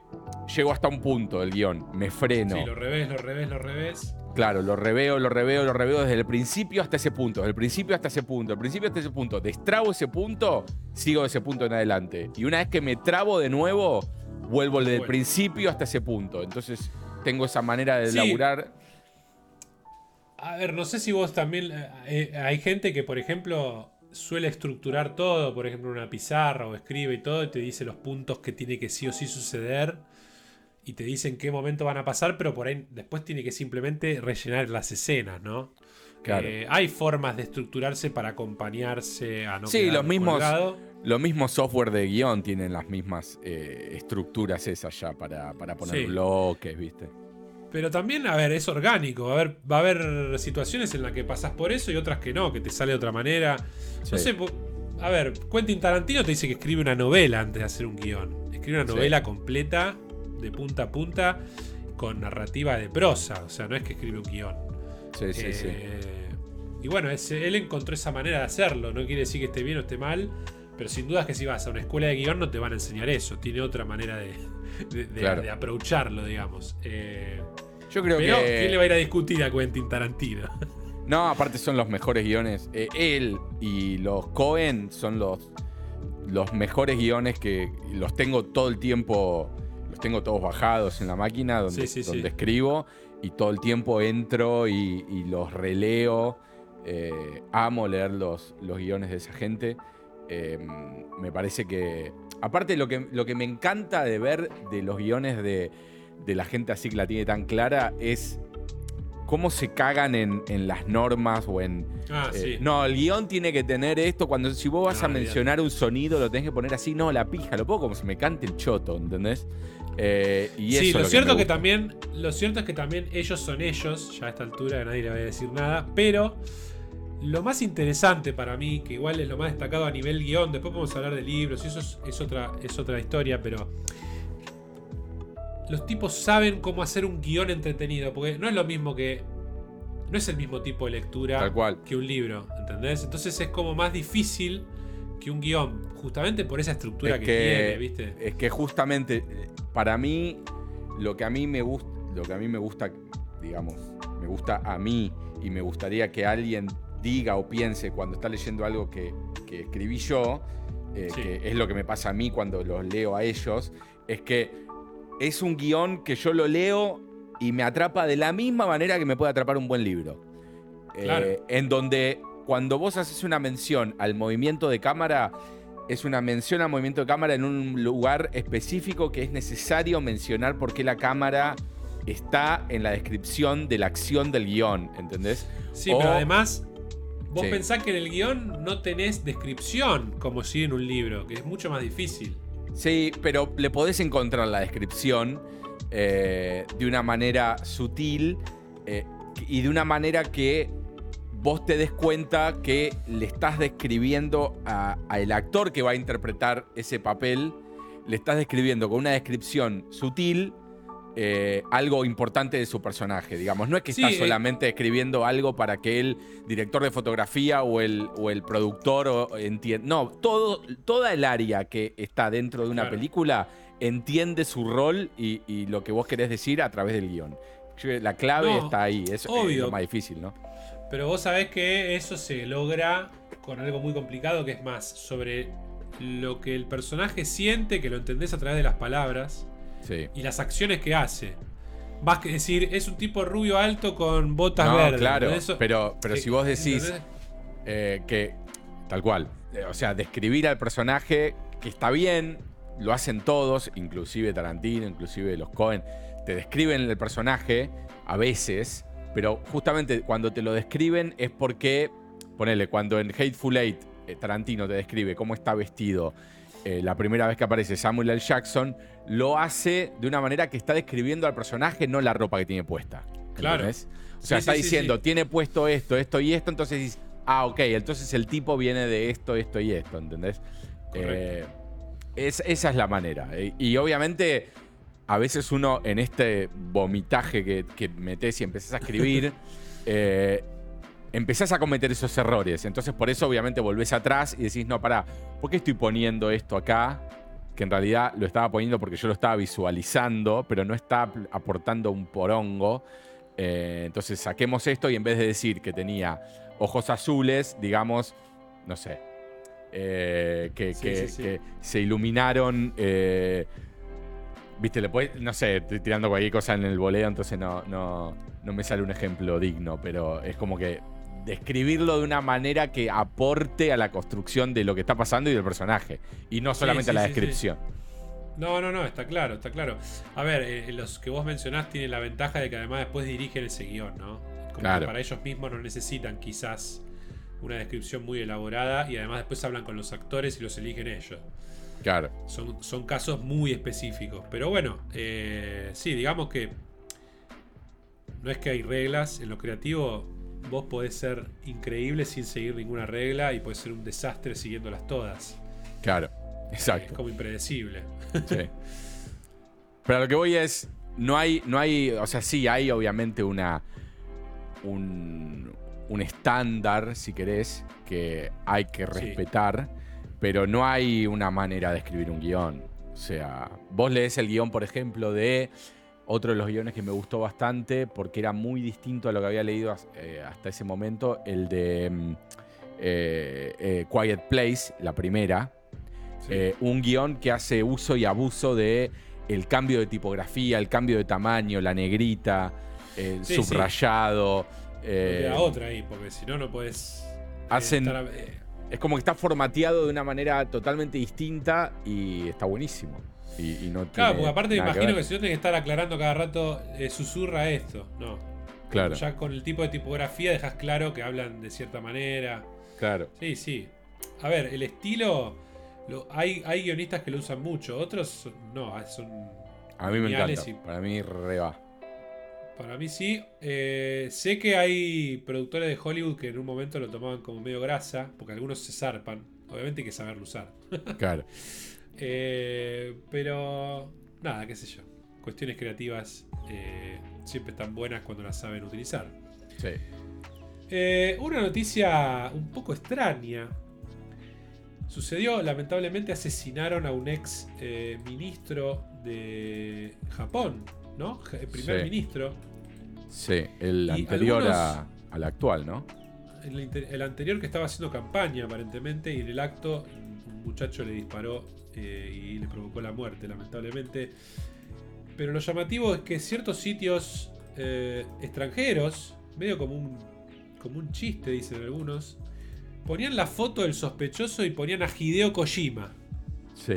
llego hasta un punto del guion, me freno. Sí, lo revés, lo revés, lo revés. Claro, lo reveo, lo reveo, lo reveo desde el principio hasta ese punto, desde el principio hasta ese punto, del principio hasta ese punto. Destrabo ese punto, sigo de ese punto en adelante. Y una vez que me trabo de nuevo, vuelvo desde el principio hasta ese punto. Entonces, tengo esa manera de Sí. laburar. A ver, no sé si vos también. eh, eh, hay gente que, por ejemplo, suele estructurar todo, por ejemplo, una pizarra o escribe y todo, y te dice los puntos que tiene que sí o sí suceder. Y te dice en qué momento van a pasar, pero por ahí después tiene que simplemente rellenar las escenas, ¿no? Claro. Eh, hay formas de estructurarse para acompañarse a no Sí, los mismos- colgado. Los mismos software de guion tienen las mismas eh, estructuras esas ya para, para poner Sí. bloques, ¿viste? Pero también, a ver, es orgánico. Va a haber, va a haber situaciones en las que pasás por eso y otras que no, que te sale de otra manera. Sí. No sé, a ver, Quentin Tarantino te dice que escribe una novela antes de hacer un guion. Escribe una Sí. novela completa, de punta a punta, con narrativa de prosa. O sea, no es que escribe un guion. Sí, sí, sí. Eh, Y bueno, él encontró esa manera de hacerlo. No quiere decir que esté bien o esté mal. Pero sin duda es que si vas a una escuela de guion no te van a enseñar eso. Tiene otra manera de, de, de- Claro. de aprovecharlo, digamos. Eh, Yo creo pero, que. ¿quién le va a ir a discutir a Quentin Tarantino? No, aparte son los mejores guiones. Eh, él y los Cohen son los, los mejores guiones que los tengo todo el tiempo. Los tengo todos bajados en la máquina donde, Sí, sí, sí. donde escribo. Y todo el tiempo entro y, y los releo. Eh, amo leer los, los guiones de esa gente. Eh, me parece que. Aparte, lo que, lo que me encanta de ver de los guiones de, de la gente así que la tiene tan clara es cómo se cagan en, en las normas o en. Ah, eh, sí. No, el guion tiene que tener esto. Cuando si vos vas No, a mencionar un sonido, lo tenés que poner así. No, la pija, lo pongo como se me cante el choto, ¿entendés? Eh, y sí, eso lo cierto que, también, lo cierto es que también ellos son ellos, ya a esta altura nadie le va a decir nada, pero lo más interesante para mí, que igual es lo más destacado a nivel guion, después podemos hablar de libros, y eso es, es otra, es otra historia, pero los tipos saben cómo hacer un guion entretenido, porque no es lo mismo que... No es el mismo tipo de lectura Tal cual. que un libro, ¿entendés? Entonces es como más difícil que un guion, justamente por esa estructura Es que, que- tiene, ¿viste? Es que justamente para mí lo que a mí me gusta, lo que a mí me gusta, digamos, me gusta a mí y me gustaría que alguien diga o piense cuando está leyendo algo que, que escribí yo, eh, Sí. que es lo que me pasa a mí cuando los leo a ellos, es que es un guion que yo lo leo y me atrapa de la misma manera que me puede atrapar un buen libro. Eh, Claro. en donde cuando vos haces una mención al movimiento de cámara, es una mención al movimiento de cámara en un lugar específico que es necesario mencionar por qué la cámara está en la descripción de la acción del guion, ¿entendés? Sí, O- pero además, vos Sí. pensás que en el guion no tenés descripción como si en un libro, que es mucho más difícil. Sí, pero le podés encontrar la descripción eh, de una manera sutil eh, y de una manera que vos te des cuenta que le estás describiendo a- al actor que va a interpretar ese papel, le estás describiendo con una descripción sutil eh, algo importante de su personaje, digamos. No es que Sí, está eh. solamente escribiendo algo para que el director de fotografía o el, o el productor entienda. No, todo, toda el área que está dentro de una Claro. película entiende su rol y, y lo que vos querés decir a través del guion. La clave No, está ahí, es, es lo más difícil, ¿no? Pero vos sabés que eso se logra con algo muy complicado que es más sobre lo que el personaje siente, que lo entendés a través de las palabras Sí. y las acciones que hace. Vas que decir, es un tipo rubio alto con botas No, verdes. claro, pero, pero que- si vos decís eh, que, tal cual, eh, o sea, describir al personaje que está bien, lo hacen todos, inclusive Tarantino, inclusive los Cohen, te describen el personaje a veces, pero justamente cuando te lo describen es porque, ponele, cuando en Hateful Eight eh, Tarantino te describe cómo está vestido eh, la primera vez que aparece Samuel L. Jackson, lo hace de una manera que está describiendo al personaje, no la ropa que tiene puesta. Claro. ¿entendés? O sea, Sí, está sí, diciendo, sí. tiene puesto esto, esto y esto, entonces dices, ah, ok, entonces el tipo viene de esto, esto y esto, ¿entendés? Correcto. Eh, es- esa es la manera. Eh, Y, obviamente, a veces uno en este vomitaje que, que metes y empezás a escribir, eh, empezás a cometer esos errores. Entonces, por eso, obviamente, volvés atrás y decís, no, pará, ¿por qué estoy poniendo esto acá? Que en realidad lo estaba poniendo porque yo lo estaba visualizando, pero no está ap- aportando un porongo. Eh, entonces, saquemos esto y en vez de decir que tenía ojos azules, digamos, no sé, eh, que, Sí, que- sí, sí. que se iluminaron. eh, Viste, le podés- no sé, estoy tirando cualquier cosa en el voleo, entonces no, no, no me sale un ejemplo digno, pero es como que describirlo de una manera que aporte a la construcción de lo que está pasando y del personaje, y no solamente sí, a la sí. descripción. No, no, no, está claro, está claro. A ver, eh, los que vos mencionás tienen la ventaja de que además después dirigen ese guion, ¿no? Como Claro. que para ellos mismos no necesitan quizás una descripción muy elaborada y además después hablan con los actores y los eligen ellos. Claro, Son, son casos muy específicos. Pero bueno, eh, sí, digamos que no es que hay reglas. En lo creativo vos podés ser increíble sin seguir ninguna regla y podés ser un desastre siguiéndolas todas. claro, Es exacto. como impredecible. sí. Pero a lo que voy es, no hay, no hay, o sea, sí hay obviamente una, un, un estándar, si querés, que hay que Sí. respetar, pero no hay una manera de escribir un guion. O sea, vos lees el guion, por ejemplo, de otro de los guiones que me gustó bastante, porque era muy distinto a lo que había leído eh, hasta ese momento, el de mm, eh, eh, Quiet Place, la primera. Sí. Un guion que hace uso y abuso de el cambio de tipografía, el cambio de tamaño, la negrita, el Sí, sí. subrayado. eh, Queda otra ahí, porque si no, no puedes. hacen- estar, eh, es como que está formateado de una manera totalmente distinta y está buenísimo. Y, y no Claro, tiene porque aparte me imagino que, si no tenés que estar aclarando cada rato, eh, susurra esto. No. Claro, Ya con el tipo de tipografía dejas claro que hablan de cierta manera. claro. Sí, sí. A ver, el estilo. lo- hay, hay guionistas que lo usan mucho, otros no, ah, son. A mí me encanta. y- Para mí re va. Para mí sí. Eh, sé que hay productores de Hollywood que en un momento lo tomaban como medio grasa, porque algunos se zarpan. Obviamente hay que saberlo usar. Claro. Eh, pero nada, qué sé yo. Cuestiones creativas eh, siempre están buenas cuando las saben utilizar. Sí. Eh, una noticia un poco extraña. Sucedió, lamentablemente asesinaron a un ex ministro de Japón, ¿no? El primer Sí. ministro. Sí, el Y anterior algunos- a- al actual, ¿no? El anterior que estaba haciendo campaña aparentemente y en el acto un muchacho le disparó eh, y le provocó la muerte lamentablemente. Pero lo llamativo es que ciertos sitios eh, extranjeros, medio como un, como un chiste dicen algunos, ponían la foto del sospechoso y ponían a Hideo Kojima. Sí.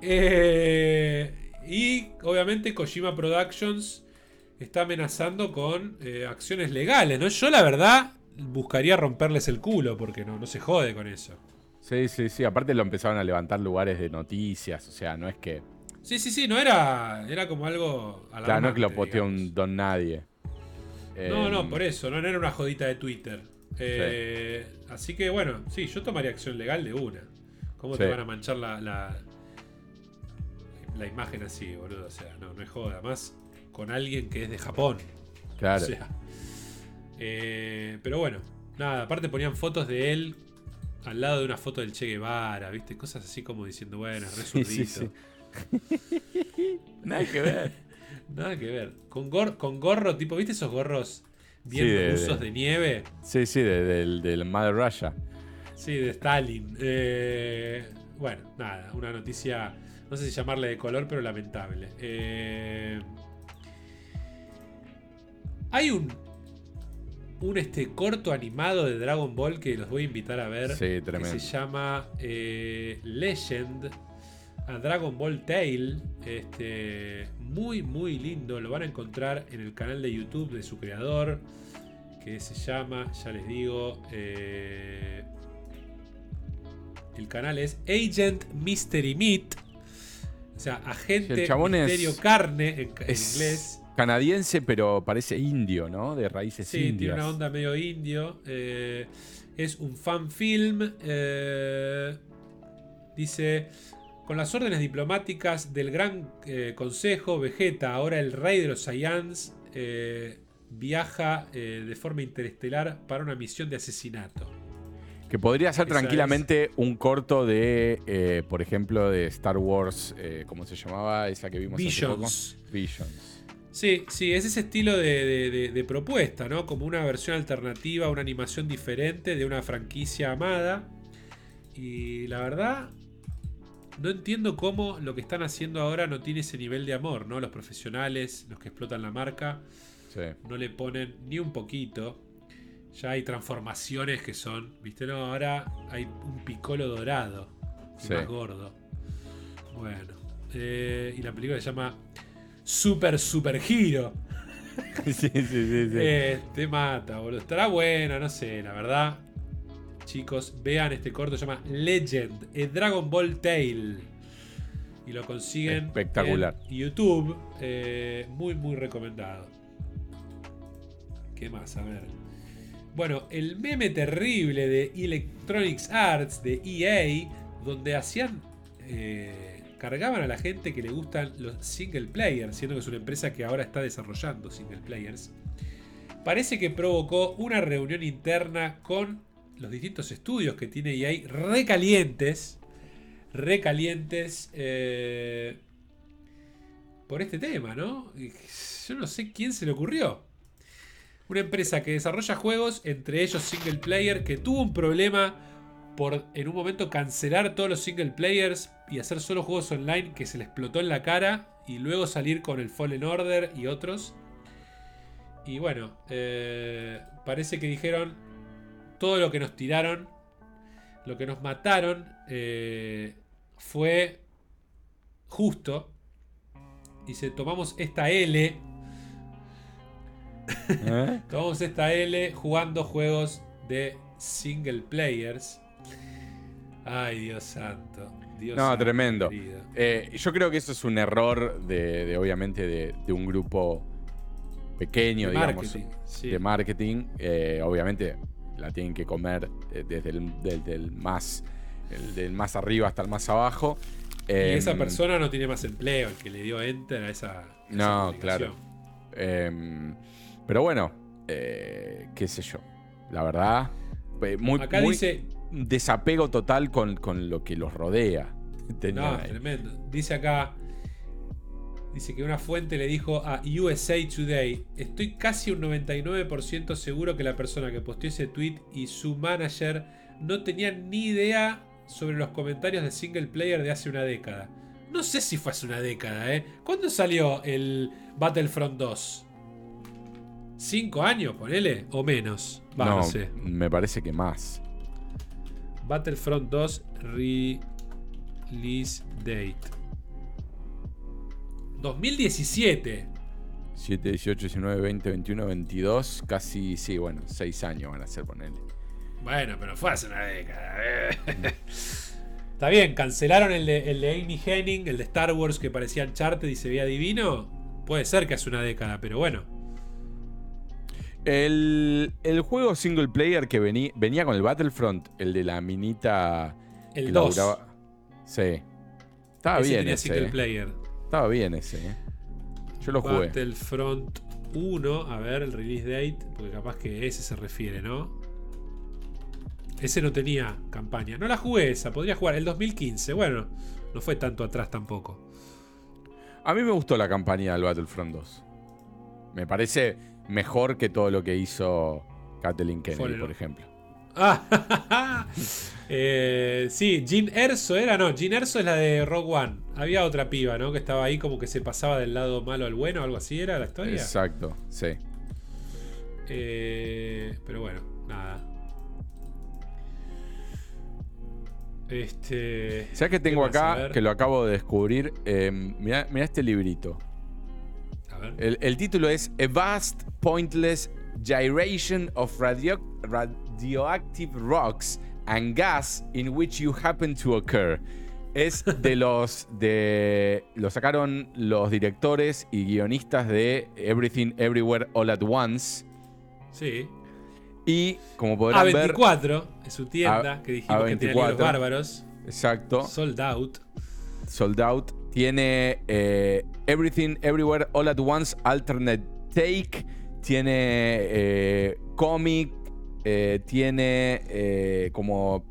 Eh, y obviamente Kojima Productions está amenazando con eh, acciones legales, ¿no? Yo la verdad buscaría romperles el culo porque no, no se jode con eso. Sí, sí, sí. Aparte lo empezaron a levantar lugares de noticias. O sea, no es que. Sí, sí, sí, no era, era como algo Claro, no es que lo posteó un don nadie. No, Eh, no, por eso, no, no era una jodita de Twitter. Eh, Así que bueno, sí, yo tomaría acción legal de una. ¿Cómo te van a manchar la, la- la imagen así, boludo. O sea, no, no es joda. Más con alguien que es de Japón. Claro. O sea, eh, pero bueno, nada, aparte ponían fotos de él al lado de una foto del Che Guevara, ¿viste? Cosas así como diciendo, bueno, es Sí, sí. Nada que ver. Nada que ver. Con, gor- con gorro, tipo, ¿viste esos gorros bien de- rusos de- de nieve? Sí, sí, de- del, del Mother Russia. Sí, de Stalin. Eh, bueno, nada, una noticia, no sé si llamarle de color, pero lamentable. Eh, hay un, un este, corto animado de Dragon Ball que los voy a invitar a ver. Sí, que tremendo. se llama eh, Legend. A Dragon Ball Tale. Este, muy, muy lindo. Lo van a encontrar en el canal de YouTube de su creador. Que se llama, ya les digo. eh, el canal es Agent Mystery Meat. O sea, agente Misterio Carne en, en Es inglés. Canadiense, pero parece indio, ¿no? De raíces Sí, tiene una onda medio indio. eh, es un fan film. eh, dice. Con las órdenes diplomáticas del Gran eh, Consejo, Vegeta, ahora el rey de los Saiyans, viaja eh, de forma interestelar para una misión de asesinato. Que podría ser Esa tranquilamente un corto de, eh, por ejemplo, de Star Wars, eh, ¿cómo se llamaba? Esa que vimos hace Visions. poco. Visions. Sí, sí, es ese estilo de, de- de- de propuesta, ¿no? Como una versión alternativa, una animación diferente de una franquicia amada. Y la verdad, no entiendo cómo lo que están haciendo ahora no tiene ese nivel de amor, ¿no? Los profesionales, los que explotan la marca, Sí. no le ponen ni un poquito. Ya hay transformaciones que son, ¿viste? No, ahora hay un picolo dorado, Sí. más gordo. Bueno, eh, y la película se llama Super Super Hero. sí, sí, sí, sí. Eh, te mata, boludo. Estará buena, no sé, la verdad. Chicos, vean este corto, se llama Legend, a Dragon Ball Tale. Y lo consiguen Espectacular. en YouTube. eh, muy, muy recomendado. ¿Qué más? A ver. Bueno, el meme terrible de Electronics Arts, de EA, donde hacían. eh, cargaban a la gente que le gustan los single players, siendo que es una empresa que ahora está desarrollando single players. Parece que provocó una reunión interna con los distintos estudios que tiene EA recalientes. Recalientes. eh, por este tema, ¿no? Y Yo no sé quién se le ocurrió. Una empresa que desarrolla juegos, entre ellos single player, que tuvo un problema por en un momento cancelar todos los single players y hacer solo juegos online que se le explotó en la cara y luego salir con el Fallen Order y otros. Y bueno, eh, parece que dijeron todo lo que nos tiraron, lo que nos mataron, eh, fue justo. Dice, tomamos esta L ¿Eh? Tomamos esta L jugando juegos de single players. Ay, Dios santo. Dios No, tremendo. Eh, yo creo que eso es un error de, de, obviamente, de, de un grupo pequeño, De digamos, marketing, sí. de marketing. Eh, obviamente la tienen que comer eh, desde el desde el más, el del más arriba hasta el más abajo. Y Eh, esa persona no tiene más empleo, el que le dio enter a esa. a No, claro. eh, pero bueno, qué sé yo. La verdad, muy, Acá muy dice. Desapego total con, con lo que los rodea. Tenía No, ahí. tremendo. Dice acá. Dice que una fuente le dijo a USA Today: Estoy casi un 99% seguro que la persona que posteó ese tweet y su manager no tenían ni idea sobre los comentarios de single player de hace una década. No sé si fue hace una década, ¿eh? ¿Cuándo salió el Battlefront 2? ¿Cinco años, ponele? ¿O menos? Va, no, no, sé. me parece que más. Battlefront 2 Release Date. 2017. 7, 18, 19, 20, 21, 22, casi, sí, bueno, 6 años van a ser, ponerle. Bueno, pero fue hace una década. Está bien, cancelaron el de, el de Amy Henning, el de Star Wars que parecía Uncharted y se veía divino. Puede ser que hace una década, pero bueno. El, el juego single player que vení- venía con el Battlefront, el de la minita. El que 2. laburaba- Sí. Estaba ese bien tenía ese. single eh. player. Estaba bien ese. eh. Yo lo jugué. Battlefront 1, a ver el release date, porque capaz que ese se refiere, ¿no? Ese no tenía campaña. No la jugué esa, podría jugar el 2015. Bueno, no fue tanto atrás tampoco. A mí me gustó la campaña del Battlefront 2. Me parece mejor que todo lo que hizo Kathleen Kennedy, por ejemplo. Ah, eh, sí, Jean Erso era, no, Jean Erso es la de Rogue One. Había otra piba, ¿no? Que estaba ahí como que se pasaba del lado malo al bueno, algo así era la historia. Exacto, sí. Eh, pero bueno, nada. Este. ¿Sabes qué tengo acá? Que lo acabo de descubrir. Eh, mirá, mirá este librito. El, el título es A Vast Pointless Gyration of radio- Radioactive Rocks and Gas in Which You Happen to Occur. Es de los de. Lo sacaron los directores y guionistas de Everything Everywhere All at Once. Sí. Y como podrán ver. A24 es su tienda A- que dijimos que tenía libros A24. bárbaros. Exacto. Sold out. Sold Out. Tiene eh, Everything Everywhere All at Once Alternate Take. Tiene eh, cómic. eh, tiene eh, como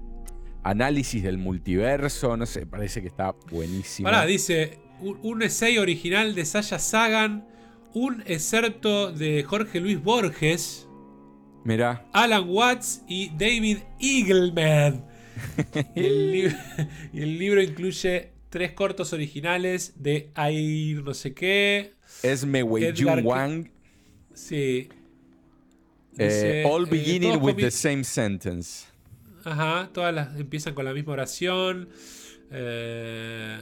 análisis del multiverso. No sé, parece que está buenísimo. Pará, dice un, un essay original de Saya Sagan, un excerpto de Jorge Luis Borges, Mirá. Alan Watts y David Eagleman. y, el li- y el libro incluye tres cortos originales de Air no sé qué. Esme Wei Jun Wang. Sí. eh, Dice, all eh, beginning with the same sentence. Ajá, todas las empiezan con la misma oración. Eh,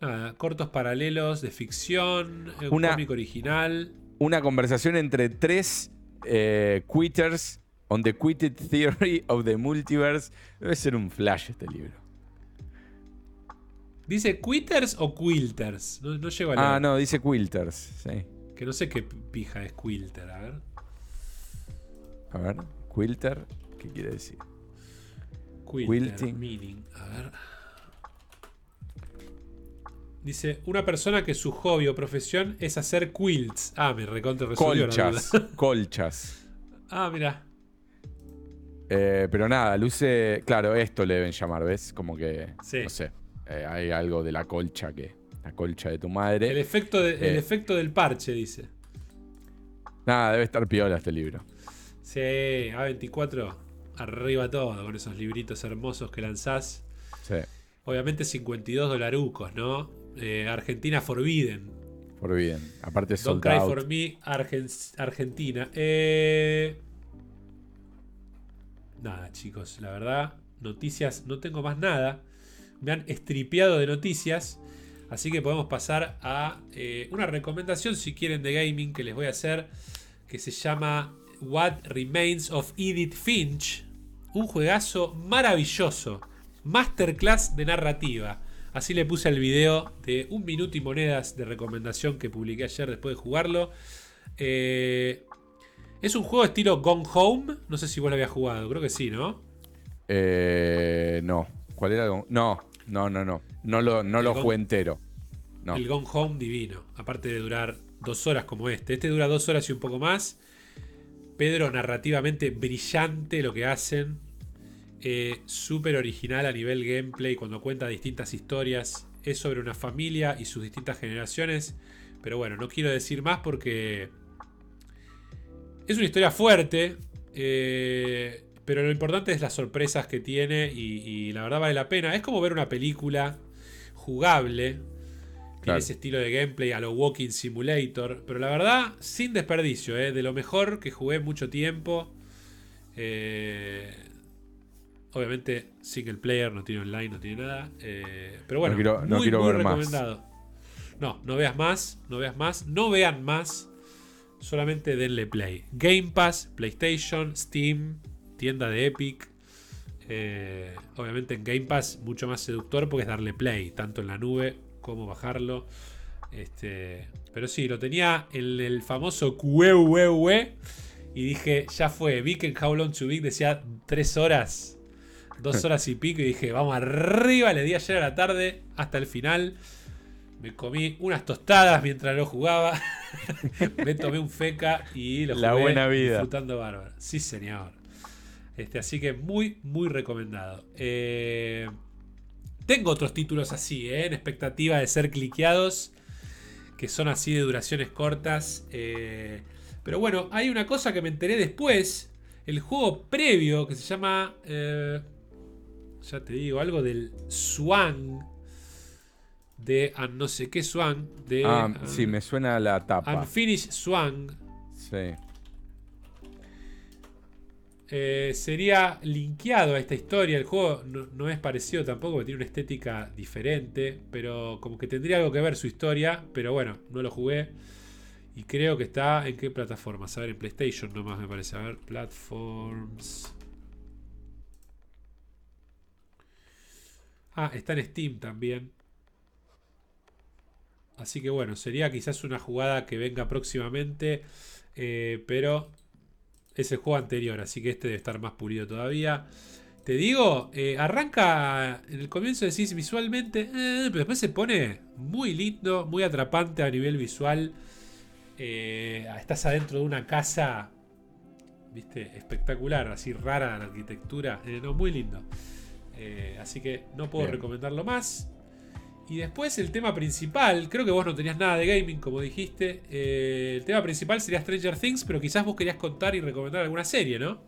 nada, cortos paralelos de ficción, eh, un Una- cómic original. Una conversación entre tres eh, quitters on the quitted theory of the multiverse. Debe ser un flash este libro. ¿Dice quitters o quilters? No, no llego a leer. Ah, no, dice quilters. Sí. Que no sé qué pija es quilter, a ver. A ver, quilter, ¿qué quiere decir? Quilter, Quilting. meaning, a ver. Dice, una persona que su hobby o profesión es hacer quilts. Ah, me recontra resolvió la Colchas, duda. colchas. Ah, mira. Eh, pero nada, luce, claro, esto le deben llamar, ¿ves? Como que, Sí. no sé, eh, hay algo de la colcha que, la colcha de tu madre. El efecto, de- el Eh. efecto del parche, dice. Nada, debe estar piola este libro. Sí, A24, arriba todo con esos libritos hermosos que lanzás. Sí, Obviamente 52 dolarucos, ¿no? Eh, Argentina Forbidden. por bien. Aparte Don't sold Cry out. for Me, Argen- Argentina. Eh, Nada, chicos, la verdad, noticias, no tengo más nada. Me han estripeado de noticias. Así que podemos pasar a eh, una recomendación, si quieren, de gaming que les voy a hacer. Que se llama What Remains of Edith Finch. Un juegazo maravilloso. Masterclass de narrativa. Así le puse al video de un minuto y monedas de recomendación que publiqué ayer después de jugarlo. Eh, es un juego estilo Gone Home. No sé si vos lo habías jugado, creo que sí, ¿no? Eh, no. ¿Cuál era? No, no, no, no. No lo, no lo jugué entero. No. El Gone Home divino. Aparte de durar dos horas como este. Este dura dos horas y un poco más. Pedro, narrativamente brillante lo que hacen. Eh, Súper original a nivel gameplay cuando cuenta distintas historias. Es sobre una familia y sus distintas generaciones. Pero bueno, no quiero decir más porque es una historia fuerte. eh, pero lo importante es las sorpresas que tiene y, y la verdad vale la pena. Es como ver una película jugable. Tiene Claro. ese estilo de gameplay a lo Walking Simulator. Pero la verdad, sin desperdicio. eh, de lo mejor que jugué mucho tiempo. Eh, obviamente, single player, no tiene online, no tiene nada. eh, pero bueno, No quiero- no muy, quiero muy ver más. recomendado. No, no veas más, no veas más, no vean más. Solamente denle play. Game Pass, PlayStation, Steam, tienda de Epic. Eh, obviamente en Game Pass mucho más seductor porque es darle play, tanto en la nube como bajarlo. Este, pero sí, lo tenía en el famoso QEUE y dije, ya fue. Vi que en How Long to Beat decía 3 horas. Dos horas y pico y dije, vamos arriba, le di ayer a la tarde hasta el final. Me comí unas tostadas mientras lo jugaba. me tomé un feca y lo jugué La buena vida. disfrutando bárbaro. Sí, señor. Este, así que muy, muy recomendado. Eh, tengo otros títulos así, eh, en expectativa de ser cliqueados. Que son así de duraciones cortas. eh, pero bueno, hay una cosa que me enteré después. El juego previo que se llama. ya te digo, algo del Swan. De ah, no sé qué Swan. De Ah, ah, sí, me suena la tapa. Unfinished Swan. Sí. Eh, sería linkeado a esta historia. El juego no, es parecido tampoco, tiene una estética diferente. Pero como que tendría algo que ver su historia. Pero bueno, no lo jugué. Y creo que está en qué plataformas. A ver, en PlayStation nomás me parece. A ver, platforms. Ah, está en Steam también. Así que bueno, sería quizás una jugada que venga próximamente. eh, pero es el juego anterior, así que este debe estar más pulido todavía. Te digo, eh, arranca en el comienzo decís visualmente, eh, pero después se pone muy lindo, muy atrapante a nivel visual. Eh, estás adentro de una casa, viste, espectacular, así rara la arquitectura, no, muy lindo. Así que no puedo Bien. recomendarlo más. Y después el tema principal, creo que vos no tenías nada de gaming, como dijiste. Eh, el tema principal sería Stranger Things, pero quizás vos querías contar y recomendar alguna serie, ¿no?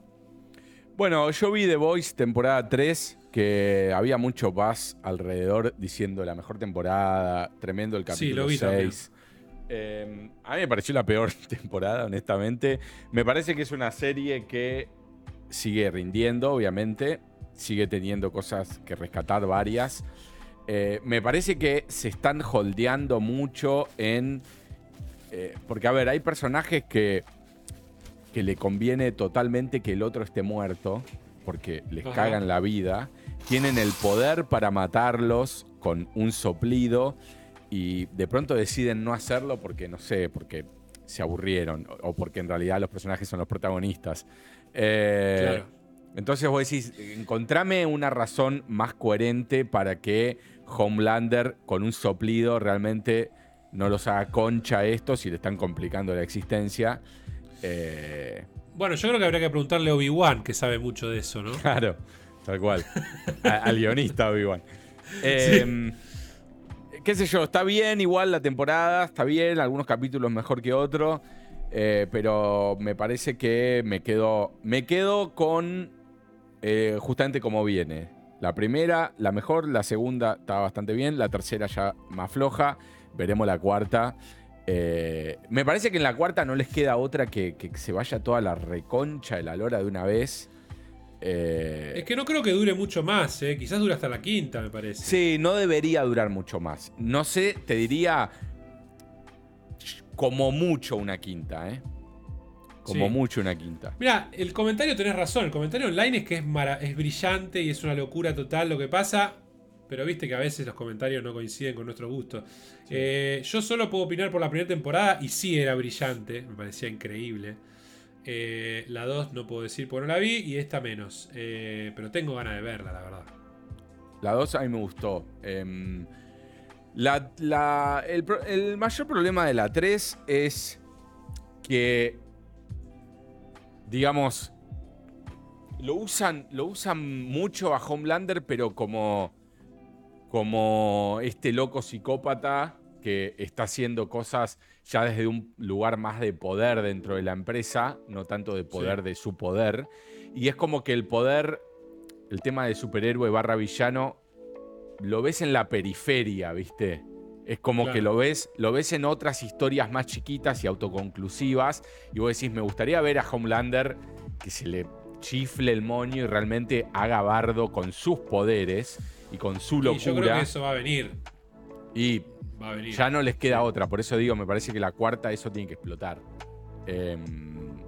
Bueno, yo vi The Voice temporada 3, que había mucho buzz alrededor diciendo la mejor temporada, tremendo el Sí, capítulo lo vi también. 6. Eh, a mí me pareció la peor temporada, honestamente. Me parece que es una serie que sigue rindiendo, obviamente. Sigue teniendo cosas que rescatar, varias. Eh, me parece que se están holdeando mucho en... eh, porque, a ver, hay personajes que, que le conviene totalmente que el otro esté muerto, porque les Ajá. cagan la vida. Tienen el poder para matarlos con un soplido y de pronto deciden no hacerlo porque, no sé, porque se aburrieron o porque en realidad los personajes son los protagonistas. Eh, Claro. Entonces vos decís, encontrame una razón más coherente para que Homelander con un soplido realmente no los haga concha a estos y le están complicando la existencia. Eh, Bueno, yo creo que habría que preguntarle a Obi-Wan, que sabe mucho de eso, ¿no? claro, tal cual. A- al guionista, Obi-Wan. Eh, Qué sé yo, está bien igual la temporada, está bien, algunos capítulos mejor que otros. eh, pero me parece que me quedo. Me quedo con eh, justamente como viene. La primera, la mejor, la segunda está bastante bien, la tercera ya más floja. Veremos la cuarta. Eh, me parece que en la cuarta no les queda otra que, que se vaya toda la reconcha de la lora de una vez. Eh, Es que no creo que dure mucho más, ¿eh? Quizás dure hasta la quinta, me parece. Sí, no debería durar mucho más. No sé, te diría como mucho una quinta, ¿eh? Como Sí. mucho una quinta. Mira, el comentario tenés razón. El comentario online es que es, es brillante y es una locura total lo que pasa. Pero viste que a veces los comentarios no coinciden con nuestro gusto. Eh, yo solo puedo opinar por la primera temporada y sí era brillante. Me parecía increíble. Eh, la 2 no puedo decir porque no la vi y esta menos. Eh, pero tengo ganas de verla, la verdad. La 2 a mí me gustó. Em, la- la- el, el mayor problema de la 3 es que, digamos, lo usan, lo usan mucho a Homelander, pero como, como este loco psicópata que está haciendo cosas ya desde un lugar más de poder dentro de la empresa, no tanto de poder Sí. de su poder. Y es como que el poder, el tema de superhéroe barra villano, lo ves en la periferia, ¿viste? Es como Claro. que lo ves, lo ves en otras historias más chiquitas y autoconclusivas. Y vos decís, me gustaría ver a Homelander que se le chifle el moño y realmente haga bardo con sus poderes y con su Y yo creo locura. que eso va a venir. Y Va a venir. ya no les queda otra. Por eso digo, me parece que la cuarta eso tiene que explotar. Em,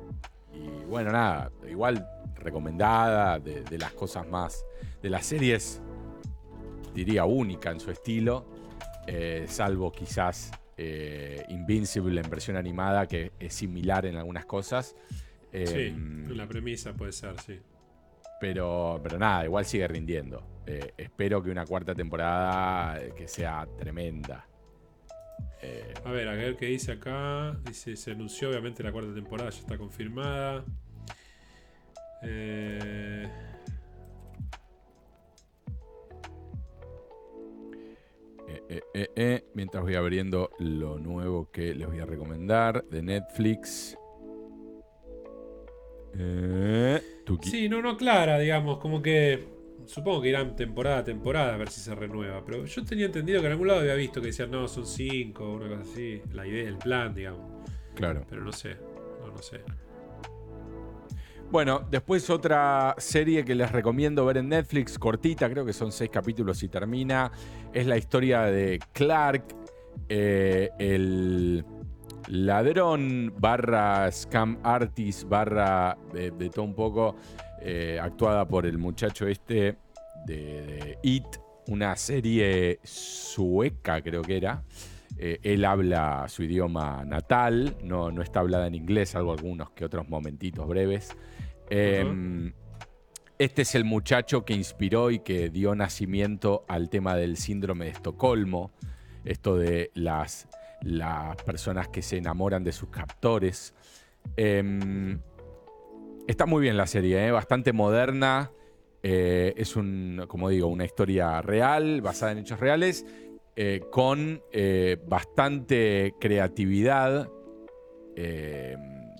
y bueno, nada, igual recomendada, de, de las cosas más, de las series, diría única en su estilo, eh, salvo quizás eh, Invincible en versión animada, que es similar en algunas cosas. Sí, Em, la premisa puede ser, sí. Pero, pero nada, igual sigue rindiendo. Eh, espero que una cuarta temporada eh, que sea tremenda. Eh, a ver, a ver qué dice acá. Dice, se anunció obviamente la cuarta temporada, ya está confirmada. Mientras voy abriendo lo nuevo que les voy a recomendar de Netflix. sí, no, no, clara, digamos, como que Supongo que irán temporada a temporada a ver si se renueva. Pero yo tenía entendido que en algún lado había visto que decían, no, son cinco, una cosa así. La idea, el plan, digamos. Claro. Pero no sé. No, no sé. Bueno, después otra serie que les recomiendo ver en Netflix, cortita, creo que son seis capítulos y termina. Es la historia de Clark, eh, el ladrón barra scam artist barra de todo un poco eh, actuada por el muchacho este de, It, una serie sueca creo que era. Eh, él habla su idioma natal, no, no está hablada en inglés, salvo algunos que otros momentitos breves. Em, este es el muchacho que inspiró y que dio nacimiento al tema del síndrome de Estocolmo, esto de las, las personas que se enamoran de sus captores. Em, Está muy bien la serie, ¿eh? bastante moderna. Eh, es un, como digo, una historia real, basada en hechos reales, eh, con bastante creatividad.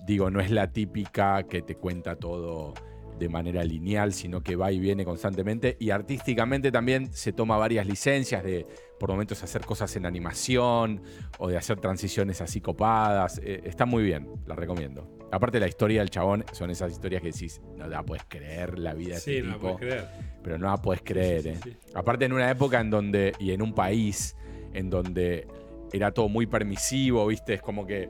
digo, no es la típica que te cuenta todo de manera lineal, sino que va y viene constantemente. Y artísticamente también se toma varias licencias de por momentos hacer cosas en animación o de hacer transiciones así copadas. está muy bien, la recomiendo. Aparte la historia del chabón son esas historias que decís, no la puedes creer la vida de sí, este no tipo. La puedes creer. Pero no la puedes creer. eh. Aparte en una época en donde, y en un país en donde era todo muy permisivo, ¿viste? Es como que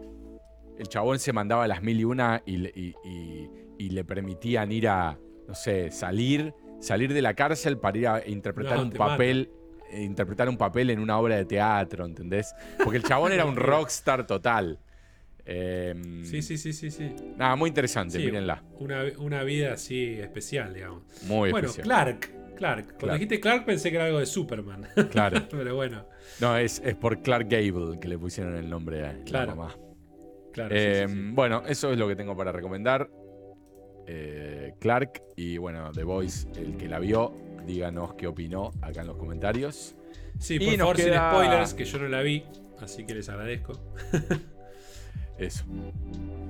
el chabón se mandaba a las mil y una y, le permitían ir a, no sé, salir, salir de la cárcel para ir a interpretar un papel. Interpretar un papel en una obra de teatro, ¿entendés? Porque el chabón era un rockstar total. Em, sí, sí, sí, sí, sí. Nada, muy interesante, mírenla. Una, vida así especial, digamos. Muy bueno, Clark. Clark. Cuando dijiste Clark pensé que era algo de Superman. Claro. Pero bueno. No, es, es, por Clark Gable que le pusieron el nombre a la mamá. Claro. Em, bueno, eso es lo que tengo para recomendar. Eh, Clark y bueno, The Voice, el que la vio, díganos qué opinó acá en los comentarios. Sí, por favor, sin spoilers, que yo no la vi, así que les agradezco. Eso.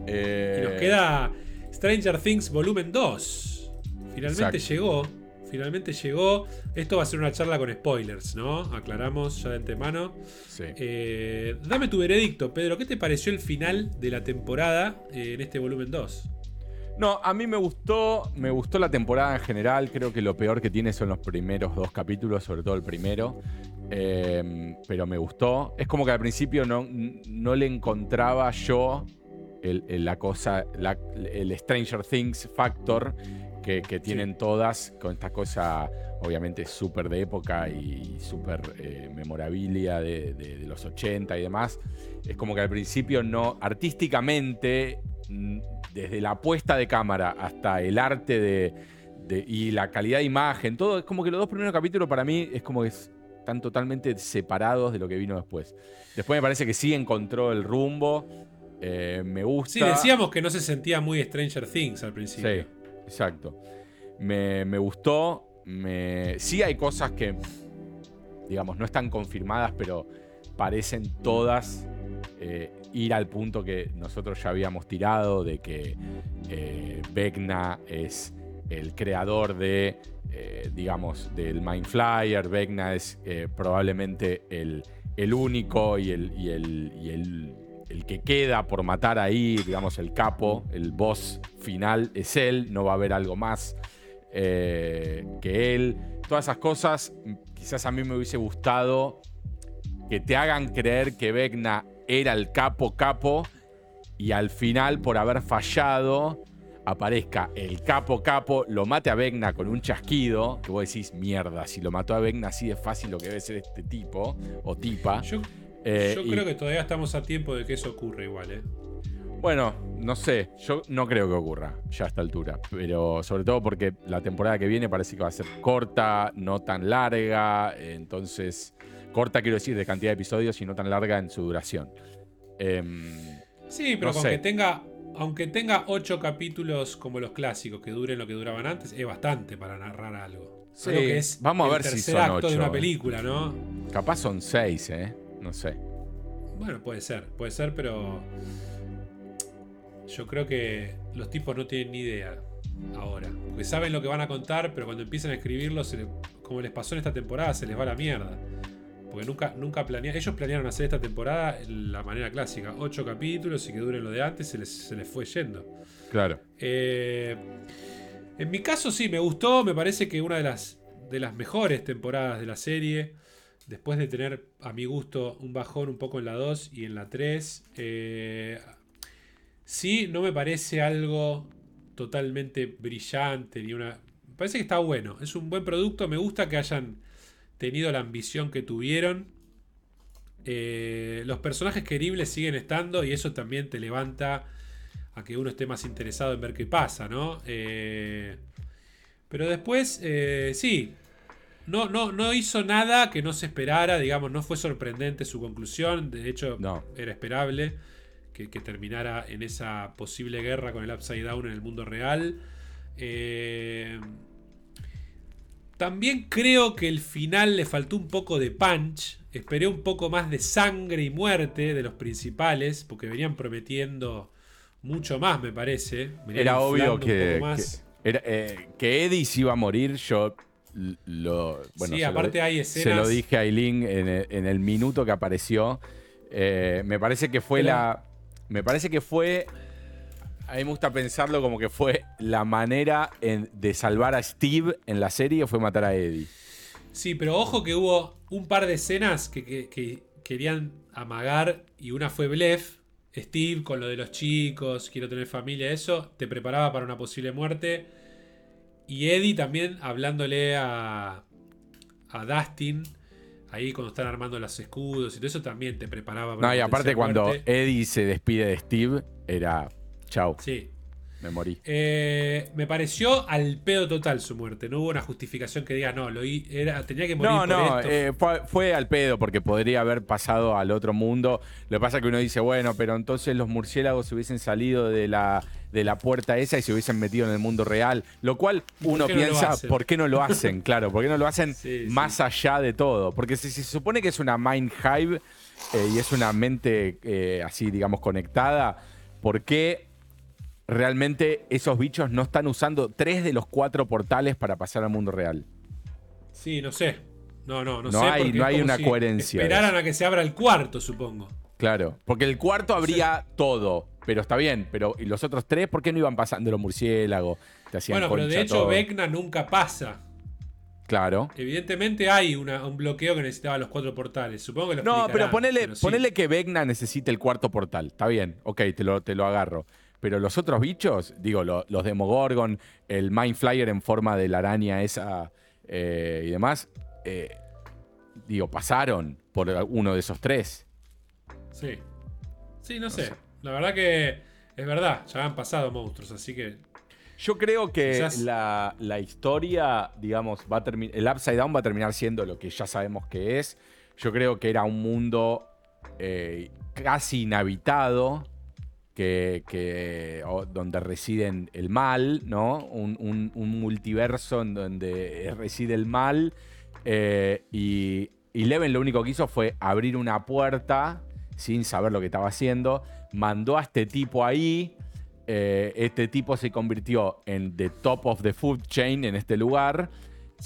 y nos queda Stranger Things Volumen 2. Finalmente llegó. Finalmente llegó. Esto va a ser una charla con spoilers, ¿no? Aclaramos ya de antemano. Sí. Eh, dame tu veredicto, Pedro. ¿Qué te pareció el final de la temporada eh, en este volumen 2? No, a mí me gustó, me gustó la temporada en general. Creo que lo peor que tiene son los primeros dos capítulos, sobre todo el primero. Em, pero me gustó. Es como que al principio no, no le encontraba yo el, la cosa, el Stranger Things factor que, tienen todas, con esta cosa obviamente súper de época y súper eh, memorabilia de, los 80 y demás. Es como que al principio no, artísticamente, desde la puesta de cámara hasta el arte de, y la calidad de imagen, todo, es como que los dos primeros capítulos para mí es como que es están totalmente separados de lo que vino después. Después me parece que sí encontró el rumbo. Eh, me gusta. Sí, decíamos que no se sentía muy Stranger Things al principio. Sí, exacto. Me, gustó. Me... Sí hay cosas que, digamos, no están confirmadas, pero parecen todas eh, ir al punto que nosotros ya habíamos tirado, de que eh, es el creador de eh, digamos, del Mind Flyer. Vecna es eh, probablemente el, único y, el, y, el, el, que queda por matar ahí, digamos, el capo, el boss final es él, no va a haber algo más eh, que él. Todas esas cosas, quizás a mí me hubiese gustado que te hagan creer que Vecna era el capo capo y al final, por haber fallado, aparezca el capo capo, lo mate a Vegna con un chasquido, que vos decís, mierda, si lo mató a Vegna así es fácil lo que debe ser este tipo o tipa. Yo, eh, creo que todavía estamos a tiempo de que eso ocurra igual, ¿eh? Bueno, no sé, yo no creo que ocurra ya a esta altura, pero sobre todo porque la temporada que viene parece que va a ser corta, no tan larga, entonces corta quiero decir de cantidad de episodios y no tan larga en su duración. Em, sí, pero con que tenga, aunque tenga ocho capítulos como los clásicos que duren lo que duraban antes, es bastante para narrar algo. Sí, vamos a ver si son acto de una película, ¿no? Capaz son seis, ¿eh? No sé. Bueno, puede ser, puede ser, pero yo creo que los tipos no tienen ni idea ahora. Porque saben lo que van a contar, pero cuando empiezan a escribirlo, como les pasó en esta temporada, se les va la mierda. Porque nunca, nunca planearon. Ellos planearon hacer esta temporada la manera clásica: ocho capítulos y que duren lo de antes, se les, se les fue yendo. Claro. Eh, en mi caso, sí, me gustó. Me parece que una de las, de las mejores temporadas de la serie. Después de tener, a mi gusto, un bajón un poco en la 2 y en la 3. Eh, Sí, no me parece algo totalmente brillante ni una. Me parece que está bueno. Es un buen producto. Me gusta que hayan tenido la ambición que tuvieron. Eh, los personajes queribles siguen estando y eso también te levanta a que uno esté más interesado en ver qué pasa, ¿no? Eh, pero después, eh, sí, no, no, no hizo nada que no se esperara, digamos, no fue sorprendente su conclusión, de hecho no. era esperable que, terminara en esa posible guerra con el Upside Down en el mundo real. Eh, también creo que el final le faltó un poco de punch. Esperé un poco más de sangre y muerte de los principales, porque venían prometiendo mucho más, me parece. era obvio que, eh, que, Eddie se iba a morir. Yo lo. Bueno, sí, aparte lo, hay escenas. Se lo dije a Eileen en el, minuto que apareció. Eh, me parece que fue la, me parece que fue. A mí me gusta pensarlo como que fue la manera de salvar a Steve en la serie fue matar a Eddie. Sí, pero ojo que hubo un par de escenas que, querían amagar y una fue Blef. Steve con lo de los chicos, quiero tener familia, eso, te preparaba para una posible muerte. Y Eddie también hablándole a, a Dustin Ahí cuando están armando los escudos y todo eso también te preparaba para No, y aparte cuando Eddie se despide de Steve, era chau. Sí. Me morí. Eh, me pareció al pedo total su muerte. No hubo una justificación que diga, no, lo era, tenía que morir. No, no, eh, fue, al pedo porque podría haber pasado al otro mundo. Lo que pasa es que uno dice, bueno, pero entonces los murciélagos hubiesen salido de la de la puerta esa y se hubiesen metido en el mundo real. Lo cual uno piensa, ¿por qué no lo hacen? claro, ¿por qué no lo hacen más allá de todo? Porque si, se supone que es una mind hive eh, y es una mente eh, así, digamos, conectada, ¿por qué realmente esos bichos no están usando tres de los cuatro portales para pasar al mundo real? Sí, no sé. No, no, no, no sé. Hay, no hay una coherencia. Esperaran a que se abra el cuarto, supongo. Claro, porque el cuarto habría todo. Pero está bien, pero ¿y los otros tres por qué no iban pasando los murciélagos? bueno, pero de hecho Vecna nunca pasa. Claro. Evidentemente hay un bloqueo que necesitaba los cuatro portales. Supongo que lo No, pero ponele, que Vecna necesite el cuarto portal. Está bien, ok, te lo, te lo agarro. Pero los otros bichos, digo, los Demogorgon, el Mind Flyer en forma de la araña esa eh, y demás, eh, digo, pasaron por uno de esos tres. Sí. Sí, no, sé. La verdad que es verdad, ya han pasado monstruos, así que. Yo creo que la, historia, digamos, va a terminar. El Upside Down va a terminar siendo lo que ya sabemos que es. Yo creo que era un mundo eh, casi inhabitado. Que, donde residen el mal, ¿no? Un, multiverso en donde reside el mal. Eh, y, y Leven lo único que hizo fue abrir una puerta sin saber lo que estaba haciendo mandó a este tipo ahí. Eh, este tipo se convirtió en the top of the food chain en este lugar.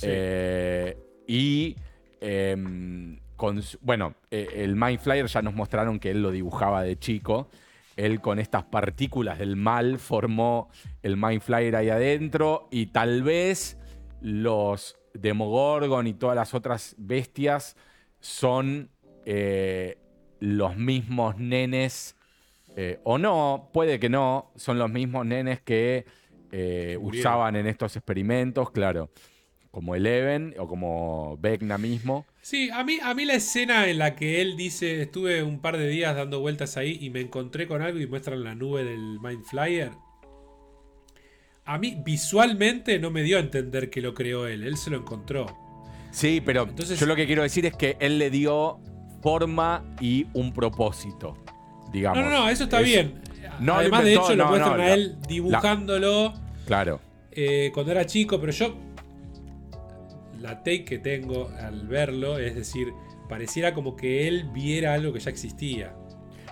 Eh, y em, con, bueno, el Mind Flyer ya nos mostraron que él lo dibujaba de chico. Él con estas partículas del mal formó el Mind Flyer ahí adentro y tal vez los Demogorgon y todas las otras bestias son los mismos nenes eh, o no, puede que no, son los mismos nenes que eh, usaban en estos experimentos, claro. como Eleven o como Vecna mismo. Sí, a mí, a mí la escena en la que él dice, estuve un par de días dando vueltas ahí y me encontré con algo y muestran la nube del Mind Flyer. A mí visualmente no me dio a entender que lo creó él, él se lo encontró. Sí, pero yo lo que quiero decir es que él le dio forma y un propósito, digamos. No, no, no, eso está bien. Además, de hecho, lo muestran a él dibujándolo. claro. Eh, cuando era chico, pero yo. La take que tengo al verlo es decir, pareciera como que él viera algo que ya existía.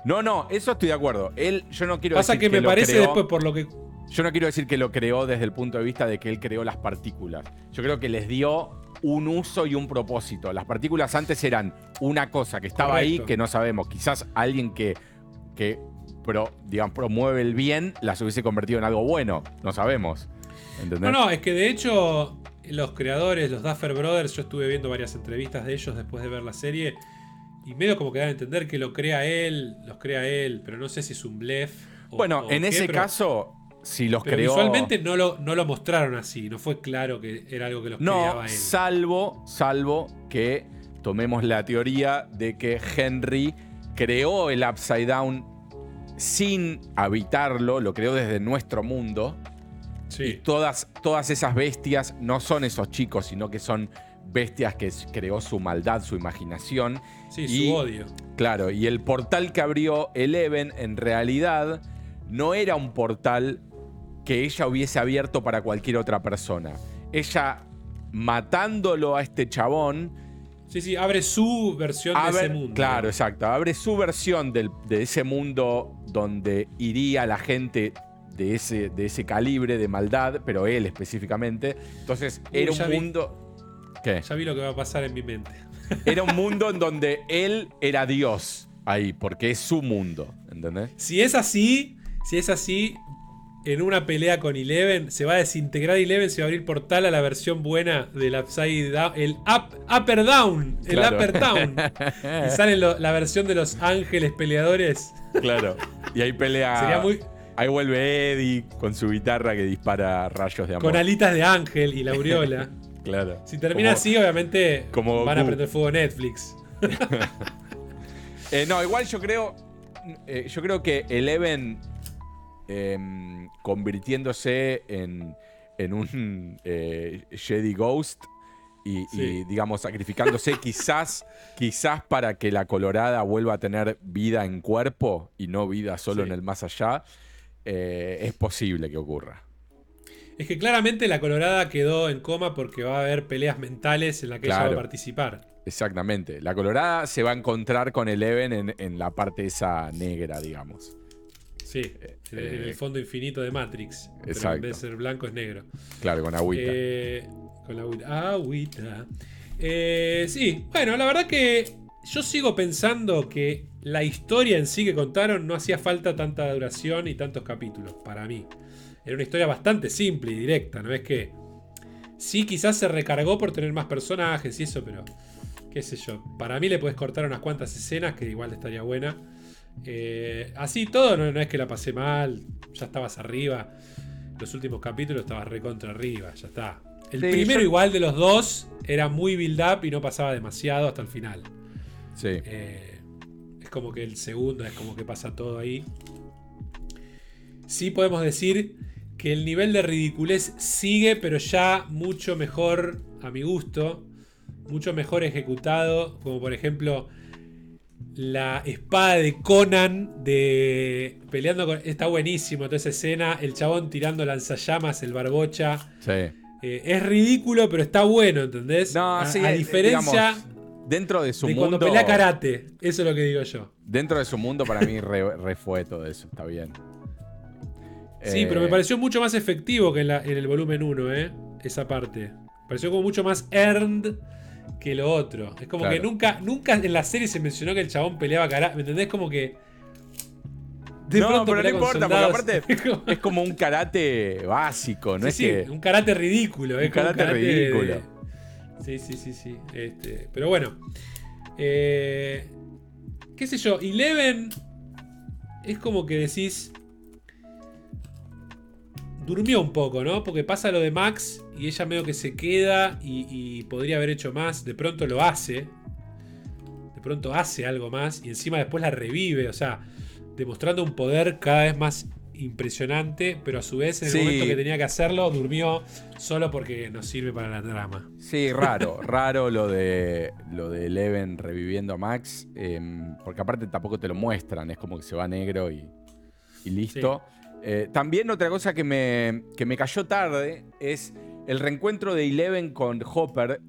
No, no, eso estoy de acuerdo. Él, yo no quiero Pasa decir que, me parece después por lo que. Yo no quiero decir que lo creó desde el punto de vista de que él creó las partículas. Yo creo que les dio un uso y un propósito. Las partículas antes eran una cosa que estaba ahí que no sabemos. Quizás alguien que, que digamos, promueve el bien las hubiese convertido en algo bueno. No sabemos. No, no, es que de hecho los creadores, los Duffer Brothers, yo estuve viendo varias entrevistas de ellos después de ver la serie y medio como que dan a entender que lo crea él, los crea él, pero no sé si es un blef. bueno, en ese caso, si los pero creó. Visualmente no lo, no lo mostraron así, no fue claro que era algo que los creaba él. Salvo, salvo que tomemos la teoría de que Henry creó el Upside Down sin habitarlo, lo creó desde nuestro mundo. Sí. Y todas, todas esas bestias no son esos chicos, sino que son bestias que creó su maldad, su imaginación. Sí, su odio. Claro, y el portal que abrió Eleven en realidad no era un portal que ella hubiese abierto para cualquier otra persona. Ella matándolo a este chabón. Sí, sí, abre su versión de ese mundo. Claro, exacto. Abre su versión de ese mundo donde iría la gente de ese, de ese calibre de maldad, pero él específicamente. Entonces, era un mundo. ¿Qué? Ya vi lo que va a pasar en mi mente. Era un mundo en donde él era Dios ahí, porque es su mundo. ¿Entendés? Si es así, si es así, en una pelea con Eleven, se va a desintegrar Eleven, se va a abrir portal a la versión buena del Upside Down, el Upper Down, el Upper Down. y sale la versión de los ángeles peleadores. Claro. Y ahí pelea. Sería muy. Ahí vuelve Eddie con su guitarra que dispara rayos de amor. Con alitas de ángel y la aureola. claro. Si termina así, obviamente van a prender fuego Netflix. Eh, no, igual yo creo. Eh, yo creo que Eleven Em, convirtiéndose en, un eh, Jedi Ghost y, digamos, sacrificándose quizás, quizás para que la colorada vuelva a tener vida en cuerpo y no vida solo en el más allá, eh, es posible que ocurra. Es que claramente la colorada quedó en coma porque va a haber peleas mentales en las que ella va a participar. Exactamente. La colorada se va a encontrar con Eleven en, en la parte esa negra, digamos. Sí, eh, en el eh, fondo infinito de Matrix. Exacto. en vez de ser blanco es negro. Claro, con agüita. Eh, con agüita. Agüita. sí, bueno, la verdad que yo sigo pensando que la historia en sí que contaron no hacía falta tanta duración y tantos capítulos, para mí. Era una historia bastante simple y directa, ¿no es que? Sí, quizás se recargó por tener más personajes y eso, pero qué sé yo. Para mí le puedes cortar unas cuantas escenas que igual estaría buena. Eh, así todo, no, es que la pasé mal, ya estabas arriba. Los últimos capítulos estabas recontra arriba, ya está. El primero, igual de los dos, era muy build up y no pasaba demasiado hasta el final. Sí. Eh, es como que el segundo es como que pasa todo ahí. Sí podemos decir que el nivel de ridiculez sigue, pero ya mucho mejor a mi gusto. Mucho mejor ejecutado. Como por ejemplo la espada de Conan de peleando con está buenísimo toda esa escena el chabón tirando lanzallamas el barbocha sí. Eh, es ridículo pero está bueno ¿entendés? no a, sí, a diferencia dentro de su de mundo cuando pelea karate eso es lo que digo yo dentro de su mundo para mí re, fue todo eso está bien sí pero me eh, pareció mucho más efectivo que en, en el volumen 1 ¿eh? esa parte pareció como mucho más earned que lo otro. Es como que nunca, nunca en la serie se mencionó que el chabón peleaba karate. ¿Me entendés? Como que. no, pero no importa, porque aparte es como un karate básico, ¿no? Sí, es sí, un karate ridículo. Un, karate, ridículo. Sí, sí, sí, sí. Este, pero bueno. Eh, ¿Qué sé yo? Eleven es como que decís. durmió un poco, ¿no? Porque pasa lo de Max y ella medio que se queda y, y podría haber hecho más. De pronto lo hace. De pronto hace algo más y encima después la revive. O sea, demostrando un poder cada vez más impresionante, pero a su vez en el Sí. momento que tenía que hacerlo durmió solo porque nos sirve para la trama. Sí, raro, raro lo de lo de Eleven reviviendo a Max, em, porque aparte tampoco te lo muestran, es como que se va negro y, y listo. Eh, también otra cosa que me, que me cayó tarde es el reencuentro de Eleven con Hopper.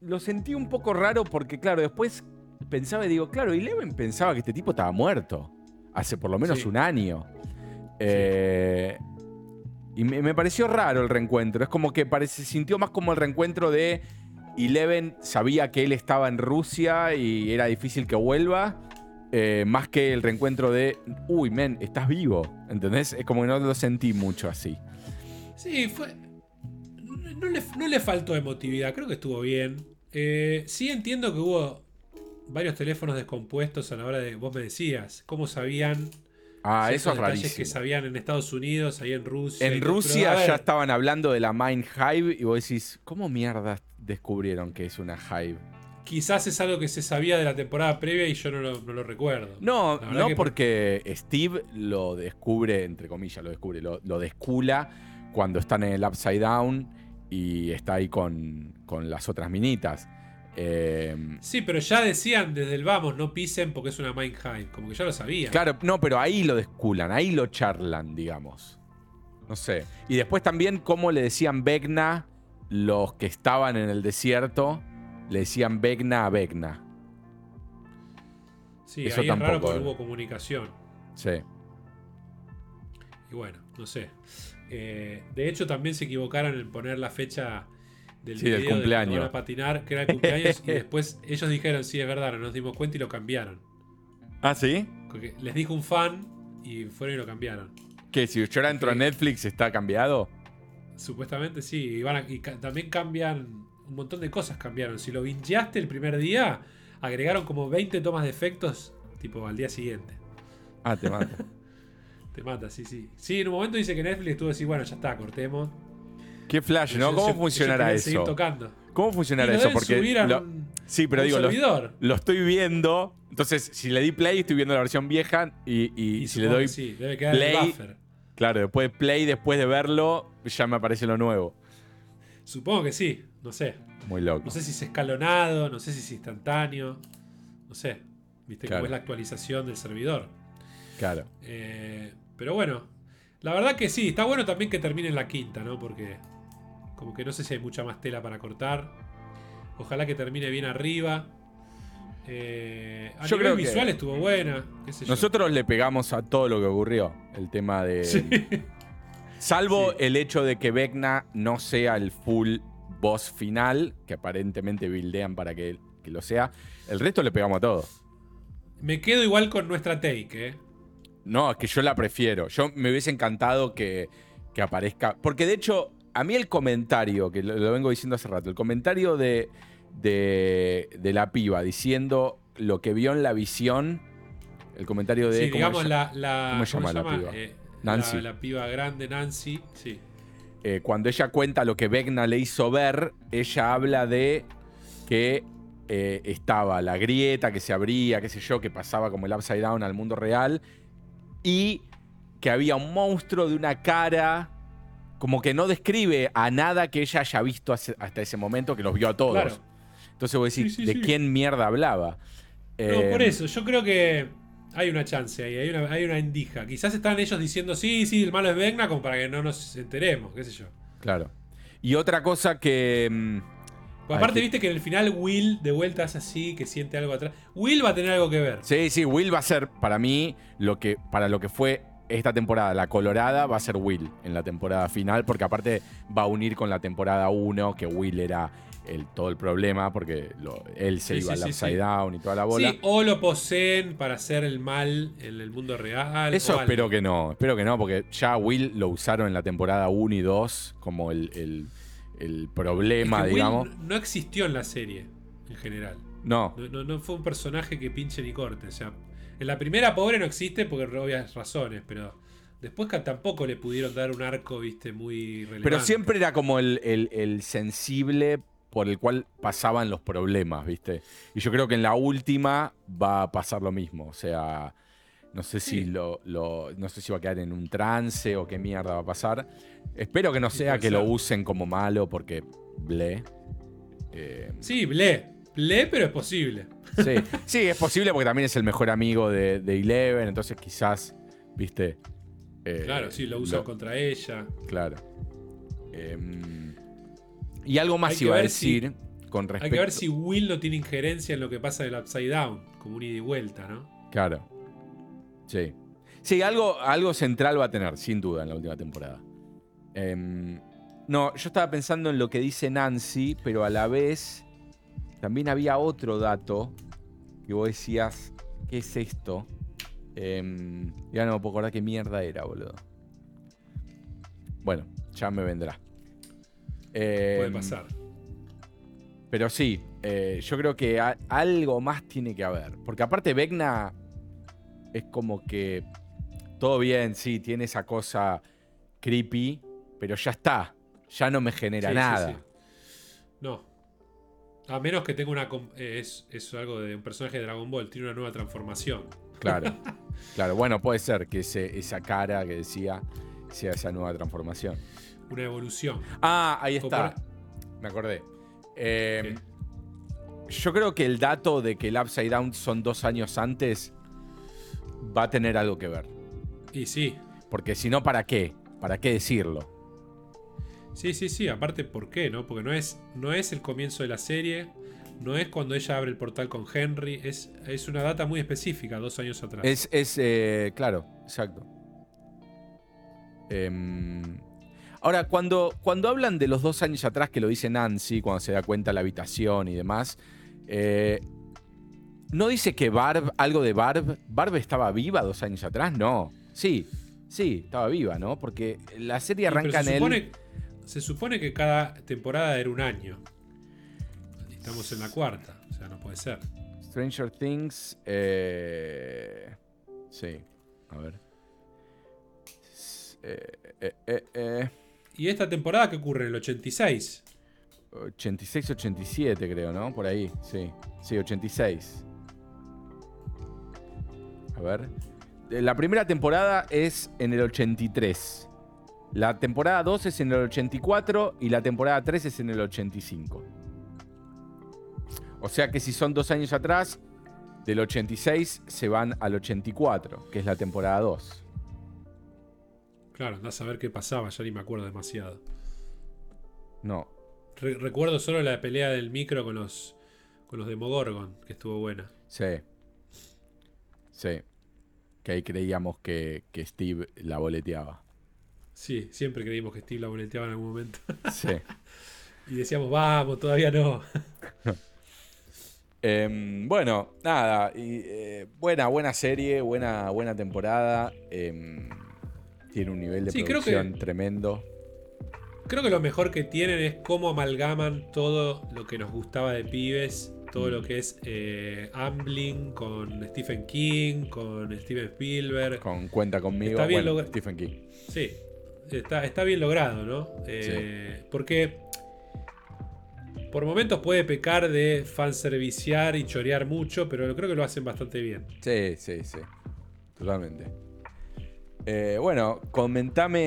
Lo sentí un poco raro porque, claro, después pensaba y digo, claro, Eleven pensaba que este tipo estaba muerto hace por lo menos Sí. un año. Eh, y me, me pareció raro el reencuentro. Es como que parece, sintió más como el reencuentro de Eleven sabía que él estaba en Rusia y era difícil que vuelva. eh, más que el reencuentro de, uy, men, estás vivo. ¿Entendés? Es como que no lo sentí mucho así. Sí, fue. No le, no le faltó emotividad, creo que estuvo bien. Eh, sí entiendo que hubo varios teléfonos descompuestos a la hora de. Vos me decías, cómo sabían. Ah, ciertos eso es rarísimo. que sabían en Estados Unidos, ahí en Rusia. En Rusia ya estaban hablando de la Mind Hive y vos decís, ¿cómo mierda descubrieron que es una Hive? Quizás es algo que se sabía de la temporada previa y yo no lo, no lo recuerdo. No, no que- porque Steve lo descubre, entre comillas, lo descubre, lo, lo descula cuando están en el Upside Down y está ahí con, con las otras minitas. Eh, Sí, pero ya decían desde el vamos, no pisen porque es una Mind Hive. Como que ya lo sabían. claro, no, pero ahí lo desculan, ahí lo charlan, digamos. No sé. Y después también cómo le decían Vecna los que estaban en el desierto, le decían Vecna a Vecna. Sí, eso ahí es raro tampoco, porque eh. hubo comunicación. Sí. Y bueno, no sé. Eh, de hecho, también se equivocaron en poner la fecha del Sí, del video de cumpleaños. van a patinar, que era el cumpleaños, y después ellos dijeron, sí, es verdad, no nos dimos cuenta y lo cambiaron. ¿Ah, sí? Porque les dijo un fan y fueron y lo cambiaron. ¿Qué? Si yo ahora entro a. Netflix, ¿está cambiado? Supuestamente sí, y, van a- y ca- también cambian, un montón de cosas cambiaron. Si lo vincheaste el primer día, agregaron como 20 tomas de efectos, tipo al día siguiente. Ah, te mato. Te mata, sí, sí. Sí, en un momento dice que Netflix estuvo así, bueno, ya está, cortemos. Qué flash, ¿no? ¿Cómo funcionará seguir eso? tocando. ¿Cómo funcionará eso? Porque a lo- un- sí, pero un digo, lo, estoy viendo. Entonces, si le di play, estoy viendo la versión vieja. Y, y Y si le doy que sí, debe quedar en el play- buffer. Claro, después de play, después de verlo, ya me aparece lo nuevo. Supongo que sí, no sé. Muy loco. No sé si es escalonado, no sé si es instantáneo. No sé. Viste Claro. cómo es la actualización del servidor. Claro. Eh, pero bueno, la verdad que sí, está bueno también que termine en la quinta, ¿no? Porque como que no sé si hay mucha más tela para cortar. Ojalá que termine bien arriba. Eh, a Yo nivel creo que- visual estuvo buena. qué sé yo. Nosotros le pegamos a todo lo que ocurrió. El tema de. Sí. Salvo Sí. el hecho de que Vecna no sea el full boss final, que aparentemente buildean para que, que lo sea. El resto le pegamos a todo. Me quedo igual con nuestra take, ¿eh? No, es que yo la prefiero. Yo me hubiese encantado que, que aparezca. Porque de hecho, a mí el comentario, que lo, lo vengo diciendo hace rato, el comentario de, de, de la piba diciendo lo que vio en la visión, el comentario de. Sí, ¿cómo digamos la, la. cómo se llama la piba? Eh, Nancy. La, la piba grande, Nancy. Sí. eh, cuando ella cuenta lo que Vecna le hizo ver, ella habla de que eh, estaba la grieta que se abría, qué sé yo, que pasaba como el upside down al mundo real, y que había un monstruo de una cara, como que no describe a nada que ella haya visto hace- hasta ese momento, que los vio a todos. Claro. Entonces decís, Sí, sí, ¿de sí. quién mierda hablaba? No, Eh, por eso, yo creo que hay una chance ahí, hay una, hay una indija. Quizás están ellos diciendo, sí, sí, el malo es Vecna, como para que no nos enteremos, qué sé yo. Claro. Y otra cosa que... Pues aparte, viste que en el final Will de vuelta es así, que siente algo atrás. Will va a tener algo que ver. Sí, sí, Will va a ser para mí lo que para lo que fue esta temporada, la colorada, va a ser Will en la temporada final, porque aparte va a unir con la temporada 1, que Will era el, todo el problema, porque lo- él se Sí, iba sí, al upside sí. down y toda la bola. Sí, o lo poseen para hacer el mal en el mundo real. Eso espero que no, espero que no, porque ya Will lo usaron en la temporada 1 y 2 como el, el- el Es que problema, Will digamos. no existió en la serie, en general. No, No, no- no fue un personaje que pinche ni corte. O sea, en la primera pobre no existe porque por obvias razones, pero Después tampoco le pudieron dar un arco, viste, muy relevante. Pero siempre era como el, el- el sensible por el cual pasaban los problemas, ¿viste? Y yo creo que en la última va a pasar lo mismo. O sea, no sé si lo, lo- no sé si va a quedar en un trance o qué mierda va a pasar. Espero que no sea que lo usen como malo, porque ble. Eh, Sí, ble. Ble, pero es posible. sí. sí, es posible porque también es el mejor amigo de, de Eleven, entonces quizás, ¿viste? Eh, Claro, sí, lo usan contra ella. Claro. Em, y algo más Hay iba a si- decir con respecto. Hay que ver si Will no tiene injerencia en lo que pasa en el Upside Down, como un ida y vuelta, ¿no? Claro. Sí. Sí, algo, algo central va a tener, sin duda, en la última temporada. Em, no, yo estaba pensando en lo que dice Nancy, pero a la vez también había otro dato que vos decías, ¿qué es esto? Em, ya no me puedo acordar qué mierda era, boludo. Bueno, ya me vendrá. Puede Em, pasar. Pero sí, eh, yo creo que a- algo más tiene que haber. Porque aparte Vecna es como que todo bien, sí, tiene esa cosa creepy, pero ya está. Ya no me genera Sí, sí, nada. sí. No. A menos que tenga una. eh, Es, es algo de un personaje de Dragon Ball, tiene una nueva transformación. Claro. claro, bueno, puede ser que ese- esa cara que decía sea esa nueva transformación. Una evolución. Ah, ahí está. Me acordé. Eh, yo creo que el dato de que el Upside Down son dos años antes va a tener algo que ver. Y sí. Porque si no, ¿para qué? ¿Para qué decirlo? Sí, sí, sí. Aparte, ¿por qué? no? Porque no es, no es el comienzo de la serie. No es cuando ella abre el portal con Henry. Es, es una data muy específica, dos años atrás. Es, es eh, claro, exacto. Em, ahora, cuando, cuando hablan de los dos años atrás que lo dice Nancy, cuando se da cuenta la habitación y demás, eh, ¿no dice que Barb, algo de Barb, Barb estaba viva dos años atrás? No. Sí, sí, estaba viva, ¿no? Porque la serie arranca en el... se supone que cada temporada era un año. Estamos en la cuarta. O sea, no puede ser. Stranger Things. eh, sí, a ver. Eh, eh, eh, eh. ¿Y esta temporada qué ocurre? En el 86. 86, 87 creo, ¿no? Por ahí, sí. Sí, 86. A ver. Eh, La primera temporada es en el 83. La temporada 2 es en el 84 y la temporada 3 es en el 85. O sea que si son dos años atrás, del 86 se van al 84, que es la temporada 2. Claro, andás a ver qué pasaba, ya ni me acuerdo demasiado. No. Re- recuerdo solo la pelea del micro con los, con los Demogorgon, que estuvo buena. Sí. Sí. Que ahí creíamos que, que Steve la boleteaba. Sí, siempre creímos que Steve la boleteaba en algún momento. Sí. y decíamos, vamos, todavía no. Em, bueno, nada. y, eh, buena, buena serie, buena, buena temporada. em, tiene un nivel de Sí, creo producción que- tremendo. Creo que lo mejor que tienen es cómo amalgaman todo lo que nos gustaba de pibes. Todo lo que es eh, Amblin con Stephen King, con Steven Spielberg. Con Cuenta conmigo. Está bien bueno, Stephen King. Sí, está, está bien logrado, ¿no? Eh, Porque por momentos puede pecar de fanserviciar y chorear mucho, pero creo que lo hacen bastante bien. Sí, sí, sí. Totalmente. Eh, bueno, comentame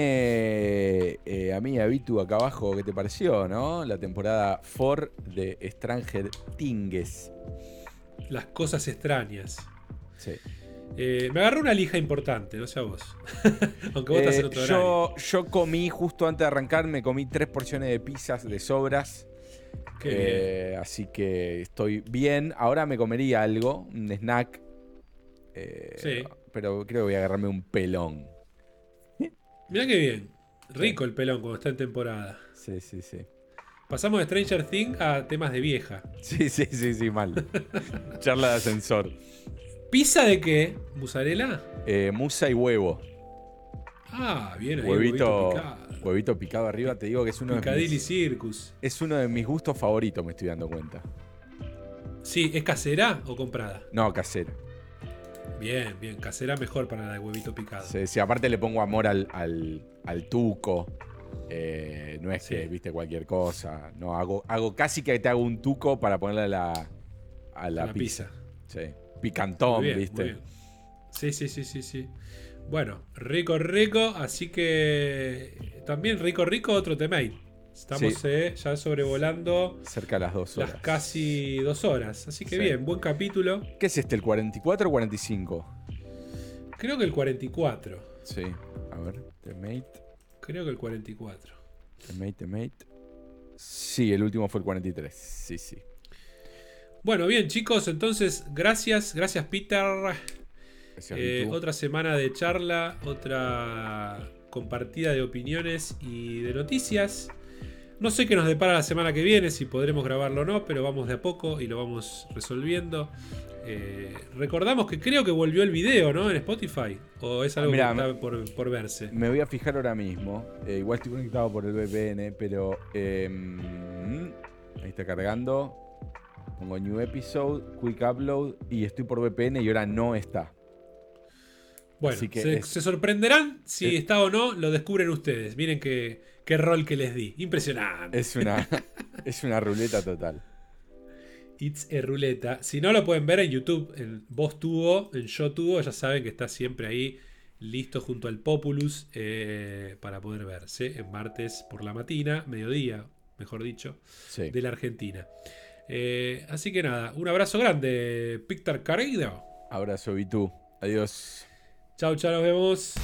eh, a mí, a Vitu, acá abajo, qué te pareció, ¿no? La temporada 4 de Stranger Things. Las cosas extrañas. Sí. Eh, me agarró una lija importante, no sé a vos. Aunque vos estás Eh, en otro horario. yo, yo comí, justo antes de arrancar, me comí tres porciones de pizzas de sobras. Qué Eh, así que estoy bien. Ahora me comería algo, un snack. Eh, Sí. Pero creo que voy a agarrarme un pelón. Mirá qué bien. Rico el pelón cuando está en temporada. Sí, sí, sí. Pasamos de Stranger Things a temas de vieja. Sí, sí, sí, sí, mal. Charla de ascensor. ¿Pizza de qué? ¿Musarela? Eh, musa y huevo. Ah, bien ahí. Huevito, picado. huevito picado arriba. Te digo que es uno, de mis, Circus. es uno de mis gustos favoritos, me estoy dando cuenta. Sí, ¿es casera o comprada? No, casero. Bien, bien. Casera mejor para la de huevito picado. Sí, sí, aparte le pongo amor al, al, al tuco. Eh, no es que, viste, cualquier cosa. No, hago, hago casi que te hago un tuco para ponerle a la, a la, la pizza. pizza. Sí. Picantón, bien, viste. Sí, sí, sí, sí, sí. Bueno, rico, rico. Así que también rico, rico, otro temate. Estamos Sí. eh, ya sobrevolando Cerca de las dos horas. las casi dos horas. Así que Sí. bien, buen capítulo. ¿Qué es este, el 44 o 45? Creo que el 44. Sí. A ver, Temate, Creo que el 44. Temate, Temate. Sí, el último fue el 43. Sí, sí. Bueno, bien, chicos, entonces, gracias, gracias, Peter. Gracias, Eh, otra semana de charla, otra compartida de opiniones y de noticias. No sé qué nos depara la semana que viene, si podremos grabarlo o no, pero vamos de a poco y lo vamos resolviendo. Eh, recordamos que creo que volvió el video, ¿no? En Spotify. O es algo Mirá, que está por, por verse. Me voy a fijar ahora mismo. Eh, igual estoy conectado por el VPN, pero. eh, ahí está cargando. Pongo New Episode, Quick Upload y estoy por VPN y ahora no está. Bueno, así que se, es- se sorprenderán si es- está o no, lo descubren ustedes. Miren qué, qué rol que les di. Impresionante. Es una, es una ruleta total. It's a ruleta. Si no lo pueden ver en YouTube, en Voz Tuvo, en Yo Tuvo, ya saben que está siempre ahí listo junto al Populus eh, para poder verse en martes por la matina, mediodía, mejor dicho, Sí. de la Argentina. Eh, así que nada, un abrazo grande, Pictar Carreiro. Abrazo, Vitu. Adiós. Chao, chao, nos vemos.